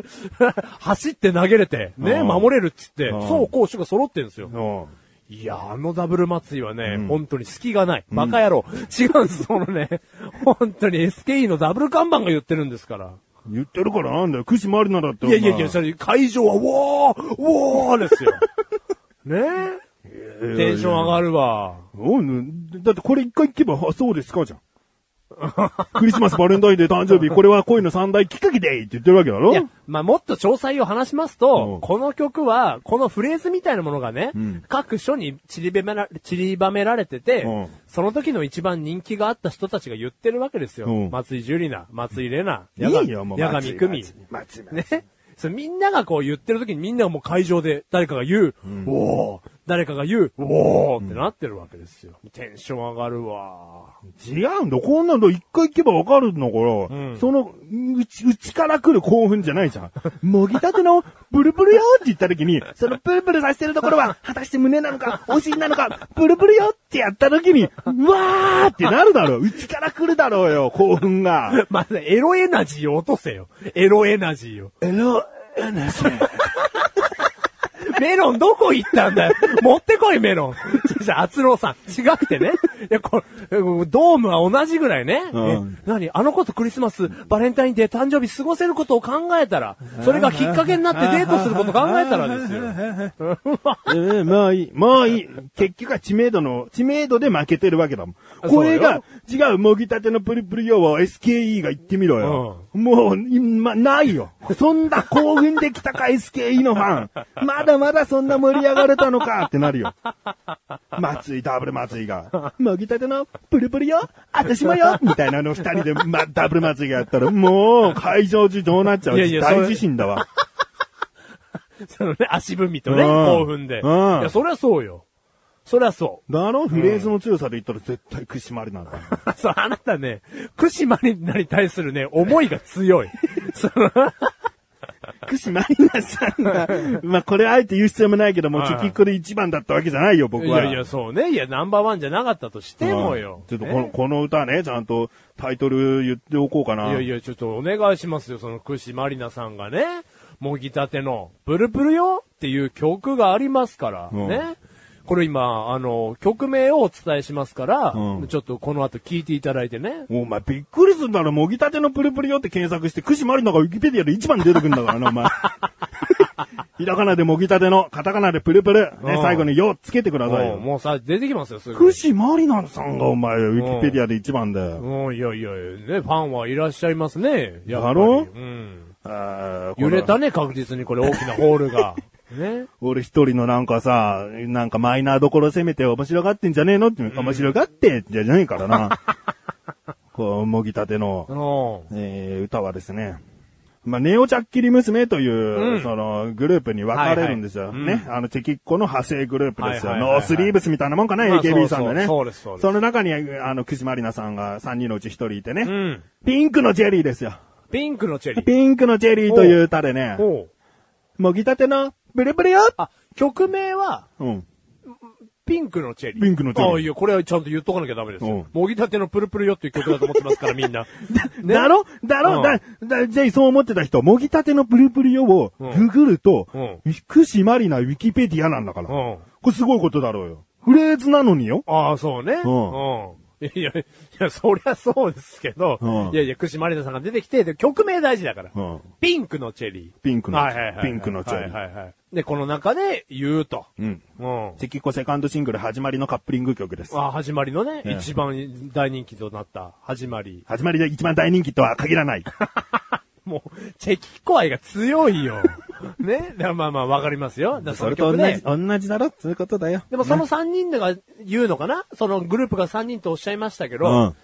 走って投げれて、ね、うん。守れるっつって、うん。そう、攻守が揃ってるんですよ。うん。いや、あのダブル松井はね、本当に隙がない。バカ野郎。違うんです、そのね、本当に SKE のダブル看板が言ってるんですから。言ってるからなんだよ。串回りなだって。いやいやいや、それ会場は、ウォーウォーですよ。ね？え。テンション上がるわ。おうだってこれ一回聞けば、あ、そうですかじゃん。クリスマス、バレンタインデー、誕生日、これは恋の三大きっかけでって言ってるわけだろ？いや、まあ、もっと詳細を話しますと、うん。この曲は、このフレーズみたいなものがね、ん。各所に散りばめら散りばめられてて、うん。その時の一番人気があった人たちが言ってるわけですよ。うん。松井樹里奈、松井玲奈、いいよ、もう。八神久美。松井ね。それみんながこう言ってる時にみんながもう会場で誰かが言う、おー誰かが言う、おーってなってるわけですよ。テンション上がるわ。違うんだ。こんなの一回聞けばわかるんだから、うんその、うち、うちから来る興奮じゃないじゃん。もぎたてのブルブルよって言った時に、そのブルブルさせてるところは、果たして胸なのか、お尻なのか、ブルブルよってやった時に、うわーってなるだろう。うちから来るだろうよ、興奮が。まず、エロエナジーを落とせよ。エロエナジーを。エロ、エナジー。メロンどこ行ったんだよ持ってこいメロン。じゃあ、厚郎さん。違くてね。いや、これ、ドームは同じぐらいね。うんえ、何？あの子とクリスマス、バレンタインデー、誕生日過ごせることを考えたら、それがきっかけになってデートすることを考えたらですよ。ええまあいい。まあいい。結局は知名度の、知名度で負けてるわけだもん。これが、違う、もぎたてのプリプリよを SKE が言ってみろよ。もう、今、ないよ。そんな興奮できたか、SKE のファン。まだまだそんな盛り上がれたのかってなるよ。松井、ダブル松井が、もぎたてのプリプリよ、私もよ、みたいなの二人で、ま、ダブル松井がやったら、もう、会場中どうなっちゃういやいや大地震だわ。そのね、足踏みとね、うん興奮で。いうんや、そりゃそうよ。そりゃそう。だろフレーズの強さで言ったら絶対串回りなんだ。そう、あなたね、串マリナに対するね、思いが強い。その、串マリナさんが、まあこれあえて言う必要もないけども、はいチョキクル一番だったわけじゃないよ、僕は。いやいや、そうね。いや、ナンバーワンじゃなかったとしてもよ。ちょっとこの,、ねこの歌ね、ちゃんとタイトル言っておこうかな。いやいや、ちょっとお願いしますよ、その、クシマリナさんがね、もぎたての、プルプルよっていう曲がありますから、うんね。これ今、あの、曲名をお伝えしますから、うんちょっとこの後聞いていただいてね。お前びっくりするだろ、もぎたてのプルプルよって検索して、串マリナがウィキペディアで一番に出てくるんだからな、お前。ひらがなでもぎたての、カタカナでプルプル、ねう、ん最後によつけてくださいよ。もうさ、出てきますよ、すぐ。串マリナさんがお前、ウィキペディアで一番だよ。うん、いやいやいや、ね、ファンはいらっしゃいますね。やろうん。揺れたね、確実にこれ大きなホールが。ね。俺一人のなんかさ、なんかマイナーどころ攻めて面白がってんじゃねえのって、面白がってじゃないからな。こう、もぎたての、うん。えー歌はですね、まあ、ネオチャッキリ娘という、うんその、グループに分かれるんですよ。はいはいね。あの、チェキッコの派生グループですよ。はいはいはいはいノースリーブスみたいなもんかな、まあ AKB さんでね。そうですそうですの中に、あの、串まりなさんが3人のうち1人いてね。うん。ピンクのチェリーですよ。ピンクのチェリー。ピンクのチェリーという歌でね、もぎたての、ブルブルよあ、曲名は、うん。ピンクのチェリー。ピンクのチェリーあ、いや、これはちゃんと言っとかなきゃダメですうんよ。もぎたてのプルプルよっていう曲だと思ってますから、みんな。ね だろ？だろ、うんだ、だ、じゃあそう思ってた人、もぎたてのプルプルよをうんググると、うんくしまりなウィキペディアなんだから。うん。これすごいことだろうよ。フレーズなのによ。ああ、そうね。うんうん。いや、いや、そりゃそうですけど、うんいやいや、クシマリナさんが出てきて、で曲名大事だから。うんピンクのチェリー。ピンクのはいはいはいはいピンクのチェリーはいはいはい。で、この中で言うと。うん。うん。チェキコセカンドシングル始まりのカップリング曲です。あ始まりのね、ええ一番大人気となった始まり。始まりで一番大人気とは限らない。もう、チェキコ愛が強いよ。ね。まあまあわかりますよ。そそれと同じ、。同じだろそういうことだよ。でもその3人でが言うのかな？そのグループが3人とおっしゃいましたけど、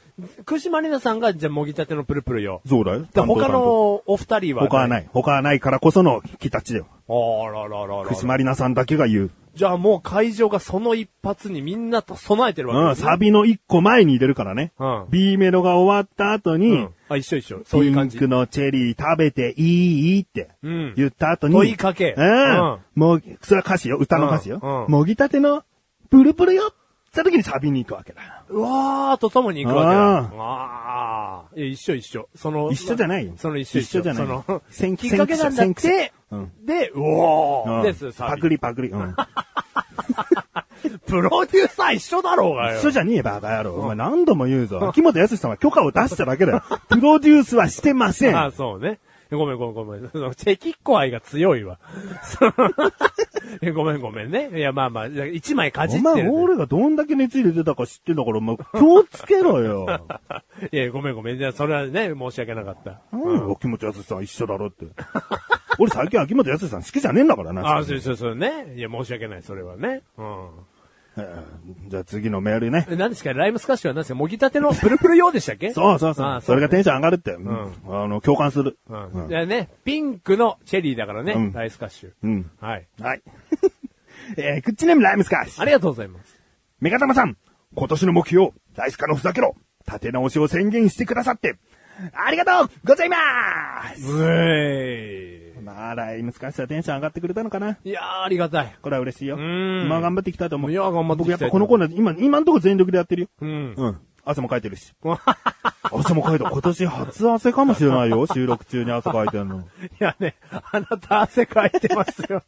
クシマリナさんがじゃあもぎたてのプルプルよ。そうだよ。で他のお二人は。他はない。他はないからこその木たちだよ。あららららら。串まりなさんだけが言う。じゃあもう会場がその一発にみんなと備えてるうん、わけですね。サビの一個前に入れるからね。うん B メロが終わった後に、うん。あ、一緒一緒。そういう感じ。ピンクのチェリー食べていいってうん言った後に、問いかけうん。うんもう、それは歌詞よ、歌の歌詞よ。うんうんもぎたての、プルプルよって時にサビに行くわけだ。うわーと共に行くわけだ。あああ。いや、一緒一緒。その、一緒じゃないよその一緒一緒。一緒じゃないその、先きっかけなんだっ先て駆、うんで、うおー、うんです、サビパクリパクリ。うん。プロデューサー一緒だろうがよ。一緒じゃねえバカ野郎。お前何度も言うぞ。秋元康さんは許可を出しただけだよ。プロデュースはしてません。あ、そうね。ごめんごめんごめん。そのチェキッコ愛が強いわ。ごめんごめんね。いや、まあまあ、一枚かじお前、ってる。俺がどんだけ熱入れてたか知ってんだから、お前、気をつけろよ。いや、ごめんごめん。じゃあ、それはね、申し訳なかった。うん、秋元康さん一緒だろって。俺最近秋元康さん好きじゃねえんだからな。あ、そうそうそうね。いや、申し訳ない、それはね。うん。え ーじゃあ次のメールね。え何ですか？ライムスカッシュは何ですか？もぎたてのプルプル用でしたっけ？そうそうそう。あそれがテンション上がるって。うんあの、共感する。う。うんんじゃあね、ピンクのチェリーだからね、うんライスカッシュ。うん。はい。はい。えー、クッチネームライムスカッシュ。ありがとうございます。メガタマさん、今年の目標、ライスカのふざけろ。立て直しを宣言してくださって、ありがとうございますうえまあ、ライムスカッシュはテンション上がってくれたのかな。いやー、ありがたい。これは嬉しいよ。んまあ頑張っていきたいと思う。いや頑張っていきたい僕やっぱこのコーナー、今、今のところ全力でやってるよ。うん。うん。汗もかいてるし。汗もかいてる。今年初汗かもしれないよ。収録中に汗かいてるの。いやね、あなた汗かいてますよ。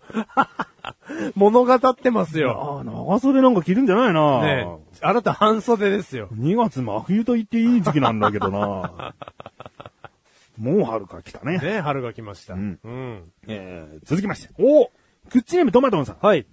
物語ってますよ。ああ、長袖なんか着るんじゃないな。ねえあなた半袖ですよ。2月真冬と言っていい時期なんだけどな。もう春か来たね。ね春が来ました。うんうん。えー、続きまして。おクッチネームトマトンさん。はい。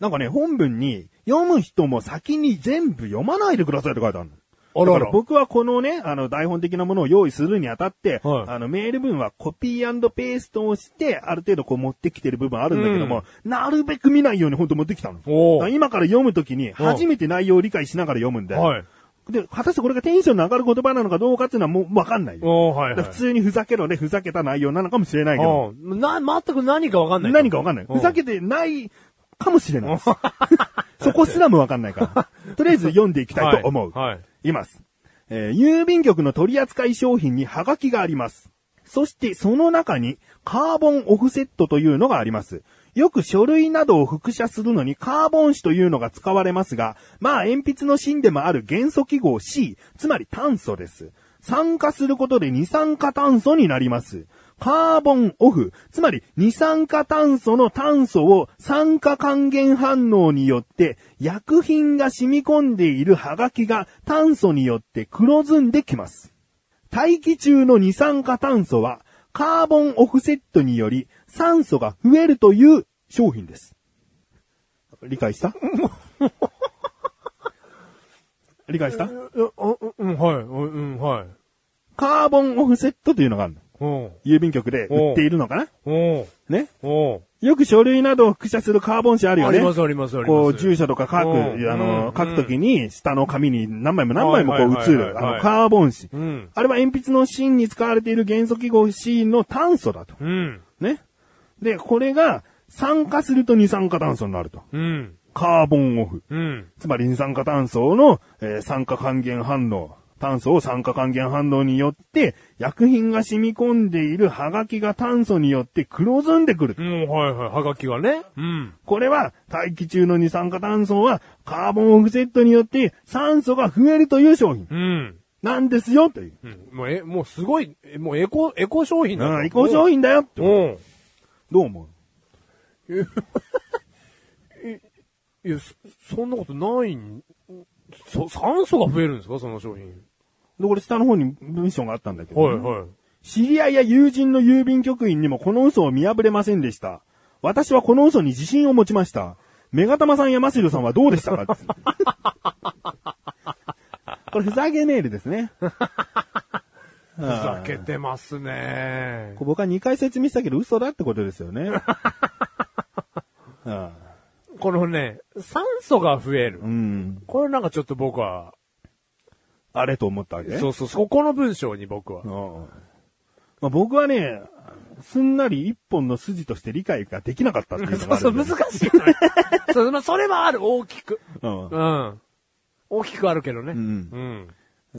なんかね、本文に、読む人も先に全部読まないでくださいって書いてあるの。あららだから僕はこのね、あの、台本的なものを用意するにあたって、はいあの、メール文はコピーペーストをして、ある程度こう持ってきてる部分あるんだけども、なるべく見ないように本当持ってきたの。から今から読むときに、初めて内容を理解しながら読むんで、はい。で、果たしてこれがテンションの上がる言葉なのかどうかっていうのはもうわかんないよ。おはいはい。普通にふざけろでふざけた内容なのかもしれないけど、うんな、全く何かわかんない。何かわかんない。うんふざけてないかもしれない。そこすらもわかんないから。とりあえず読んでいきたいと思う。はいはいいます。えー郵便局の取扱商品にハガキがあります。そしてその中にカーボンオフセットというのがあります。よく書類などを複写するのにカーボン紙というのが使われますが、まあ鉛筆の芯でもある元素記号 C、つまり炭素です。酸化することで二酸化炭素になります。カーボンオフ、つまり二酸化炭素の炭素を酸化還元反応によって薬品が染み込んでいるハガキが炭素によって黒ずんできます。大気中の二酸化炭素はカーボンオフセットにより酸素が増えるという商品です。理解した？理解した？うん、うん、はい、うん、はい。カーボンオフセットというのがあるの。うん、郵便局で売っているのかな？ね？よく書類などを複写するカーボン紙あるよね。ありますありますありますこう、住所とか書く、うんあの、うん書くときに、下の紙に何枚も何枚もこうはいはい写る、あの、カーボン紙。うん。あれは鉛筆の芯に使われている元素記号 C の炭素だと。うん。ね？で、これが酸化すると二酸化炭素になると。うん。カーボンオフ。うん。つまり二酸化炭素の、えー酸化還元反応。炭素を酸化還元反応によって、薬品が染み込んでいるハガキが炭素によって黒ずんでくる。うん、はいはい。はがきがね。うん。これは大気中の二酸化炭素はカーボンオフセットによって酸素が増えるという商品うん。なんですよという。うん。もう、え、もうすごい、えもうエコ、エコ商品だうん、移行商品だよって。うん。どう思 いや、そ、そんなことないん、そ、酸素が増えるんですか？その商品。うで、これ下の方に文章があったんだけど、はいはい。知り合いや友人の郵便局員にもこの嘘を見破れませんでした。私はこの嘘に自信を持ちました。メガタマさんやマシルさんはどうでしたか？これふざけメールですね。ふふざけてますね。僕は2回説明したけど嘘だってことですよね。うんこのね、酸素が増えるう。ん。これなんかちょっと僕は、あれと思ったわけ？そうそう、そこの文章に僕は。うんまあ、僕はね、すんなり一本の筋として理解ができなかったっていうの そうそう、があるんだよね。難しいのね。そう、まあ、それはある、大きく。うんうん。大きくあるけどね。うんうん。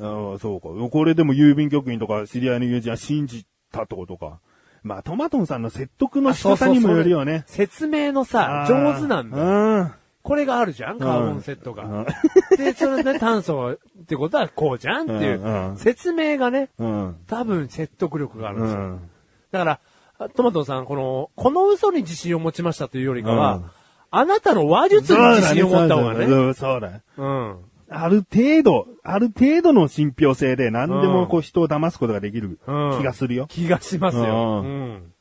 ああ、そうか。これでも郵便局員とか知り合いの友人は信じたってことか。まあ、トマトンさんの説得の仕方にもよるよね。説明のさ、上手なんだ。これがあるじゃんカーボンセットが。うん で、それで炭素ってことはこうじゃんっていう、説明がね、うん。多分説得力があるんですよ。うん。だから、あトマトさん、この、この嘘に自信を持ちましたというよりかは、うんあなたの話術に自信を持った方がね。そうだそうだ。うん。ある程度、ある程度の信憑性で何でもこう人を騙すことができるうん気がするよ。気がしますよ。ううん。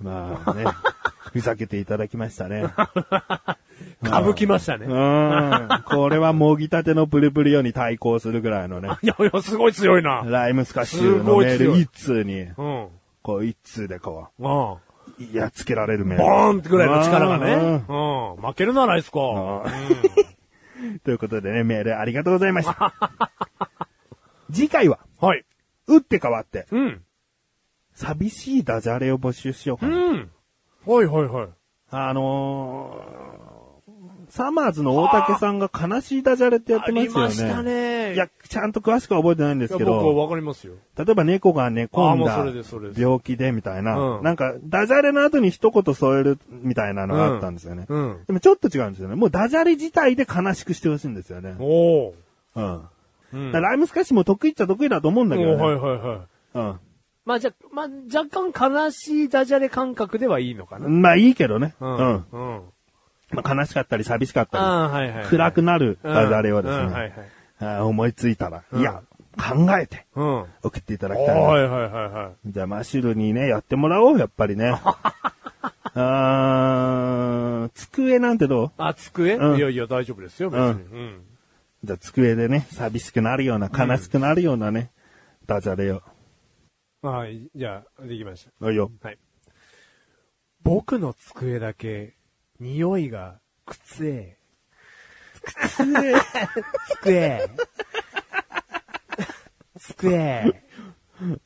まあね、ふざけていただきましたね。歌舞きましたね。うん。これはもぎたてのプルプルよに対抗するぐらいのね。いやいや、すごい強いな。ライムスカッシュのメール一通に、うん。こう一通でこうん。う、やっつけられるメーボル。ーンってぐらいの力がね。うんうん。負けるならないっすか。ということでね、メールありがとうございました。次回は、はい。打って変わって、うん。寂しいダジャレを募集しようかな。うん。はいはいはい。あのー、サマーズの大竹さんが悲しいダジャレってやってあますよね。りましたね。いや、ちゃんと詳しくは覚えてないんですけいや僕はど、わかりますよ。例えば猫が寝込んだ病気でみたいな、うんなんかダジャレの後に一言添えるみたいなのがあったんですよね。うん。でもちょっと違うんですよね。もうダジャレ自体で悲しくしてほしいんですよね。おー。うん。うんライムスカッシュも得意っちゃ得意だと思うんだけどはいはいはい。まあじゃ、まあ若干悲しいダジャレ感覚ではいいのかな。うん。まあいいけどね。ううん。ん。うん。まあ悲しかったり寂しかったり、はいはいはい。暗くなるダジャレをですね、うんはいはい。あー思いついたら、うんいや、考えて送っていただいきたいな。はいはいはい。じゃあマッシュルにね、やってもらおう、やっぱりね。あー、机なんてどう？あ、机、うんいやいや、大丈夫ですよ、別に。うん。じゃあ机でね、寂しくなるような、悲しくなるようなね、ダジャレを。はい、じゃあ、できました。おいよ。はい。僕の机だけ、匂いが、くつえ。くつえ。机。机。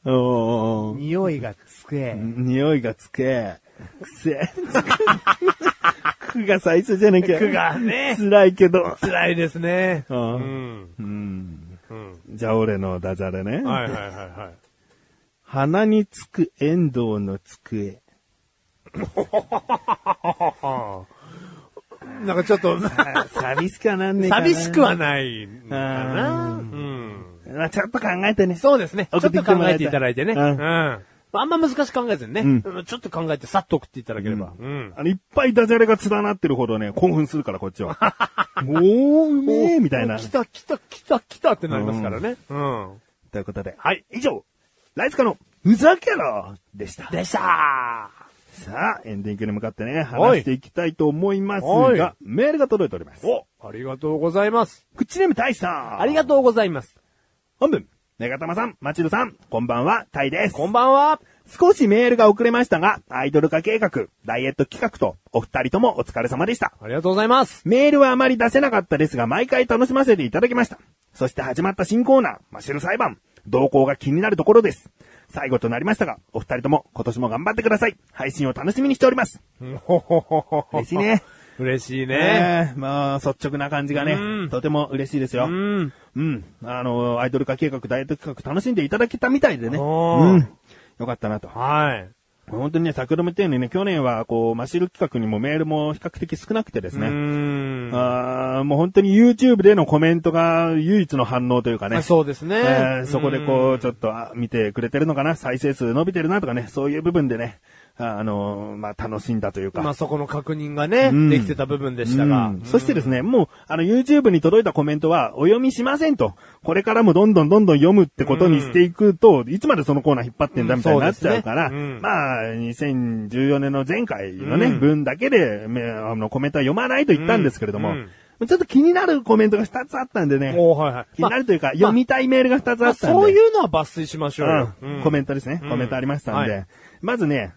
おー匂いが机。匂いがつけ。くせ。くが最初じゃなきゃ。くがね辛いけど。辛いですね。ううん。じゃあ俺のダジャレね。はいはいはいはい。鼻につく遠藤の机。なんかちょっと、寂しくはなんねえかな。寂しくはないのかうな。んうん。まあちょっと考えてね。そうですね。ちょっと考えていただいてね。ううんん。あんま難しく考えずにね。うんうんちょっと考えてさっと送っていただければ。うん。あの、いっぱいダジャレが連なってるほどね、興奮するから、こっちは。おー、うめえみたいな。来た来た来た来たってなりますからね。うん。ということで。はい。以上、ライスカのふざけろでした。でしたさあ、エンディングに向かってね、話していきたいと思いますはいが、メールが届いております。おありがとうございます。口ネームタイさん。ありがとうございます。本文、ネガタマさん、マチルさん、こんばんは、タイです。こんばんは。少しメールが遅れましたが、アイドル化計画、ダイエット企画と、お二人ともお疲れ様でした。ありがとうございます。メールはあまり出せなかったですが、毎回楽しませていただきました。そして始まった新コーナー、マシュル裁判、動向が気になるところです。最後となりましたが、お二人とも今年も頑張ってください。配信を楽しみにしております。嬉しいね。嬉しいね。まあ、率直な感じがねうん、とても嬉しいですよ。うん。うん。あの、アイドル化計画、ダイエット企画楽しんでいただけたみたいでね。うん。よかったなと。はい。本当にね、先ほども言ったようにね、去年はこう、マシル企画にもメールも比較的少なくてですうね。ん。あーもう本当に YouTube でのコメントが唯一の反応というかね。そうですね。えーそこでこう、ちょっと、あ見てくれてるのかな再生数伸びてるなとかね、そういう部分でね、ああの、まあ、楽しんだというか。まあそこの確認がね、うん。できてた部分でしたが。うん。そしてですね、もう、あの、YouTube に届いたコメントは、お読みしませんと。これからもどんどんどんどん読むってことにしていくと、いつまでそのコーナー引っ張ってんだみたいになっちゃうから、ねうんまあ、2014年の前回のね、うん。分だけで、めあの、コメントは読まないと言ったんですけれども、うん。ちょっと気になるコメントが2つあったんでね、はいはい。気になるというか、まあ読みたいメールが2つまああったんで、そういうのは抜粋しましょうよ。うん。コメントですね。うん。コメントありましたんで、はい。まずね、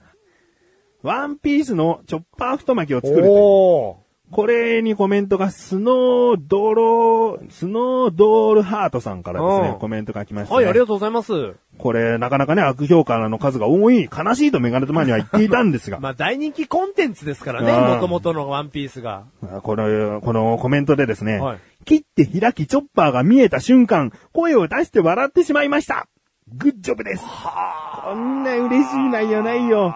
ワンピースのチョッパー太巻きを作るという。これにコメントがスノードロー、スノードールハートさんからですねう、んコメントが来ました、ね。はい、ありがとうございます。これ、なかなかね、悪評価の数が多い、悲しいとメガネとマには言っていたんですが、まあ、大人気コンテンツですからね、うん元々のワンピースが。この、このコメントでですね、はい切って開きチョッパーが見えた瞬間、声を出して笑ってしまいました。グッジョブです。こんな嬉しい内容ないよ。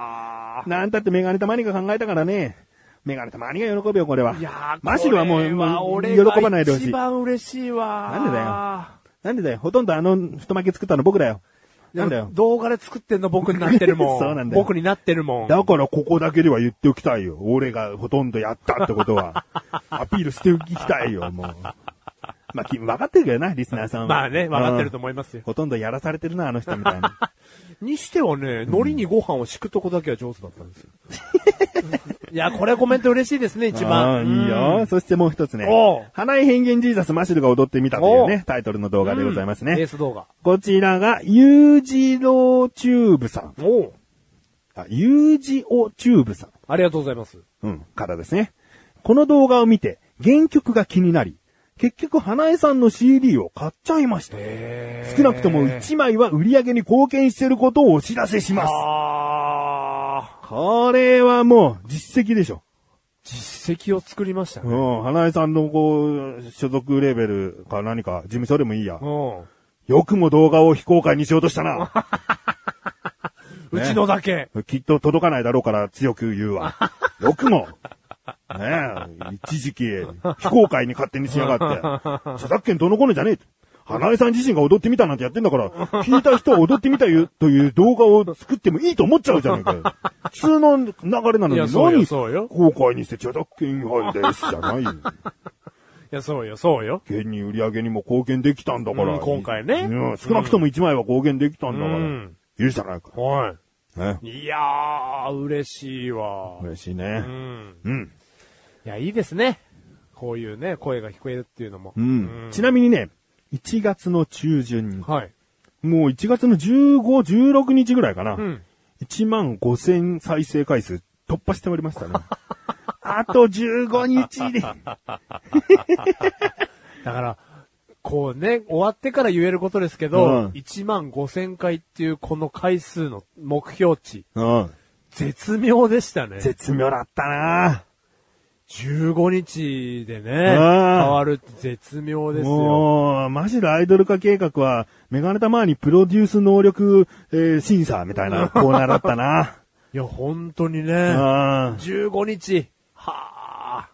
なんたってメガネたまにが考えたからね。メガネたまにが喜ぶよ、これは。いやー、マシルはもう、これはもう俺喜ばないでほしい。一番嬉しいわ。なんでだよなんでだよ。ほとんどあの太巻き作ったの僕だよ。なんだよ。動画で作ってんの僕になってるもん。そうなんだよ僕になってるもん。だからここだけでは言っておきたいよ。俺がほとんどやったってことは。アピールしておきたいよ、もう。まあ、き分かってるけどな、リスナーさんは。まあね、分かってると思思いますよ。ほとんどやらされてるな、あの人みたいな。にしてはね、海苔にご飯を敷くとこだけは上手だったんですよ。いや、これコメント嬉しいですね、一あ番。あいいよ。そしてもう一つねおう。花井変幻ジーザスマシルが踊ってみたというおね、タイトルの動画でございますうんエーね。ス動画。こちらが、ユージローチューブさん。おうあ、ユージオチューブさん。ありがとうございます。うん、からですね。この動画を見て、原曲が気になり、結局、花江さんの CD を買っちゃいました。少なくとも1枚は売り上げに貢献してることをお知らせします。これはもう、実績でしょ。実績を作りましたね。うん、花江さんのこう、所属レベルか何か、事務所でもいいや。うん。よくも動画を非公開にしようとしたな。うちのだけ。きっと届かないだろうから強く言うわ。よくも。ねえ、一時期、非公開に勝手にしやがって。著作権どのこのじゃねえと。花江さん自身が踊ってみたなんてやってんだから、聞いた人は踊ってみたよという動画を作ってもいいと思っちゃうじゃねえかよ。普通の流れなのに何？公開にして著作権違反ですじゃないよ。いや、そうよ、そうよ。現に売り上げにも貢献できたんだから。うん今回ねうん少なくとも1枚は貢献できたんだから。うんいいじゃないか。はね。い。いやー、嬉しいわ。う嬉しいね。ん。うん。いや、いいですね。こういうね、声が聞こえるっていうのも。うん。ちなみにね、1月の中旬に、はい。もう1月の15、16日ぐらいかな。うん。1万5000再生回数突破しておりましたね。あと15日で。だから、こうね、終わってから言えることですけど、うん1万5千回っていうこの回数の目標値、うん。絶妙でしたね。絶妙だったな15日でね、ん変わるって絶妙ですよ。もう、マジでアイドル化計画は、メガネたまにプロデュース能力、えー審査みたいな コーナーだったな。いや、本当にね、うん。15日。はあ。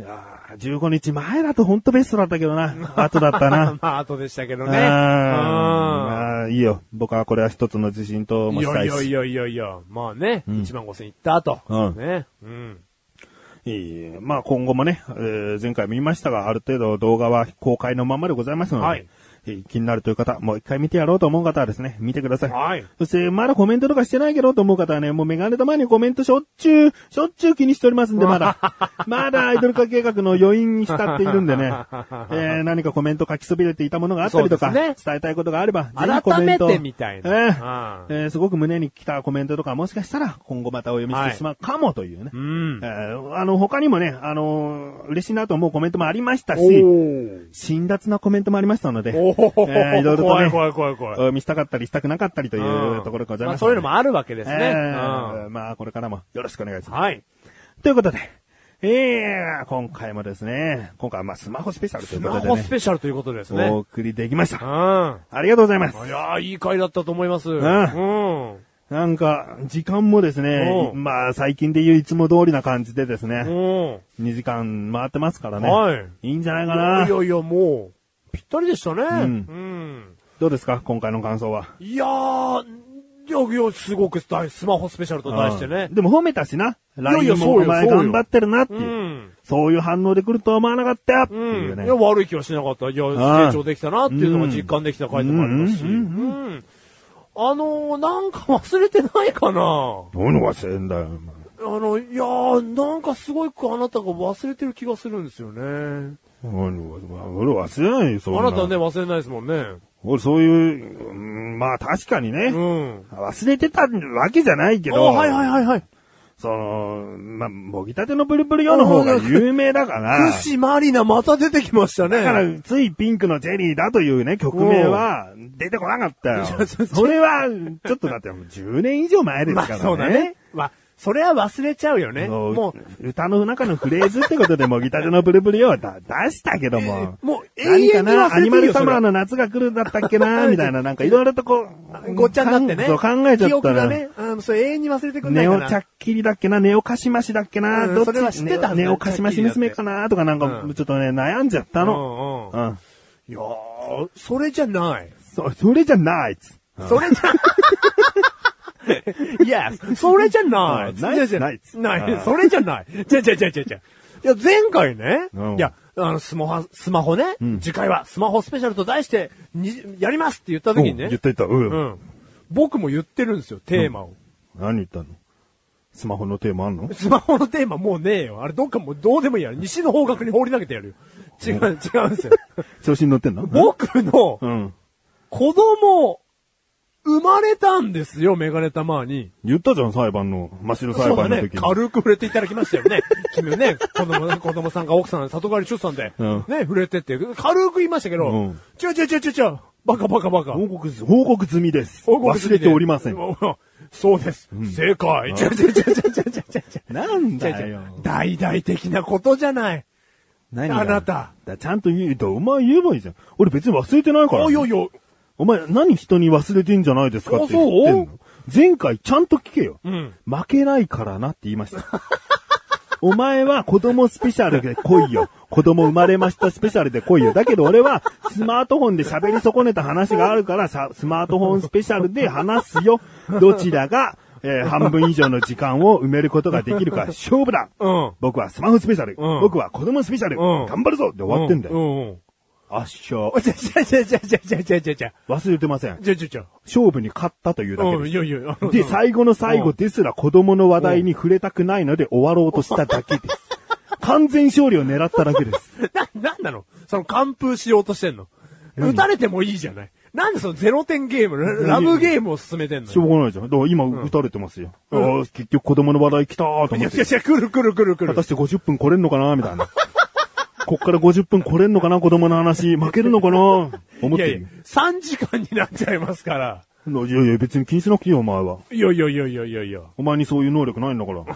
いやー15日前だと本当ベストだったけどな。後だったな。まあ、後でしたけどうんね。まあいいよ。僕はこれは一つの自信とうん。いもしたいし。やいやいやいやいや、まあね、1万5千いった後。うんね。うん。いいえまあ今後もね、えー前回も言いましたが、ある程度動画は公開のままでございますので、はいえー気になるという方、もう一回見てやろうと思う方はですね、見てください。はい。そして、まだコメントとかしてないけどと思う方はね、もうメガネたまにコメントしょっちゅう、しょっちゅう気にしておりますんで、まだ。まだアイドル化計画の余韻に浸っているんでね、えー何かコメント書きそびれていたものがあったりとか、ね伝えたいことがあれば、ぜひコメント改めてみたいな。えーうんえーすごく胸に来たコメントとか、もしかしたら今後またお読みしてしまうかもというね。うん。えーあの、他にもね、あのー嬉しいなと思うコメントもありましたおし、ー辛辣なコメントもありましたので、おーえーいろいろとね、怖い怖い怖い怖い。お見したかったりしたくなかったりというところでございます、まあそういうのもあるわけですね。えうんーまあこれからもよろしくお願いします。はい。ということで、えー、今回もですね、今回はまあスマホスペシャルといスマうことでね、ホスペシャルということですね。お送りできました。うん。ありがとうございます。いやー、いい回だったと思います。んうん。なんか、時間もですね、うんまあ最近で言ういつも通りな感じでですね、うん。2時間回ってますからね。はい。いいんじゃないいかなやい。やいや、もう、ぴったりでしたね。うんん。どうですか？今回の感想は。いやー、いやいや、すごく大スマホスペシャルと題してねうん。でも褒めたしな。いやい LINE やそうお前頑張ってるなってういう。ん。そういう反応で来るとは思わなかったよってうん。いうねいや、。悪い気はしなかった。いや、ああ成長できたなっていうのが実感できた回でもありますし。ううんん。あのー、なんか忘れてないかな？何忘れんだよ。あの、いやー、なんかすごくあなたが忘れてる気がするんですよね。何俺忘れないよ、そんな。あなたね、忘れないですもんね。俺そういう、うんまあ確かにね、うん。忘れてたわけじゃないけあど、はいはいはいはい。その、まあ、もぎたてのプルプルよの方が有名だから。福島里奈また出てきましたね。だから、ついピンクのジェリーだというね、曲名は出てこなかったよ。それは、ちょっとだってもう10年以上前ですまあからね。そうだね。まあ、それは忘れちゃうよね。そうも歌の中のフレーズってことでもぎたてのプルプルよはだ出したけども。う、もう永遠に忘な、アニれてるよ。マルサマーの夏が来るだったっけな、みたいな、なんかいろいろとこう、ごっちゃになってね。そう考えちゃ記ったら。憶がね、うん、それ永遠に忘れてくんないかな。ネオチャッキリだっけな、ネオカシマシだっけな、どっち？うんそれは知ってたネオカシマシ娘かな、とかなんかう、んちょっとね、悩んじゃったの。うんうん。うん。いやー、それじゃない。そ、それじゃないっつ。それじゃ、いや、それじゃない。う んないややないないうん。それじゃない。じゃじゃじゃじゃじゃ。いや、前回ねうん、いや、あの、スマホ、スマホねん、次回はスマホスペシャルと題して、に、やりますって言った時にねうん言っ、てた。うん。うん。僕も言ってるんですよ、テーマを。何言ったの？スマホのテーマあんの？スマホのテーマもうねえよ。あれどっかもうどうでもいいや。西の方角に放り投げてやるよ。違う、違うんですよ。調子に乗ってんの？僕のうん。子供、生まれたんですよ、メガネたまに。言ったじゃん、裁判の、マシル裁そうだね。判の時に。軽く触れていただきましたよね。君ね、子供、子供さんが奥さん、里帰り出産で、うんね、触れてって、軽く言いましたけど、うん違う違う違う違う違う、バカバカバカ。報告ず、報告済みです。報告忘れておりません。うんそうです。正解。違う違う違う違う違う違う違う。なんだよ。大々的なことじゃない。何が？あなた。だちゃんと言うと、お前言えばいいじゃん。俺別に忘れてないから。おいおいおい。お前何人に忘れてんじゃないですかって言ってんの前回ちゃんと聞けよ。うん。負けないからなって言いました。お前は子供スペシャルで来いよ。子供生まれましたスペシャルで来いよ。だけど俺はスマートフォンで喋り損ねた話があるからさ、スマートフォンスペシャルで話すよ。どちらが、えー半分以上の時間を埋めることができるか 勝負だ。うん。僕はスマホスペシャル。うん僕は子供スペシャル。うん頑張るぞで終わってんだよ。うんうん。圧勝。じゃじゃじゃじゃじゃじゃじゃじゃ。忘れてません。じゃじゃじゃ。勝負に勝ったというだけうん、ですい。やいや。で、最後の最後ですら子供の話題に触れたくないので終わろうとしただけです。完全勝利を狙っただけです。な、なんなの？その完封しようとしてんの？打たれてもいいじゃない？なんでそのゼロ点ゲーム、ララブゲームを進めてんの？しょうがないじゃん。だから今打たれてますよ。あー結局子供の話題来たーと思っていやいや。いや、来る来る来る来る果た。して50分来れんのかな？みたいな。こっから50分来れんのかな子供の話。負けるのかな？思っいやいやてる。、3時間になっちゃいますから。いやいや、別に気にしなくていいよ、お前は。いやいやいやいやいやいや。お前にそういう能力ないんだから。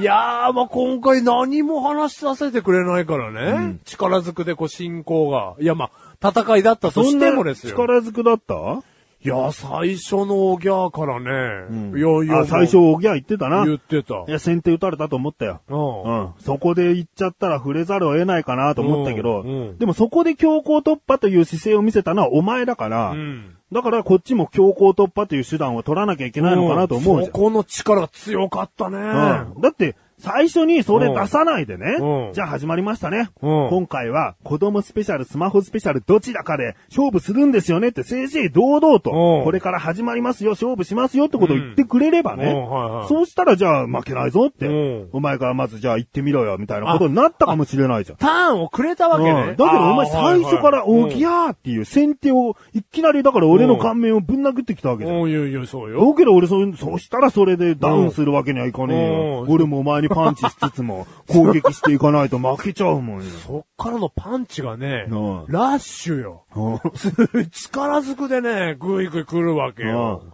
いやー、まあ、今回何も話させてくれないからね。力ずくでこう進行が。いや、まあ、戦いだったとしてもですよ。力ずくだった？いや、最初のおぎゃーからね。いやいや、あ、最初、おぎゃ言ってたな。言ってた。いや、先手打たれたと思ったよ。うんうん。そこで行っちゃったら触れざるを得ないかなと思ったけど、うんうんでもそこで強行突破という姿勢を見せたのはお前だから、うんだからこっちも強行突破という手段を取らなきゃいけないのかなと思うじゃん。そこの力強かったね。うんだって、最初にそれ出さないでね、うん。じゃあ始まりましたね、うん。今回は子供スペシャル、スマホスペシャルどちらかで勝負するんですよねって正々堂々と、うん。これから始まりますよ、勝負しますよってことを言ってくれればね、うんはいはい。そうしたらじゃあ負けないぞって、うん。お前からまずじゃあ行ってみろよみたいなことになったかもしれないじゃん。ターンをくれたわけね。うん。だけどお前最初からおぎゃゃーっていう先手をいきなりだから俺の顔面をぶん殴ってきたわけじゃん。うん、いやいや、そうよ。だけど俺そう、そうしたらそれでダウンするわけにはいかねえよ。うん。俺もお前にパンチしつつも攻撃していかないと負けちゃうもんよ。そっからのパンチがね、うんラッシュよ。うん力ずくでね、ぐいぐい来るわけようん。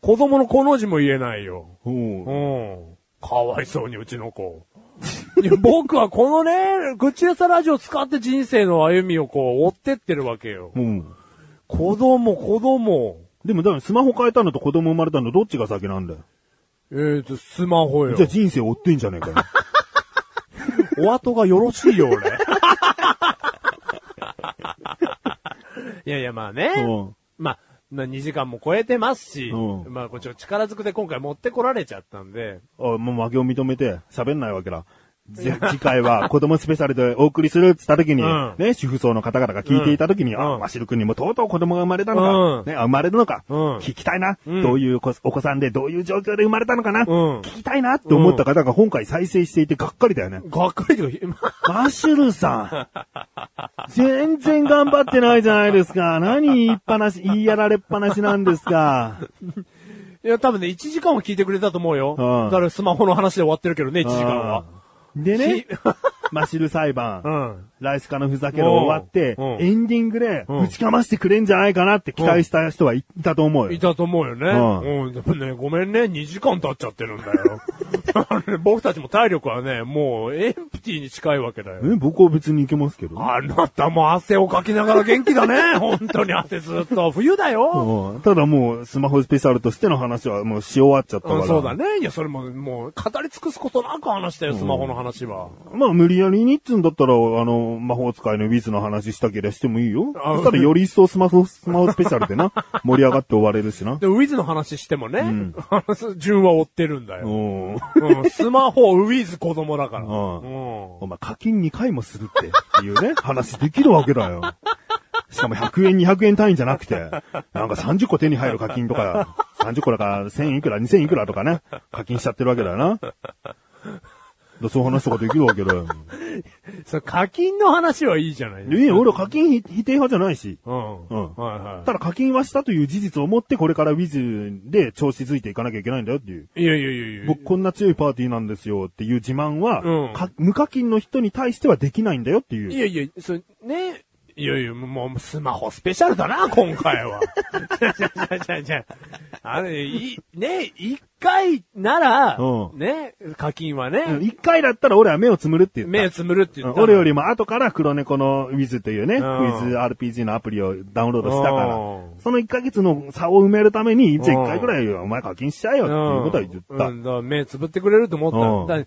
子供のこの字も言えないよ。うんうん。かわいそうに、うちの子。いや僕はこのね、口レサラジオを使って人生の歩みをこう、追ってってるわけよ。うん。子供、子供。でもだからスマホ変えたのと子供生まれたのどっちが先なんだよ。えーと、スマホよじゃ。あ人生追ってんじゃねえかよ。お後がよろしいよ、俺。いやいや、まあね。うんまあ、まあ2時間も超えてますし、うんまあこっち力ずくで今回持ってこられちゃったんで、あもう負けを認めて喋んないわけだ。ぜ次回は 子供スペシャルでお送りするって言った時に、うんね、主婦層の方々が聞いていた時に、うんあ、わしるくんにもとうとう子供が生まれたのか、うんね、あ生まれるのか、うん聞きたいな、うんどういう子お子さんでどういう状況で生まれたのかな、ん聞きたいなって思った方が今回再生していてがっかりだよね。がっかりというか、マシュルさん。全然頑張ってないじゃないですか。何言いっぱなし、言いやられっぱなしなんですか。いいや、多分ね、1時間は聞いてくれたと思うよ。うんだからスマホの話で終わってるけどね、1時間は。でね、マシル裁判、うん。ライスカのふざけろ終わってうん、エンディングでうん打ちかましてくれんじゃないかなって期待した人はいたと思うよ。いたと思うよね。ううん。でもね、ごめんね、2時間経っちゃってるんだよ。僕たちも体力はね、もうエンプティに近いわけだよ。え僕は別に行けますけど。あなたも汗をかきながら元気だね。本当に汗ずっと。冬だよ。うんただもう、スマホスペシャルとしての話はもうし終わっちゃったから。うん、そうだね。いや、それも、もう、語り尽くすことなく話したよ、スマホの話は。まあ、無理やりにっつんだったら、あの、魔法使いのウィズの話したけりゃしてもいいよ。そしたらより一層スマホ、スマホスペシャルでな、盛り上がって終われるしな。で、ウィズの話してもね、うん順は追ってるんだよ。うん。スマホ、ウィズ子供だから。うんお前課金2回もするって、っていうね、話できるわけだよ。しかも100円、200円単位じゃなくて、なんか30個手に入る課金とか、30個だから1000いくら、2000いくらとかね、課金しちゃってるわけだよな。だそういう話とかできるわけだよ。それ課金の話はいいじゃないいいよ、俺は課金否否定派じゃないし。うん。うんはいはただ課金はしたという事実を持って、これからウィズで調子づいていかなきゃいけないんだよっていう。い。いやいやいやいや。僕こんな強いパーティーなんですよっていう自慢は、うんか無課金の人に対してはできないんだよっていう。いやいや、それ、ね。いやいや、もう、スマホスペシャルだな、今回は。じゃじゃじゃじゃじゃあれ、い、ね、一回なら、うんね、課金はうんね、一回だったら俺は目をつむるって言った。目つむるって言ったの。うん俺よりも後から黒猫のウィズというね、んクイズ RPG のアプリをダウンロードしたからうん、その1ヶ月の差を埋めるために、一応1回くらいお前課金しちゃえよっていうことは言った。目つぶってくれると思った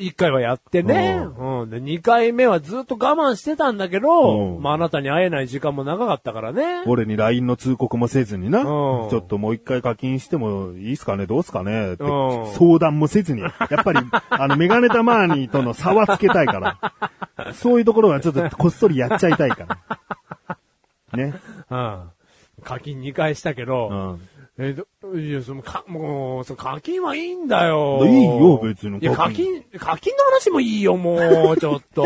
一回はやってね、うん、で、二回目はずっと我慢してたんだけど、うん。まああなたに会えない時間も長かったからね。俺に LINE の通告もせずにな、ん。ちょっともう一回課金してもいいっすかね？どうっすかね？ってうん。相談もせずに、やっぱり、あの、メガネタマーニとの差はつけたいから、そういうところはちょっとこっそりやっちゃいたいから。ね。うん。課金2回したけど、うん。えどいや、その、か、もう、その課金はいいんだよ。いいよ別にいや、課課金金、課金の話もいいよ、もう、ちょっと。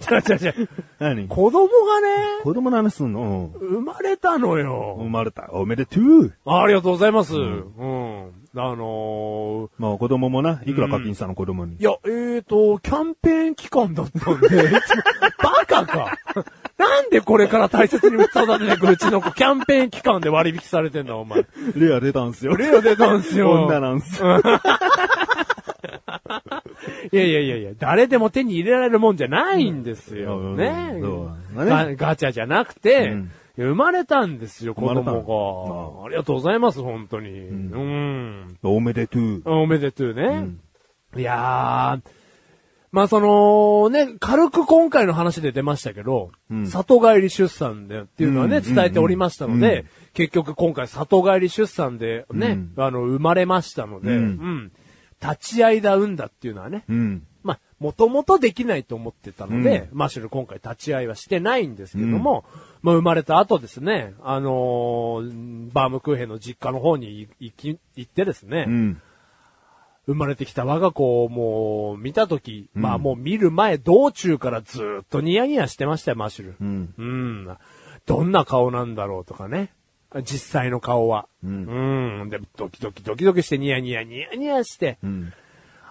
ちょちょちょ。何？子供がね、子供の話すんの？生まれたのうんよ。生まれた。おめでとう。ありがとうございます。うん。あのー、まあ子供もな、いくら課金したの子供に？いや、えーと、キャンペーン期間だったんで、バカかなんでこれから大切に育てていくうちの子、キャンペーン期間で割引されてんだ、お前。レア出たんすよ。レア出たんすよ。女なんすよ。いやいやいやいや、誰でも手に入れられるもんじゃないんですよ。うんねねガガチャじゃなくて、うん生まれたんですよ、子供が。ありがとうございます、本当に。うん。おめでとう。おめでとうね。いやー、まあそのね、軽く今回の話で出ましたけど、ん。里帰り出産でっていうのはね、うん伝えておりましたので、うん。結局今回里帰り出産でね、あの、生まれましたので、うん。うん。立ち会いだ産んだっていうのはね、うん。まあ、もともとできないと思ってたので、マッシュル今回立ち会いはしてないんですけども、まあ、生まれた後ですね、あのーバームクーヘンの実家の方に行き、行ってですね、うん。生まれてきた我が子をもう見たとき、まあもう見る前、道中からずっとニヤニヤしてましたよ、マッシュル。うん。うん。どんな顔なんだろうとかね。実際の顔は。うん。で、ドキドキドキドキしてニヤニヤニヤニヤして、うん。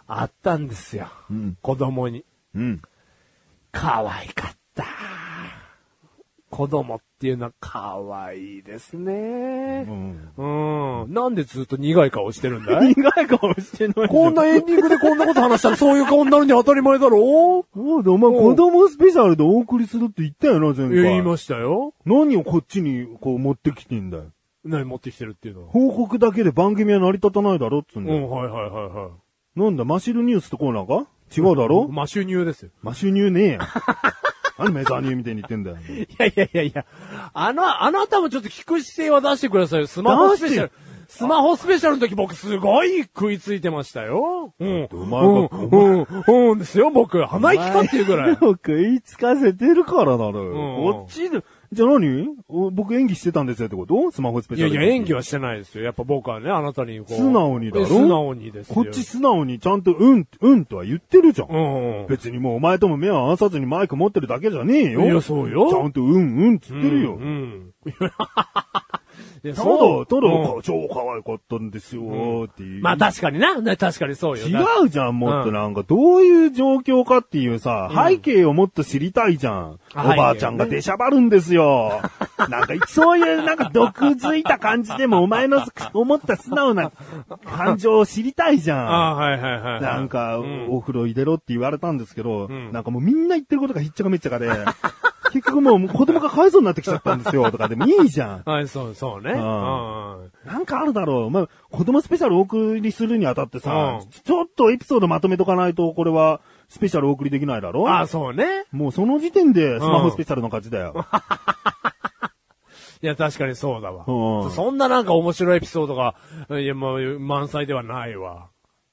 あったんですよ。うん子供に。うん。可愛かった。子供っていうのは可愛いですね。うん。なんでずっと苦い顔してるんだい？苦い顔してない。こんなエンディングでこんなこと話したらそういう顔になるに当たり前だろそうだ、お前子供スペシャルでお送りするって言ったよな、前回。言いましたよ。何をこっちにこう持ってきてんだよ。何持ってきてるっていうの？は。報告だけで番組は成り立たないだろっつうんだよ。うん、はいはいはいはい。なんだ、マシルニュースってコーナーか？違うだろ？マシュニューですよ。マシュニューねえや。何メザーニューみたいに言ってんだよ。いやいやいやいや、あの、あなたもちょっと聞く姿勢は出してくださいよ。スマホスペシャル出。スマホスペシャルの時僕すごい食いついてましたよ。うん。お前がうん、うん、うんですよ、僕。鼻息かっていうぐらい。食いつかせてるからだろ。うんこっちで、じゃあ何？お僕演技してたんですよってこと？スマホスペシャル。いやいや、演技はしてないですよ。やっぱ僕はね、あなたにこう。素直にだろ？素直にですよ。こっち素直にちゃんとうん、うんとは言ってるじゃん。うんうん。別にもうお前とも目を合わさずにマイク持ってるだけじゃねえよ。いやそうよちゃんとうんうんっつってるよ。うん。いや ただ、そうただ、うん超可愛かったんですよ、っていう。まあ確かにな。ね確かにそうよ。違うじゃん、もっとなんか、どういう状況かっていうさ、背景をもっと知りたいじゃん。おばあちゃんが出しゃばるんですよ。なんか、そういう、なんか、毒づいた感じでも、お前の思った素直な感情を知りたいじゃん。ああ、はいはいはいはい。なんか、うんお風呂入れろって言われたんですけど、んなんかもうみんな言ってることがひっちゃかめっちゃかで、結局もう子供がかわいそうになってきちゃったんですよ、とかでもいいじゃん。はい、そう、そうね。んうんなんかあるだろう。まあ、子供スペシャルお送りするにあたってさ、うんちょっとエピソードまとめとかないと、これはスペシャルお送りできないだろ？ああ、そうね。もうその時点でスマホスペシャルの勝ちだよ。いや、確かにそうだわ。うんそんななんか面白いエピソードが、いや、もう満載ではないわ。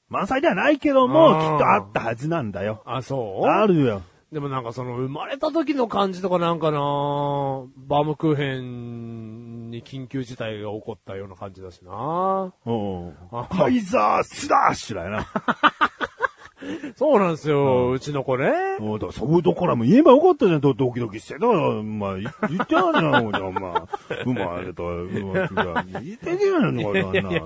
満載ではないけども、うんきっとあったはずなんだよ。あ、そう？あるよ。でもなんかその生まれた時の感じとかなんかなバームクーヘンに緊急事態が起こったような感じだしなうんあカイザースラッシュだよな。そうなんですよ、うちの子ね。うんだからそうだからもう言えばよかったじゃん。ドドキドキしてたから、まあ、言言ってやるじゃん、じゃあまあ。うまいと、うまくが。言ってんのかな。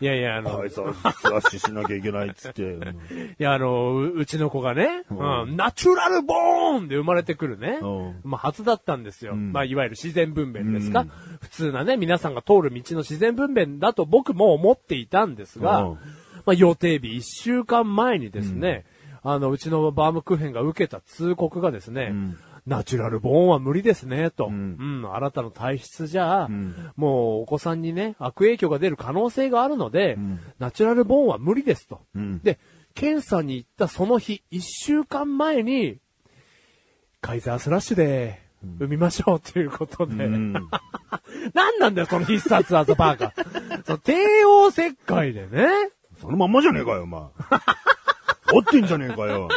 いやいやあの、いカイザースラッシュしなきゃいけないっつって。うんや、あの、ううちの子がね、ううんん、ナチュラルボーンで生まれてくるねうん。まあ、初だったんですよ。んまあ、いわゆる自然分娩ですかうん。普通なね、皆さんが通る道の自然分娩だと僕も思っていたんですがうん、まあ、予定日1週間前にですね、あの、うちのバームクーヘンが受けた通告がですね、ん。ナチュラルボーンは無理ですね、と。うん。ん、あなたの体質じゃ、ん。もうお子さんにね、悪影響が出る可能性があるので、ん。ナチュラルボーンは無理ですと。うん。で、検査に行ったその日、1週間前に、カイザースラッシュで、産みましょうということで、うん。何なんだよ、その必殺技バーカ。その帝王切開でね。そのまんまじゃねえかよ、お前。合ってんじゃねえかよ。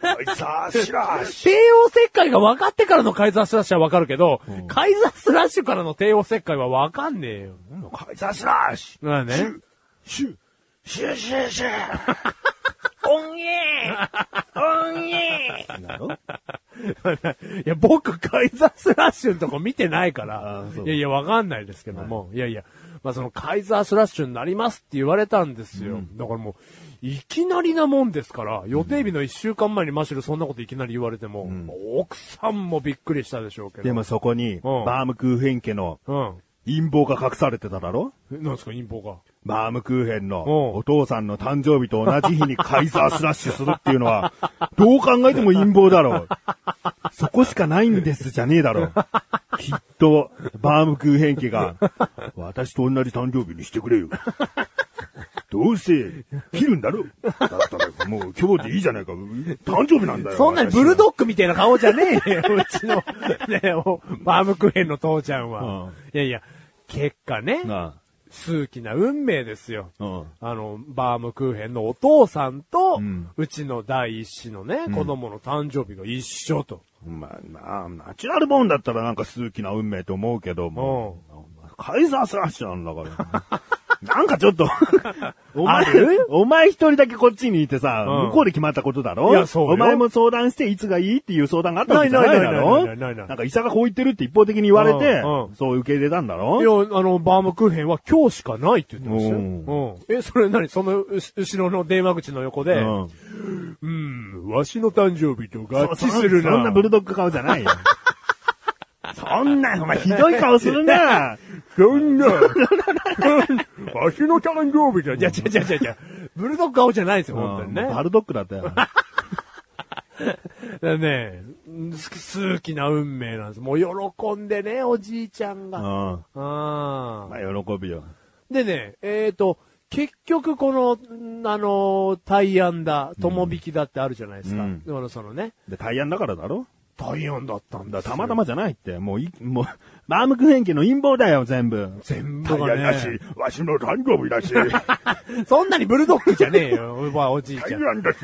カイザースラッシ帝王切開が分かってからのカイザースラッシュは分かるけど、カイザースラッシュからの帝王切開は分かんねえよ。ュカイザースラッシュ。まあね。シュシュシュシュおんげーおんげーなのいや、僕、カイザースラッシュのとこ見てないから。あ、そう。いやいや、わかんないですけども、いやいや、まあそのカイザースラッシュになりますって言われたんですよ。だからもう、いきなりなもんですから、予定日の一週間前にマシュルそんなこといきなり言われても、奥さんもびっくりしたでしょうけど。でもそこに、バームクーヘン家のうん。陰謀が隠されてただろ？えなんですか、陰謀が？バームクーヘンのうんお父さんの誕生日と同じ日にカイザースラッシュするっていうのは、どう考えても陰謀だろう。そこしかないんですじゃねえだろう。きっと、バームクーヘン家が、私と同じ誕生日にしてくれよ。どうせ、切るんだろだったら、もう今日でいいじゃないか。誕生日なんだよ。そんなにブルッドッグみたいな顔じゃねえよ、うちの、ね、おバームクーヘンの父ちゃんは。うんいやいや、結果ね、な数奇な運命ですよ。あ。うん。あの、バームクーヘンのお父さんと、うんうちの第一子のね、子供の誕生日が一緒と。まあ、まあ、ナチュラルボーンだったらなんか数奇な運命と思うけども、カイザースラッシュなんだから。なんかちょっと。お前お前一人だけこっちにいてさ、うん。向こうで決まったことだろ？いやそうよお前も相談していつがいいっていう相談があったわけじゃないだろ？なんか医者がこう言ってるって一方的に言われてうん。うん、そう受け入れたんだろ？いや、あの、バームクーヘンは今日しかないって言ってましたよ。ううん。え、それ何？その後ろの電話口の横で、うん。うん、わしの誕生日と合致するな。そんなブルドッグ顔じゃないよ。そんな、お前ひどい顔するな。そんな、わしの誕生日だ。いや、違う違う違う違う。ブルドッグ顔じゃないですよ、本当にね。バルドッグだったよ。だ ね、す数奇な運命なんです。もう喜んでね、おじいちゃんが。うん。あまあ喜ぶよ。でね、えっ、と、結局この、んあの、大安だ、友引きだってあるじゃないですか。うんそのね、で、大安だからだろ大安だったんだたまたまじゃないって。もうい、もう、バームクーヘン家の陰謀だよ、全部。全部が大安だしね、、わしの誕生日だし、そんなにブルドッグじゃねえよ、おばあおじいちゃん。大安だし、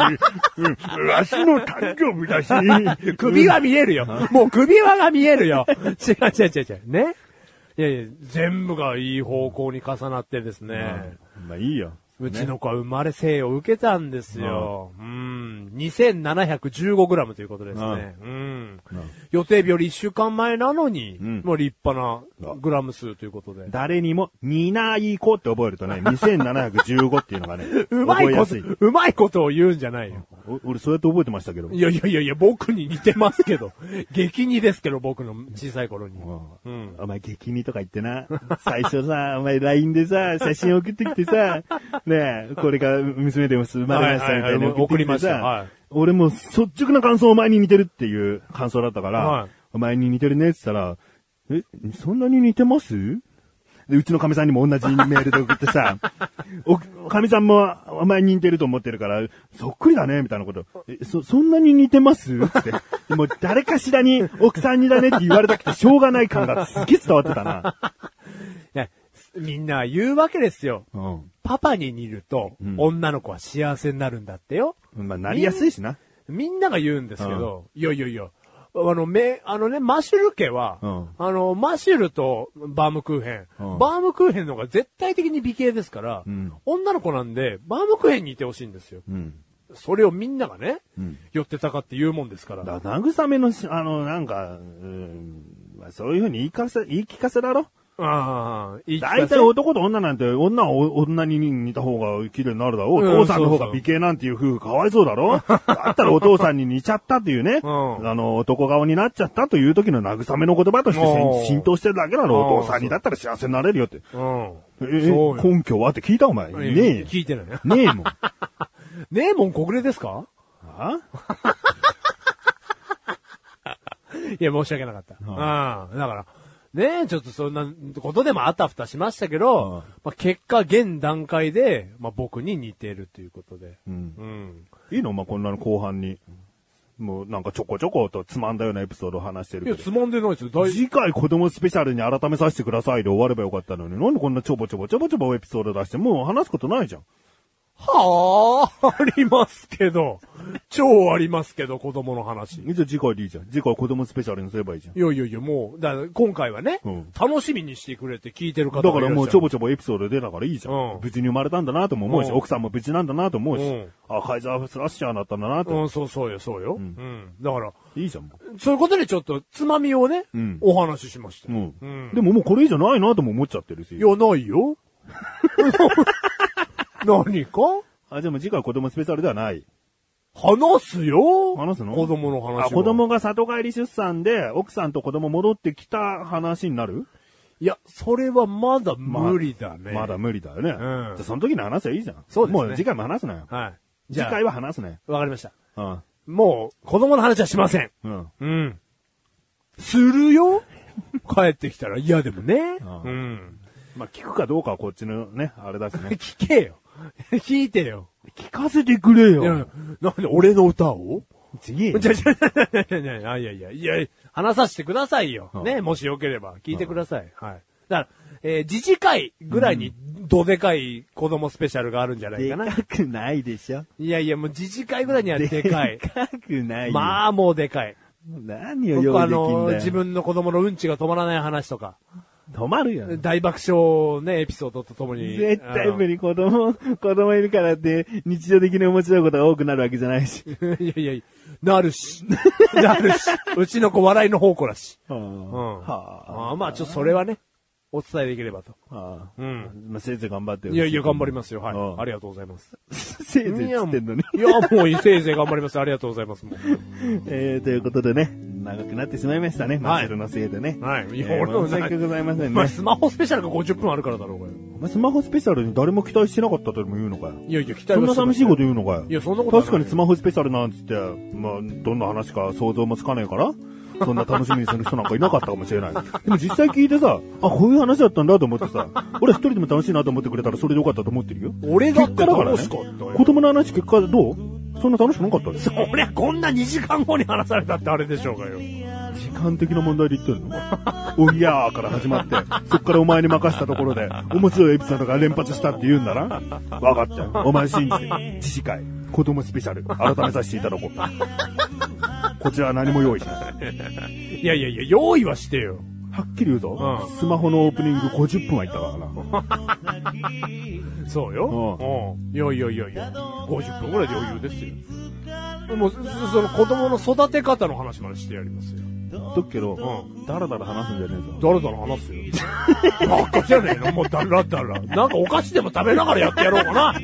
うん、わしの誕生日だし、首は見えるよ。もう首輪が見えるよ。違う違う違う違う。ね。いやいや、全部がいい方向に重なってですね。まあいいよ。うちの子は生まれ生を受けたんですよ。うん。2715g ということですね。うん。予定日より1週間前なのに、んもう立派なグラム数ということで。誰にも、にないこって覚えるとね、2715っていうのがね、うまいことうまいことを言うんじゃないよ。お俺そうやって覚えてましたけど。いやいやいやいや、僕に似てますけど。激似ですけど、僕の小さい頃に。うん。お前激似とか言ってな。最初さ、お前 LINE でさ、写真送ってきてさ、ねえ、これが娘でも生まれましたみたいなはい送りましたはい俺も率直な感想お前に似てるっていう感想だったから、はいお前に似てるねって言ったら、え、そんなに似てます？で、うちの神さんにも同じメールで送ってさ、お、神さんもお前に似てると思ってるから、そっくりだね、みたいなこと。え、そ、そんなに似てます？って。もう誰かしらに奥さんにだねって言われたくてしょうがない感がすげえ伝わってたな。いやみんな言うわけですよ。うん。パパに似ると、ん女の子は幸せになるんだってよ。まあ、なりやすいしな。みんなが言うんですけど、いやいやいや、あの、め、あのね、マシュル家は、うんあの、マシュルとバームクーヘン、うんバームクーヘンの方が絶対的に美形ですから、ん女の子なんで、バームクーヘンにいてほしいんですよ。うん。それをみんながね、ん寄ってたかって言うもんですから。だ慰めのし、あの、なんか、うん、まあそういうふうに言い聞かせ、言い聞かせだろああ、大体男と女なんて、女はお女に似た方が綺麗になるだろう。おうん父さんの方が美形なんていう夫婦かわいそうだろだったらお父さんに似ちゃったっていうね、うんあの、男顔になっちゃったという時の慰めの言葉としてうん浸透してるだけだろ。うんお父さんにだったら幸せになれるよって。うん。え根拠はって聞いたお前。ねえよ。聞いてない。ねえもん。ねえもん国連ですか？あ？いや、申し訳なかった。うん。はだから、ねえ、ちょっとそんなことでもあたふたしましたけど、はいまあ、結果、現段階で、まあ、僕に似てるということで。うん。うん。いいの？まあ、こんなの後半に。もうなんかちょこちょことつまんだようなエピソードを話してるいや、けど。つまんでないですよ。大次回子供スペシャルに改めさせてくださいで終わればよかったのに、なんでこんなちょぼちょぼちょぼちょぼエピソード出して、もう話すことないじゃん。はあ、ありますけど。超ありますけど、子供の話。いじゃあ次回でいいじゃん。次回子供スペシャルにすればいいじゃん。やいやいや、もう、だ今回はね、うん楽しみにしてくれて聞いてる方だからもうちょぼちちょぼエピソード出たからいいじゃん。うん無事に生まれたんだなとも思うし、うん奥さんも無事なんだなと思うし、うんあ、カイザースラッシャーだったんだなと。うん、そうそうよ、そうよ。うん。だから、いいじゃん。もそういうことでちょっと、つまみをね、うんお話ししました。ううんうんでももうこれ以上ないなとも思っちゃってるし。いや、ないよ。何か？あ、じゃあもう次回子供スペシャルではない。話すよ話すの？子供の話はあ、子供が里帰り出産で、奥さんと子供戻ってきた話になる？いや、それはまだ無理だね。まだ無理だよね。んじゃあその時に話せばいいじゃん。そうですねもう次回も話すなよ。はい。次回は話すなよ。わかりました。うん。もう、子供の話はしません。うん。うん。するよ？帰ってきたら嫌でもね。うん。まあ、聞くかどうかはこっちのね、あれだしね。聞けよ。聞いてよ。聞かせてくれいやよ。、なんで俺の歌を？次。じゃ、じゃ、じゃ、じゃ、じゃ、いやいや、いや、話させてくださいよ。うんね、もしよければ、聞いてください。はい。だから、えー、自治会ぐらいに、どでかい子供スペシャルがあるんじゃないかな。くないでしょ。いやいや、もう自治会ぐらいにはでかい。かくないよ。まあ、もうでかい。何を用意できんだよ。の、自分の子供のうんちが止まらない話とか、止まるよ。大爆笑ね、エピソードとともに。絶対無理。子供、子供いるからって、日常的に面白いことが多くなるわけじゃないし。いやいやいや、なるし。なるし。うちの子笑いの宝庫だし。ううん。ん。はああまあ、ちょっとそれはね、お伝えできればと。あ。はあ。うん。まあ、せいぜい頑張ってよいやいや、頑張りますよ。はい。うんありがとうございます。せいぜいっつってんのに。いや、もう、せいぜい頑張ります。ありがとうございます。えー、ということでね、長くなってしまいましたね。マシュルのせいでね。はい。いえや、俺の申し訳ございませんね。スマホスペシャルが50分あるからだろうがよ。お前スマホスペシャルに誰も期待してなかったとでも言うのかよ。いやいや、期待そんな寂しいこと言言うのかよ。いやそんなことはない確かにスマホスペシャルなんつって、まあ、どんな話か想像もつかねえから、そんな楽しみにする人なんかいなかったかもしれない。でも実際聞いてさ、あ、こういう話だったんだと思ってさ、俺一人でも楽しいなと思ってくれたらそれでよかったと思ってるよ。俺だって結果だからね楽しかったよ子供の話結果どう？そんな楽しくなかったです。そりゃ、こんな2時間後に話されたってあれでしょうがよ。時間的な問題で言ってんの？おぎゃーから始まって、そっからお前に任せたところで、面白いエピソードが連発したって言うんだな？わかったよ。お前信じて。自治会、子供スペシャル、改めさせていただこう。こちらは何も用意しない。いやいやいや、用意はしてよ。はっきり言うぞ。うんスマホのオープニング50分はいったからな。そうよ。うん。いやいやいやいや、50分ぐらいで余裕ですよ。もう、そその子供の育て方の話までしてやりますよ。だけど、うだらだら話すんじゃねえぞ。だらだら話すよ。バカじゃねえの？もうだらだら。なんかお菓子でも食べながらやってやろうかな。ふざ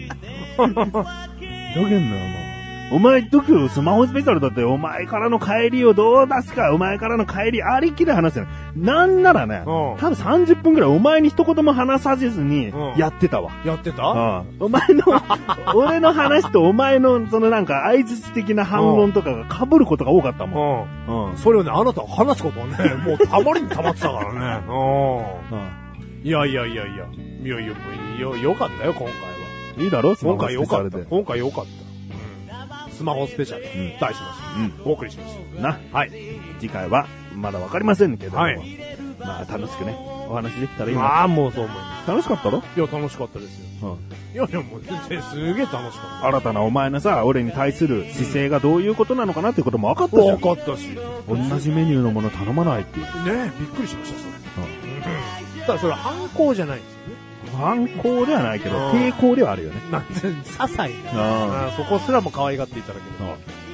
けんなよ、お前。お前、ど今日スマホスペシャルだって、お前からの帰りをどう出すか、お前からの帰りありきで話してる。なんならね、うん多分30分くらいお前に一言も話させずにうんやってたわ。やってた？うんお前の、俺の話とお前の、そのなんか、相槌的な反論とかが被ることが多かったもん。うん。うん。それをね、あなたが話すことはね、もうたまりにたまってたからね。うん。うんいやいやいやいや。いやいや、よ、よかったよ、今回は。いいだろ今回よかった。今回よかった。うん。スマホスペシャル。ん題しました。お送りしましな。た。はい。次回は、まだわかりませんけども、はいまあ、楽しくね、お話できたらいいな。まあ、もうそう思いま楽しかったろ？す。いや、楽しかったですよ。うん。いやいや、もう全然すげえ楽しかっ新たなお前のさ、俺に対する姿勢がどういうことなのかなっていうことも分かったた。じゃん。分かったし。ね同じメニューのもの頼まないっていう。え、びっくりしました、それ。うん。ただそれは反抗じゃないんですよね。反抗ではないけど、うん抵抗ではあるよね。なんて、些細な。そこすらも可愛がっていただける。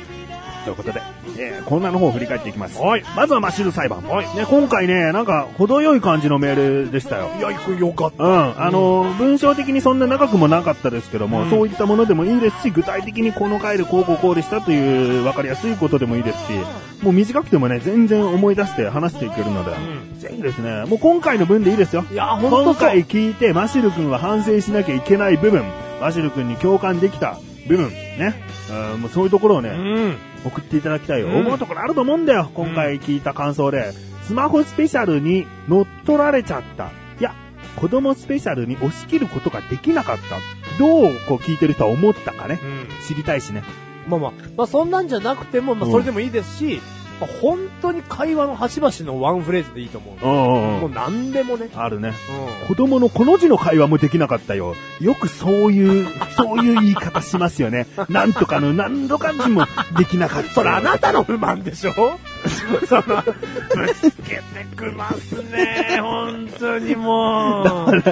ということで、えー、コーナーの方を振り返っていきます。はいまずはマシル裁判。はいね、今回ね、なんか、程よい感じのメールでしたよ。いや、よかった。うん。あの、文章的にそんな長くもなかったですけども、うんそういったものでもいいですし、具体的にこの回でこうこうこうでしたという分かりやすいことでもいいですし、もう短くてもね、全然思い出して話していけるので、んぜひですね、もう今回の分でいいですよ。いや、ほんと。今回聞いて、マシル君は反省しなきゃいけない部分、マシル君に共感できた部分、ね。うんもうそういうところをね、うん。送っていただきたいよ。うん思うところあると思うんだよ。今回聞いた感想で。スマホスペシャルに乗っ取られちゃった。いや、子供スペシャルに押し切ることができなかった。どうこう聞いてる人は思ったかね。うん。知りたいしね。まあまあ、まあそんなんじゃなくても、まあそれでもいいですし、まあ本当に会話の端々のワンフレーズでいいと思う。うんうんもう何でもね。あるね。う子供のこの字の会話もできなかったよ。よくそういう、そういう言い方しますよね。なんとかの何とか字もできなかったよ。それあなたの不満でしょ？その、ぶつけてくますね。本当にもう。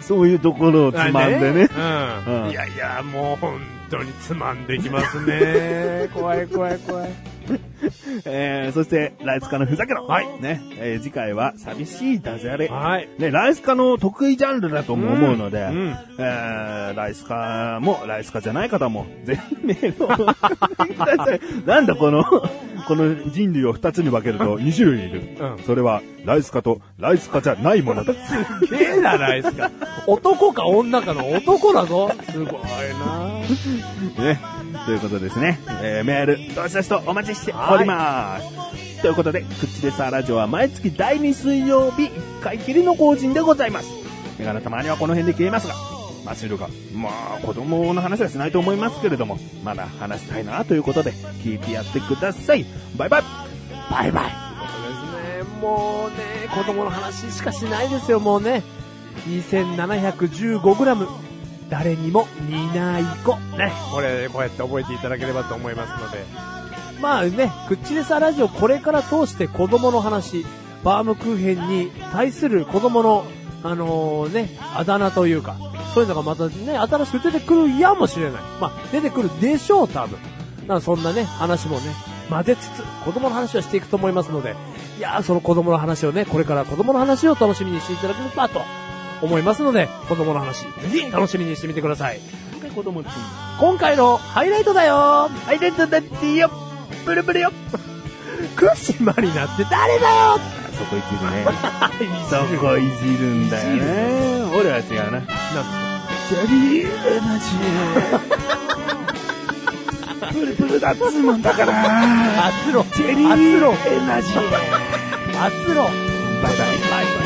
そういうところをつまんでね。うん。うんいやいや、もう本当につまんできますね。怖い怖い怖い。えー、そして、ライスカのふざけろ。はいね。えー、次回は、寂しいダジャレ。はい。ね、ライスカの得意ジャンルだとも思うので、うんうんえー、ライスカも、ライスカじゃない方も、ぜひメールを送ってください。なんだこの、この人類を二つに分けると2種類いる。うんそれは、ライスカとライスカじゃないものだ。すげえな、ライスか。男か女かの男だぞ。すごいな。ね。ということですね。えー、メール、どしどしとお待ちしております。ということで、クッチレサーラジオは毎月第2水曜日1回きりの更新でございます。メガネたまにはこの辺で消えますが、マシルが、まあ、子供の話はしないと思いますけれども、まだ話したいなということで、聞いてやってください。バイバイバイバイ。ということですね。もうね、子供の話しかしないですよ、もうね。2715g。誰にも似ない子。ね。これ、こうやって覚えていただければと思いますので。まあね、クッチレサラジオこれから通して子供の話、バームクーヘンに対する子供の、あのね、あだ名というか、そういうのがまたね、新しく出てくるやもしれない。まあ、出てくるでしょう、多分。だからそんなね、話もね、混ぜつつ、子供の話をしていくと思いますので、いやー、その子供の話をね、これから子供の話を楽しみにしていただければと思いますので、子供の話、ぜひ楽しみにしてみてください。子供って今回のハイライトだよハイライトだってよブルブルよクッシマリナって誰だよそこいじるね。そこいじるんだよね。俺は違うな。なんですジャリーエナジー。ブルブルだっつうもんだから。か熱論ジェリーエナジー。熱論バイバイ。バイバイ。